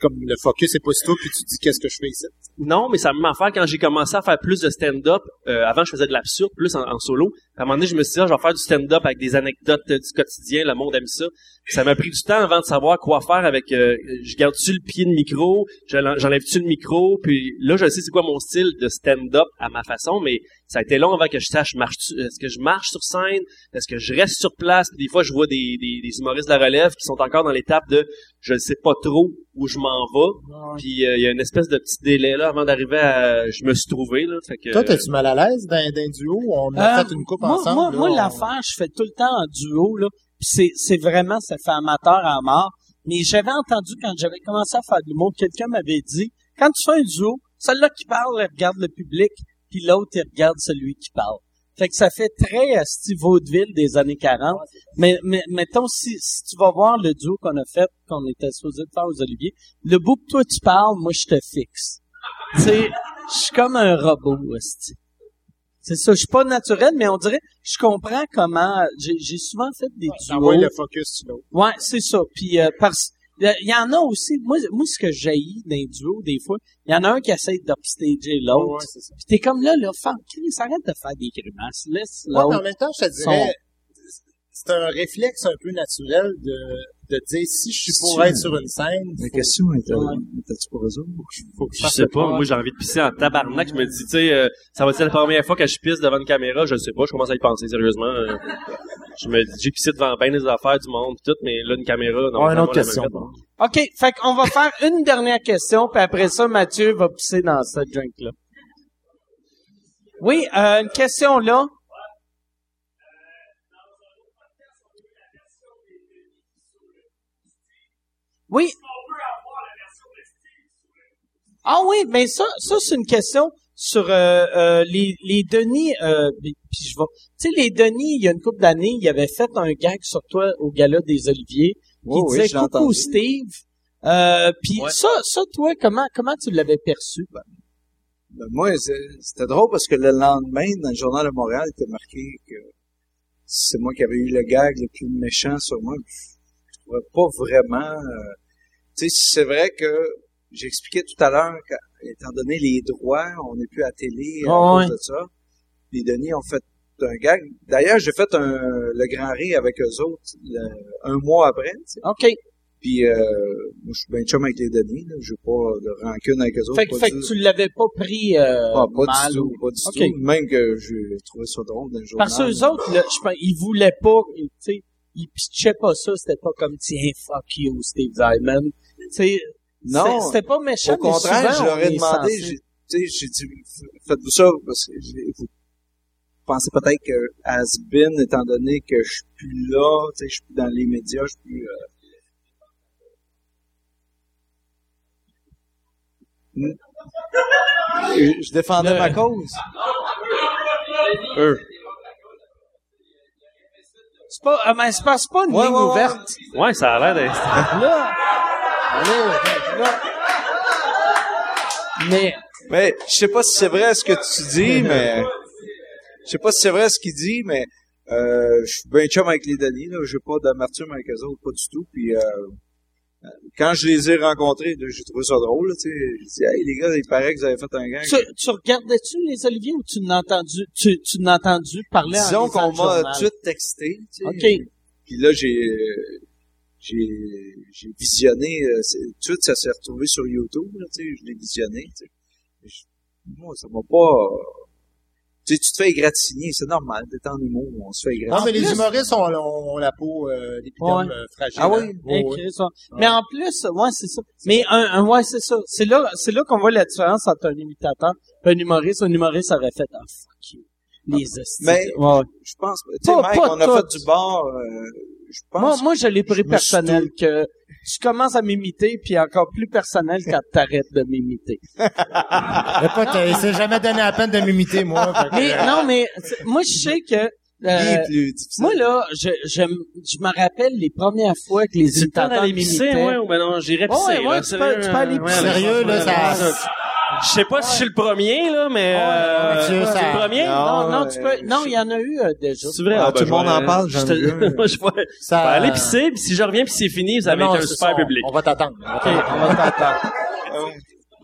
comme le focus est pas sur toi puis tu dis qu'est-ce que je fais ici? Non, mais ça m'a fait quand j'ai commencé à faire plus de stand-up. euh, avant, je faisais de l'absurde, plus en solo. À un moment donné, je me suis dit, ah, je vais faire du stand-up avec des anecdotes du quotidien. Le monde aime ça. Ça m'a pris du temps avant de savoir quoi faire avec. euh, je garde-tu le pied de micro, j'en- j'enlève-tu le micro, puis là, je sais c'est quoi mon style de stand-up à ma façon, mais ça a été long avant que je sache marche est-ce que je marche sur scène, est-ce que je reste sur place. Puis des fois, je vois des, des, des humoristes de la relève qui sont encore dans l'étape de je ne sais pas trop où je m'en vais. Puis euh, il y a une espèce de petit délai là avant d'arriver à je me suis trouvé là. Fait que, Toi, t'es-tu mal à l'aise d'un, d'un duo? On a Euh, fait une coupe moi, ensemble. Moi, là, moi on- l'affaire, je fais tout le temps en duo, là. Puis c'est, c'est vraiment, ça fait amateur à mort. Mais j'avais entendu quand j'avais commencé à faire de l'humour, quelqu'un m'avait dit, quand tu fais un duo, celui-là qui parle, il regarde le public, puis l'autre, il regarde celui qui parle. Fait que ça fait très euh, Steve Vaudeville des années 40. Mais, mais mettons, si, si tu vas voir le duo qu'on a fait, qu'on était supposé de faire aux Oliviers, le bout que toi tu parles, moi je te fixe. Tu sais, je suis comme un robot, esti. C'est ça, je suis pas naturel, mais on dirait, je comprends comment, j'ai j'ai souvent fait des duos. T'envoies le focus sur l'autre. Ouais, c'est ça. Puis euh, parce il y en a aussi. Moi, moi ce que j'ai d'un duo des fois, il y en a un qui essaie d'upstager l'autre. Ouais, c'est ça. Puis t'es comme là, là, femme, Chris, arrête de faire des grimaces, laisse Ouais, mais en l'autre. même temps, je te dirais, c'est un réflexe un peu naturel de, de dire si je suis pour être sur une scène, La question eux autres? faut que je sais pas, pas. moi j'ai envie de pisser en tabarnak. Je me dis, tu sais, euh, ça va être la première fois que je pisse devant une caméra. Je sais pas, je commence à y penser sérieusement. euh. je me dis, j'ai pissé devant bien des affaires du monde, pis tout, mais là, une caméra, non. Ouais, une autre question. OK, fait qu'on va faire une dernière question, puis après ça, Mathieu va pisser dans cette drink-là. Oui, euh, une question là. Oui. Ah oui, mais ça, ça c'est une question sur euh, euh, les, les Denis. Euh, puis je vais, tu sais, les Denis, il y a une couple d'années, il avait fait un gag sur toi au gala des Oliviers qui oui, disait coucou entendu. Steve. Euh, puis Ouais. ça, ça toi, comment comment tu l'avais perçu? Ben, moi, c'est- c'était drôle parce que le lendemain, dans le journal de Montréal, il était marqué que c'est moi qui avais eu le gag le plus méchant sur moi. Pas vraiment... euh, tu sais, c'est vrai que j'expliquais tout à l'heure qu'étant donné les droits, on n'est plus à télé à cause de ça. Les Denis ont fait un gag. D'ailleurs, j'ai fait un, le grand rire avec eux autres le- un mois après. Ok. Puis, euh, moi, je suis bien chum avec les Denis. Là. J'ai pas de rancune avec eux autres. Fait, que- fait que tu l'avais pas pris euh, ah, pas mal du tout, ou- pas du tout. Même que j'ai trouvé ça drôle dans le journal. Parce que eux autres, là, je ils voulaient pas, tu sais, ils pitchaient pas ça, c'était pas comme tiens fuck you Steve sais, Non. c'était- pas méchant. Au contraire, je leur ai est demandé, j'ai, tu sais, j'ai dit, faites-vous ça, parce que j'ai- vous pensez peut-être que has been, étant donné que je suis plus là, tu sais, je suis plus dans les médias, je suis plus, euh, je, je défendais Le- ma cause. Eux. C'est pas, ah, mais c'est pas, c'est pas une Ouais, ligne ouais, ouais. ouverte. Ouais, ça a l'air d'être... Là, là, là. Mais, Mais je sais pas si c'est vrai ce que tu dis, mais je sais pas si c'est vrai ce qu'il dit, mais euh, je suis bien chum avec les Denis, là. J'ai pas d'amertume avec eux autres, pas du tout. Puis euh, euh, quand je les ai rencontrés, j'ai trouvé ça drôle, là, tu sais. J'ai dit, hey les gars, il paraît que vous avez fait un gang. tu, tu regardais-tu les Oliviers ou tu n'as entendu, tu, tu n'as entendu parler en Disons qu'on m'a tout de suite texté, tu sais. OK. Puis là, j'ai j'ai j'ai visionné, euh, tout de suite, ça s'est retrouvé sur YouTube, là, tu sais. Je l'ai visionné, Moi, ça m'a pas... Tu sais, tu te fais égratigner, c'est normal, t'es en humour, on se fait Non, mais égratigner. les humoristes ont, ont, ont la peau, euh, l'épiderme Ouais. euh, fragile. Ah oui? hein. Ouais. Mais en plus, ouais, c'est ça. Mais un, un ouais, c'est ça. C'est là, c'est là qu'on voit la différence entre un imitateur et un humoriste. Un humoriste aurait fait, ah, fuck you. Les estis. Mais- Ouais. Je pense, tu sais, on a tout. fait du bar, euh, je pense. Moi, moi, je l'ai pris je me suis personnel que tu commences à m'imiter puis encore plus personnel quand t'arrêtes de m'imiter. Écoute, il s'est jamais donné la peine de m'imiter, moi. que, Mais, euh, non, mais, moi, je sais que, euh, plus moi, là, je, je, je me rappelle les premières fois que les imitateurs m'imitaient. moi, ou ben non, j'irais pisser, Ouais, ouais, tu Sérieux, peux- tu peux aller euh, pisser. ouais, Sérieux, là, ça- Je sais pas si je suis le premier, là, mais... euh, Mathieu, c'est ça- le premier? Non, non, Ouais, tu peux, non, il y en a eu euh, déjà. C'est vrai? Ah, ben, tout le monde vais- en parle, je. Moi, je vais, ça- je vais aller pisser, puis si je reviens puis c'est fini, vous avez non, été un c'est super ça, on- public. On va t'attendre. OK, on va t'attendre.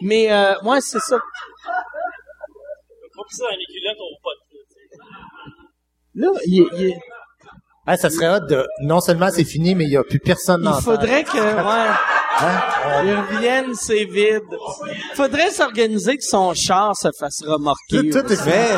Mais, euh, ouais, c'est ça. Pas pisser dans les culottes au pot. Là, il, il- Ah, ça serait hot de, non seulement c'est fini, mais il y a plus personne dans il faudrait que, ouais, Hein? il revienne, c'est vide. Faudrait s'organiser que son char se fasse remorquer. Tout, tout est fini. Mais,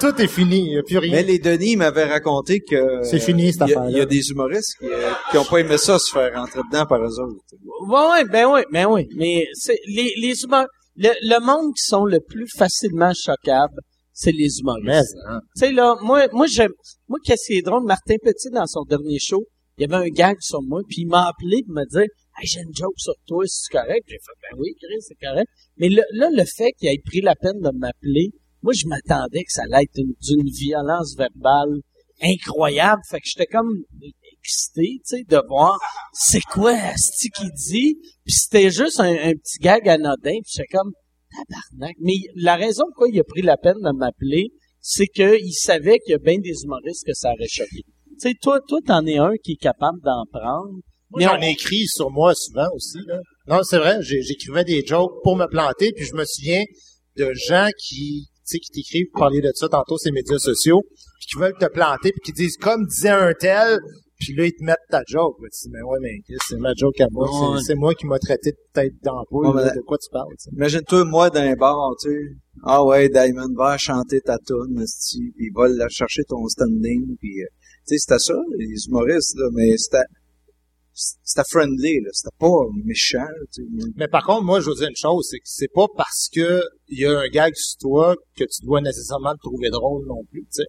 Tout est fini. Il n'y a plus rien. mais les Denis m'avaient raconté que... C'est fini, cette il y a- affaire-là. Il y a des humoristes qui, euh, qui ont pas aimé ça se faire rentrer dedans par eux autres. Ouais, ouais, ben oui, ben oui. Mais c'est les, les humains, le, le monde qui sont le plus facilement choquables, c'est les humoristes. Hein. Tu sais, là, moi, moi, j'aime, moi, qu'est-ce qui est drôle, Martin Petit, dans son dernier show, il y avait un gag sur moi, puis il m'a appelé pour me dire, j'ai une joke sur toi, c'est correct. Ben oui, Chris, c'est correct. Mais là, le fait qu'il ait pris la peine de m'appeler, moi, je m'attendais que ça allait être une- d'une violence verbale incroyable. Fait que j'étais comme excité, tu sais, de voir c'est quoi Asti qui dit. Puis c'était juste un, un petit gag anodin. Puis j'étais comme tabarnak. Mais la raison pourquoi il a pris la peine de m'appeler, c'est qu'il savait qu'il y a bien des humoristes que ça aurait choqué. Tu sais, toi, toi, t'en es un qui est capable d'en prendre. Moi, j'en ai écrit sur moi souvent aussi. Là. Non, c'est vrai, j'écrivais des jokes pour me planter, puis je me souviens de gens qui, tu sais, qui t'écrivent pour parler de ça tantôt, ces médias sociaux, puis qui veulent te planter, puis qui disent comme disait un tel, Puis là, ils te mettent ta joke. Tu dis, mais ouais, mais c'est ma joke à moi. C'est- Ouais. C'est moi qui m'a traité de tête d'ampoule. Ouais, de quoi tu parles. Imagine-toi, moi, dans un bar, tu sais. Ah ouais, Diamond, va chanter ta tune, puis il va chercher ton standing, puis... euh, tu sais, c'était ça, les humoristes, là, mais c'était... C'était friendly, là. C'était pas méchant, tu sais. Mais par contre, moi, je veux dire une chose, c'est que c'est pas parce que il y a un gag sur toi que tu dois nécessairement te trouver drôle non plus, tu sais.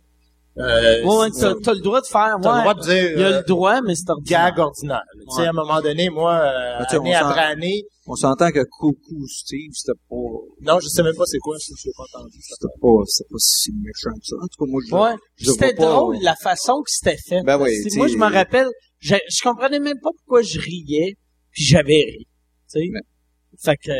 Euh, Ouais, t'as, t'as le droit de faire, t'as ouais. le droit de dire Il y a euh, le droit, mais c'est ordinaire. gag ordinaire. là. Tu sais, à un moment donné, moi, euh, tu sais, année on après année, On s'entend que Coucou Steve, c'était pas... non, je sais même pas c'est quoi, je l'ai pas entendu. ça. C'était pas, c'était pas si méchant que ça. En tout cas, moi, je... Ouais. je C'était pas, drôle ouais. la façon que c'était fait. Ben oui, moi, je me rappelle, je, je comprenais même pas pourquoi je riais, puis j'avais ri. Tu sais. Mais- Fait que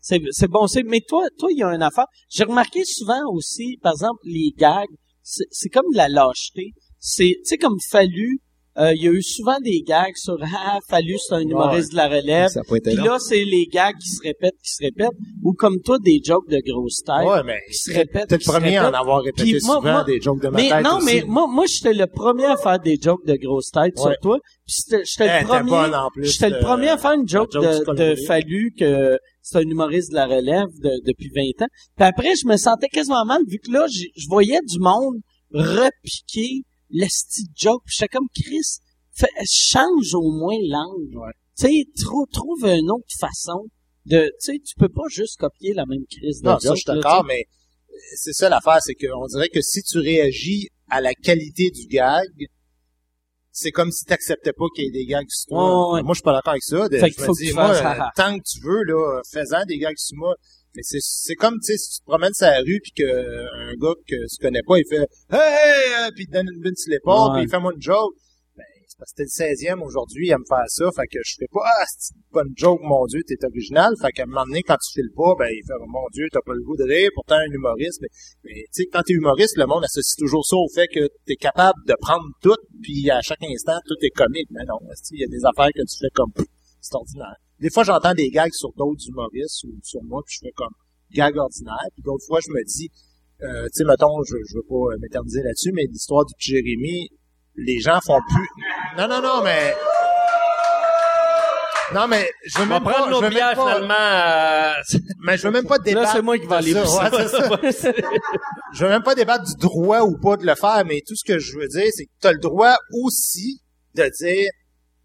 c'est c'est bon. C'est mais toi, toi, il y a une affaire. J'ai remarqué souvent aussi, par exemple, les gags, c'est c'est comme de la lâcheté. C'est tu sais comme Fallu. Euh, Il y a eu souvent des gags sur ah Fallu c'est un humoriste de la relève. Ça Puis là c'est les gags qui se répètent, qui se répètent, ou comme toi des jokes de grosse tête Ouais, mais qui se répètent. t'es le premier à en avoir répété Puis moi- souvent moi- des jokes de ma Mais tête non, aussi. mais moi, moi, j'étais le premier à faire des jokes de grosse tête Ouais. sur toi. Puis j'étais Eh, le t'es premier. J'étais le euh, premier à faire une joke, de. Fallu que c'est un humoriste de la relève de- depuis 20 ans. Puis après, je me sentais quasiment mal vu que là, je voyais du monde repiquer le style joke. Puis j'étais comme Chris, fait- change au moins l'angle. Tu sais, trou- trouve une autre façon de, tu sais, tu peux pas juste copier la même crise de Non, ça, je suis d'accord, mais c'est ça l'affaire, c'est qu'on dirait que si tu réagis à la qualité du gag, c'est comme si t'acceptais pas qu'il y ait des gags sur toi. Ouais, ouais. Moi, je suis pas d'accord avec ça. De- Fait je me dis, moi, euh, tant que tu veux, là, fais-en des gags sur moi. Mais c'est, c'est comme, tu sais, si tu te promènes sur la rue puis que un gars que tu connais pas, il fait « Hey! hey! puis il te donne une bine sur l'épaule, puis il fait moi une joke. Ben, c'est parce que t'es le 16e aujourd'hui à me faire ça, fait que je fais pas « Ah, c'est une bonne joke, mon Dieu, t'es original. » Fait qu'à un moment donné, quand tu files pas, ben, il fait « Mon Dieu, t'as pas le goût de rire, pourtant un humoriste. » Mais, mais tu sais, quand t'es humoriste, le monde associe toujours ça au fait que t'es capable de prendre tout, puis à chaque instant, tout est comique. Mais non, il y a des affaires que tu fais comme c'est ordinaire. Des fois, j'entends des gags sur d'autres humoristes ou sur moi, puis je fais comme gag ordinaire. Puis d'autres fois, je me dis, euh, tu sais, mettons, je, je veux pas euh, m'éterniser là-dessus, mais l'histoire du petit Jérémy, les gens font plus... Non, non, non, mais... Non, mais je veux même pas... Je nos même bières, pas, finalement. euh, mais je veux même pas débattre... Là, c'est moi qui vais aller. Ouais, je veux même pas débattre du droit ou pas de le faire, mais tout ce que je veux dire, c'est que tu as le droit aussi de dire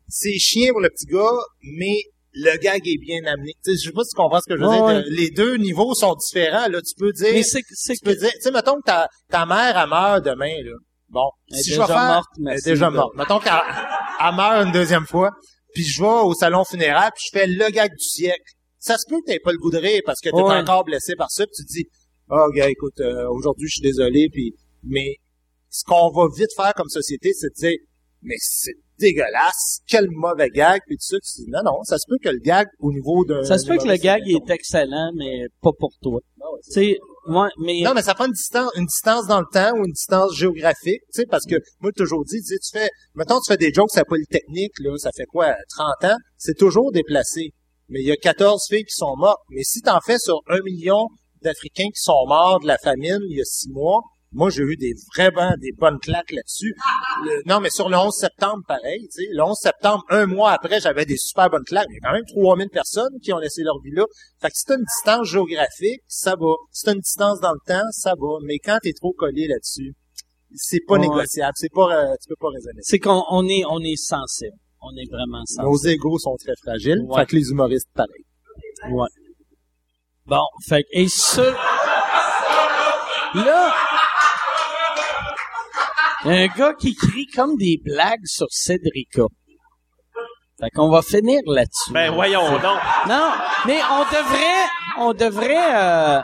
c'est chien pour le petit gars, mais le gag est bien amené. Tu sais, je sais pas si tu comprends ce que je veux Ouais, dire. ouais. Les deux niveaux sont différents. Là, tu peux dire, Mais c'est, c'est tu peux dire, tu sais, mettons que ta, ta mère elle meurt demain. Là. Bon, Elle est je déjà vais faire, morte, elle est déjà morte. Mettons qu'elle elle meurt une deuxième fois, puis je vais au salon funéraire, puis je fais le gag du siècle. Ça se peut que t'aies pas le goût de rire parce que t'es Ouais. encore blessé par ça, puis tu te dis, oh gars, écoute, euh, aujourd'hui je suis désolé, puis mais ce qu'on va vite faire comme société, c'est de dire, mais c'est dégueulasse, quel mauvais gag, puis tout ça. Tu dis, non, non, ça se peut que le gag au niveau d'un... Ça se peut que le gag est excellent, mais pas pour toi. Sais, moi, mais Non, mais ça prend une distance, une distance dans le temps ou une distance géographique, tu sais, parce que moi, j'ai toujours dit, tu fais, mettons, tu fais des jokes à Polytechnique, là, ça fait quoi, 30 ans, c'est toujours déplacé. Mais il y a 14 filles qui sont mortes. Mais si t'en fais sur un million d'Africains qui sont morts de la famine il y a six mois, moi, j'ai eu des vraiment des bonnes claques là-dessus. Le- non, mais sur le 11 septembre, pareil. Le 11 septembre, un mois après, j'avais des super bonnes claques. Il y a quand même 3000 personnes qui ont laissé leur vie là. Fait que si t'as une distance géographique, ça va. Si t'as une distance dans le temps, ça va. Mais quand t'es trop collé là-dessus, c'est pas Ouais. négociable. C'est pas, euh, tu peux pas raisonner. c'est qu'on on est, on est sensible. On est vraiment sensible. Nos égos sont très fragiles. Ouais. Fait que les humoristes, pareil. Ouais. Bon, fait que, et ce... Là, un gars qui crie comme des blagues sur Cédrica. Fait qu'on va finir là-dessus. Ben, voyons donc. Non, mais on devrait, on devrait, euh,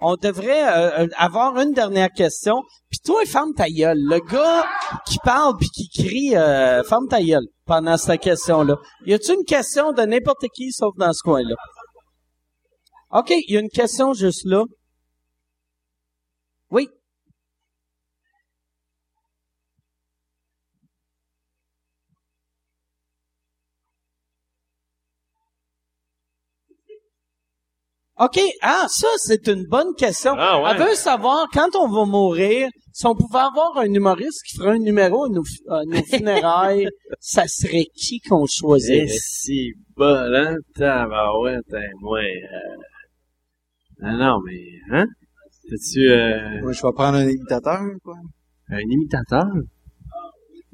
on devrait euh, euh, avoir une dernière question. Puis toi, ferme ta gueule. Le gars qui parle puis qui crie, euh, ferme ta gueule pendant cette question-là. Y a-tu une question de n'importe qui sauf dans ce coin-là? OK, il y a une question juste là. Oui. OK. Ah, ça, c'est une bonne question. Ah, ouais. Elle veut savoir, quand on va mourir, si on pouvait avoir un humoriste qui ferait un numéro à nos, à nos funérailles, ça serait qui qu'on Eh, choisirait? si bol, hein? Hein, moi, euh... Ah non, mais, hein? T'as-tu, euh, Moi, je vais prendre un imitateur, quoi. un imitateur?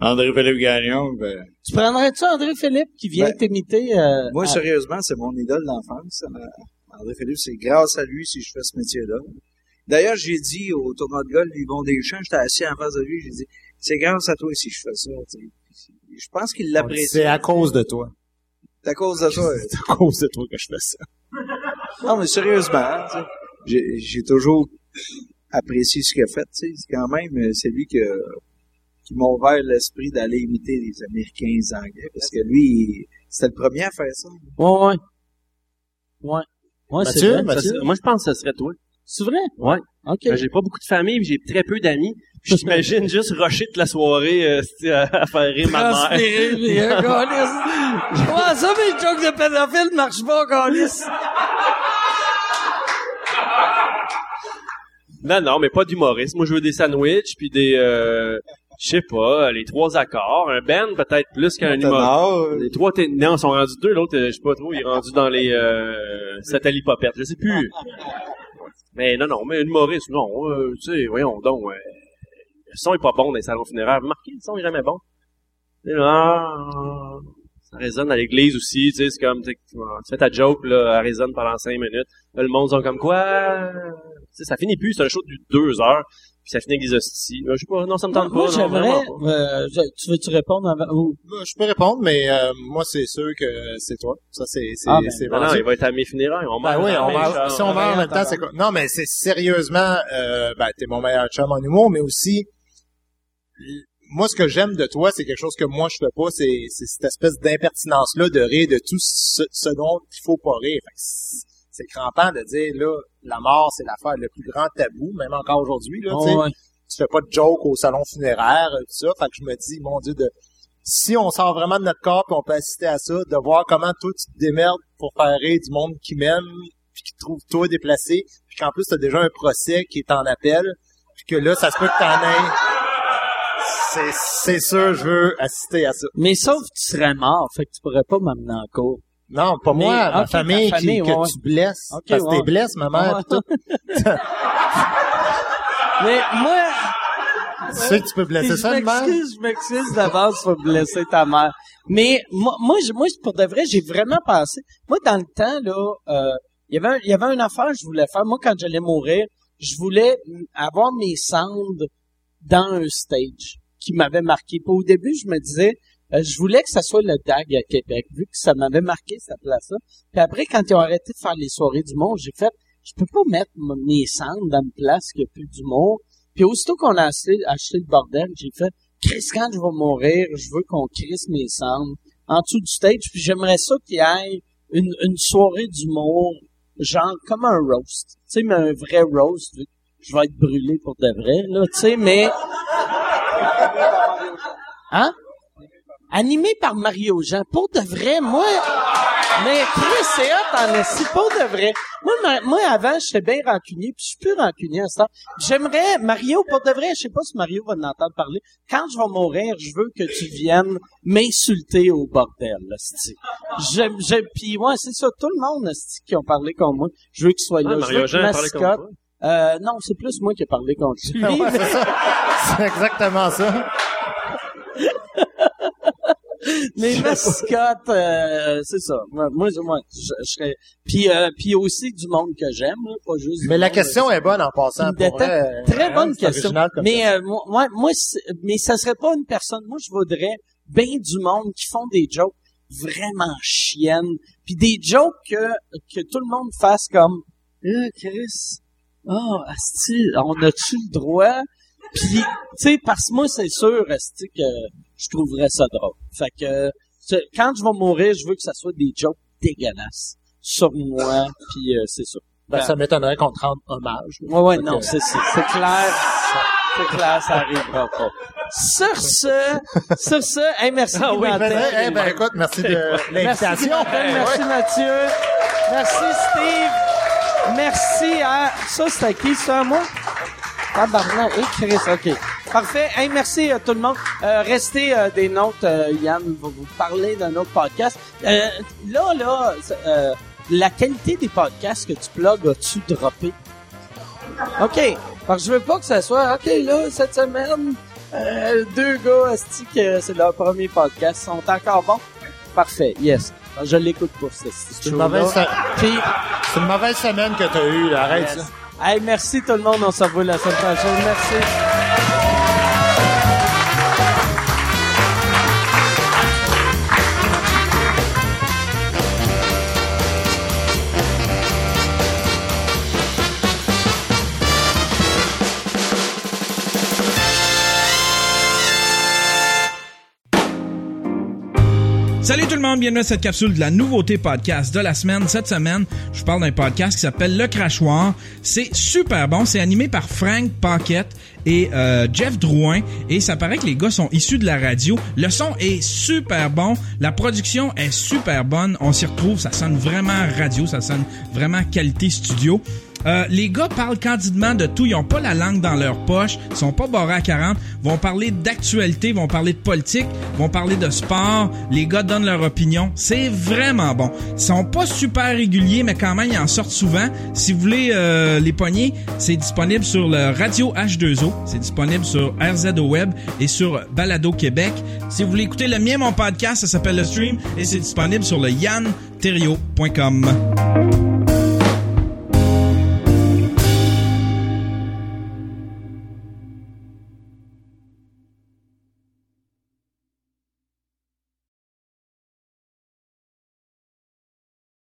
André-Philippe Gagnon, ben... Tu prendrais-tu André Philippe qui vient Ben, t'imiter? euh, Moi, à- sérieusement, c'est mon idole d'enfance. Euh, André Philippe, c'est grâce à lui si je fais ce métier-là. D'ailleurs, j'ai dit au tournoi de golf, Yvon Deschamps, j'étais assis en face de lui, j'ai dit, c'est grâce à toi si je fais ça. Je pense qu'il l'apprécie. C'est à cause de toi. C'est à cause de toi. C'est à cause de toi que je fais ça. non, mais sérieusement, hein, j'ai, toujours apprécié ce qu'il a fait. tu sais. C'est quand même, euh, c'est lui que, qui m'a ouvert l'esprit d'aller imiter les Américains, les Anglais, parce que lui, c'était le premier à faire ça. Ouais, ouais. Ouais. Ouais, Mathieu, vrai. Mathieu? Moi, je pense que ce serait toi. C'est vrai? Ouais. OK. Ben, J'ai pas beaucoup de famille, j'ai très peu d'amis. Je t'imagine juste rusher toute la soirée euh, à, faire rire ma mère. Ouais, ça, mes jokes de pédophile marchent pas, câlisse. Non, non, mais pas d'humoriste. Moi, je veux des sandwichs, puis des... Euh, je sais pas, les trois accords. Un band, peut-être plus qu'un humoriste. Les trois, non, ils sont rendus deux. L'autre, euh, je sais pas trop, il est rendu dans les euh, satellipopette. Je sais plus. Mais non, non, mais un humoriste, non. euh, tu sais, voyons donc. euh, le son est pas bon dans les salons funéraires. Remarquez, le son est jamais bon. Ça résonne à l'église aussi. Tu sais, c'est comme, tu fais ta joke, là, elle résonne pendant cinq minutes. Là, le monde sont comme quoi? Tu sais, ça finit plus. C'est un show de deux heures. Puis ça finit avec des hosties. Là, je sais pas, non, ça me tente Moi, pas. j'aimerais... euh, tu veux-tu répondre avant? ou- Ben, Je peux répondre, mais euh, moi, c'est sûr que c'est toi. Ça, c'est c'est Ah, ben, c'est Non, il va être à mes funérailles. On Ben oui, on meurt, si on meurt en même temps, c'est quoi? Non, mais c'est sérieusement, euh, ben, t'es mon meilleur chum en humour, mais aussi, moi, ce que j'aime de toi, c'est quelque chose que moi, je fais pas, c'est, c'est cette espèce d'impertinence-là de rire de tout ce, ce dont il faut pas rire. Fait que c'est crampant de dire, là, la mort, c'est l'affaire le plus grand tabou, même encore aujourd'hui, là, tu sais. Ouais, ouais. Tu fais pas de joke au salon funéraire, tout ça. Fait que je me dis, mon Dieu, de, si on sort vraiment de notre corps puis on peut assister à ça, de voir comment toi tu te démerdes pour faire rire du monde qui m'aime puis qui te trouve toi déplacé, puis qu'en plus t'as déjà un procès qui est en appel, puis que là ça se peut que t'en aies. C'est, c'est sûr, je veux assister à ça. Mais sauf que tu serais mort, fait que tu pourrais pas m'amener en cours. Non, pas Mais, moi, ma famille, ta qui- famille, que ouais, tu blesses. Parce que ouais. t'es blesse, ma mère. Tout. Mais moi, Tu sais que tu peux blesser ça, même? m'excuse, je m'excuse d'avance pour blesser ta mère. Mais moi, moi, je- moi, pour de vrai, j'ai vraiment pensé. Moi, dans le temps là, euh, il y avait, un- il y avait une affaire que je voulais faire. Moi, quand j'allais mourir, je voulais avoir mes cendres dans un stage qui m'avait marqué. Puis au début, je me disais, euh, je voulais que ça soit le DAG à Québec, vu que ça m'avait marqué cette place-là. Puis après, quand ils ont arrêté de faire les soirées du monde, j'ai fait, je peux pas mettre mes cendres dans une place qui a plus d'humour. Puis aussitôt qu'on a acheté, acheté le bordel, j'ai fait, Chris, quand je vais mourir, je veux qu'on crisse mes cendres en dessous du stage, puis j'aimerais ça qu'il y ait une, une soirée d'humour, genre comme un roast. Tu sais, mais un vrai roast, vu que je vais être brûlé pour de vrai, là, tu sais, mais... Hein? Animé par Mario Jean. Pour de vrai, moi... Mais Chris, c'est hot en esti, pour de vrai. Moi, ma- moi avant, j'étais bien rancunier, puis je suis plus rancunier à ce temps. J'aimerais, Mario, pour de vrai, je sais pas si Mario va en entendre parler. Quand je vais mourir, je veux que tu viennes m'insulter au bordel, esti. J'aime, j'aime, puis ouais, c'est ça, tout le monde, esti, qui ont parlé contre moi, je veux qu'il soit là. Ah, je Mario veux Jean que a parlé contre mascotte- Euh, non, c'est plus moi qui ai parlé contre lui. Ouais, c'est ça. C'est exactement ça. Les mascottes, euh, c'est ça. Moi, moi, je, je serais. Puis, euh, puis aussi du monde que j'aime, pas juste. du Mais la monde, question est bonne en passant. Pour vrai, déteste. Très hein, bonne question. Mais euh, moi, moi, mais ça serait pas une personne. Moi, je voudrais bien du monde qui font des jokes vraiment chiennes, puis des jokes que que tout le monde fasse comme, euh, Chris, oh, asti, on a-tu le droit? Puis, tu sais, parce que moi, c'est sûr, asti, que je trouverais ça drôle. Fait que, quand je vais mourir, je veux que ça soit des jokes dégueulasses sur moi, puis euh, c'est ça. Ben, ça m'étonnerait qu'on te rende hommage. là. Ouais, ouais, non, c'est, c'est, c'est clair. C'est clair, ça arrivera pas. Sur ce, sur ce, hey, merci Ah oui. Ben, eh ben, écoute, merci de Merci l'invitation. Merci ouais. Mathieu. Merci Steve. merci à... Ça, c'était qui, ça, moi? Tabarnak, et Chris, OK. Parfait. Hey, merci à tout le monde. Euh, restez euh, des notes. euh, Yann va vous parler d'un autre podcast. Euh, là, là, euh, la qualité des podcasts que tu plugues, as-tu droppé? OK. Parce que je veux pas que ça soit, OK, là, cette semaine, euh, deux gars, asti, que c'est leur premier podcast, sont encore bons. Parfait, yes. Je l'écoute pas, ce C'est une mauvaise, une semaine que t'as eue, là. Arrête, yes. ça. Hey, merci tout le monde. On se revoit la semaine prochaine. Merci. Salut tout le monde, bienvenue à cette capsule de la nouveauté podcast de la semaine. Cette semaine, je parle d'un podcast qui s'appelle Le Crachoir. C'est super bon, c'est animé par Frank Paquette et euh, Jeff Drouin et ça paraît que les gars sont issus de la radio. Le son est super bon, la production est super bonne, on s'y retrouve, ça sonne vraiment radio, ça sonne vraiment qualité studio. Euh, les gars parlent candidement de tout. Ils ont pas la langue dans leur poche. Ils sont pas barrés à 40. Vont parler d'actualité, vont parler de politique, vont parler de sport. Les gars donnent leur opinion. C'est vraiment bon. Ils sont pas super réguliers, mais quand même, ils en sortent souvent. Si vous voulez euh, les pogner, c'est disponible sur le Radio H2O. C'est disponible sur RZO Web et sur Balado Québec. Si vous voulez écouter le mien, mon podcast, ça s'appelle Le Stream et c'est disponible sur le yanterio.com.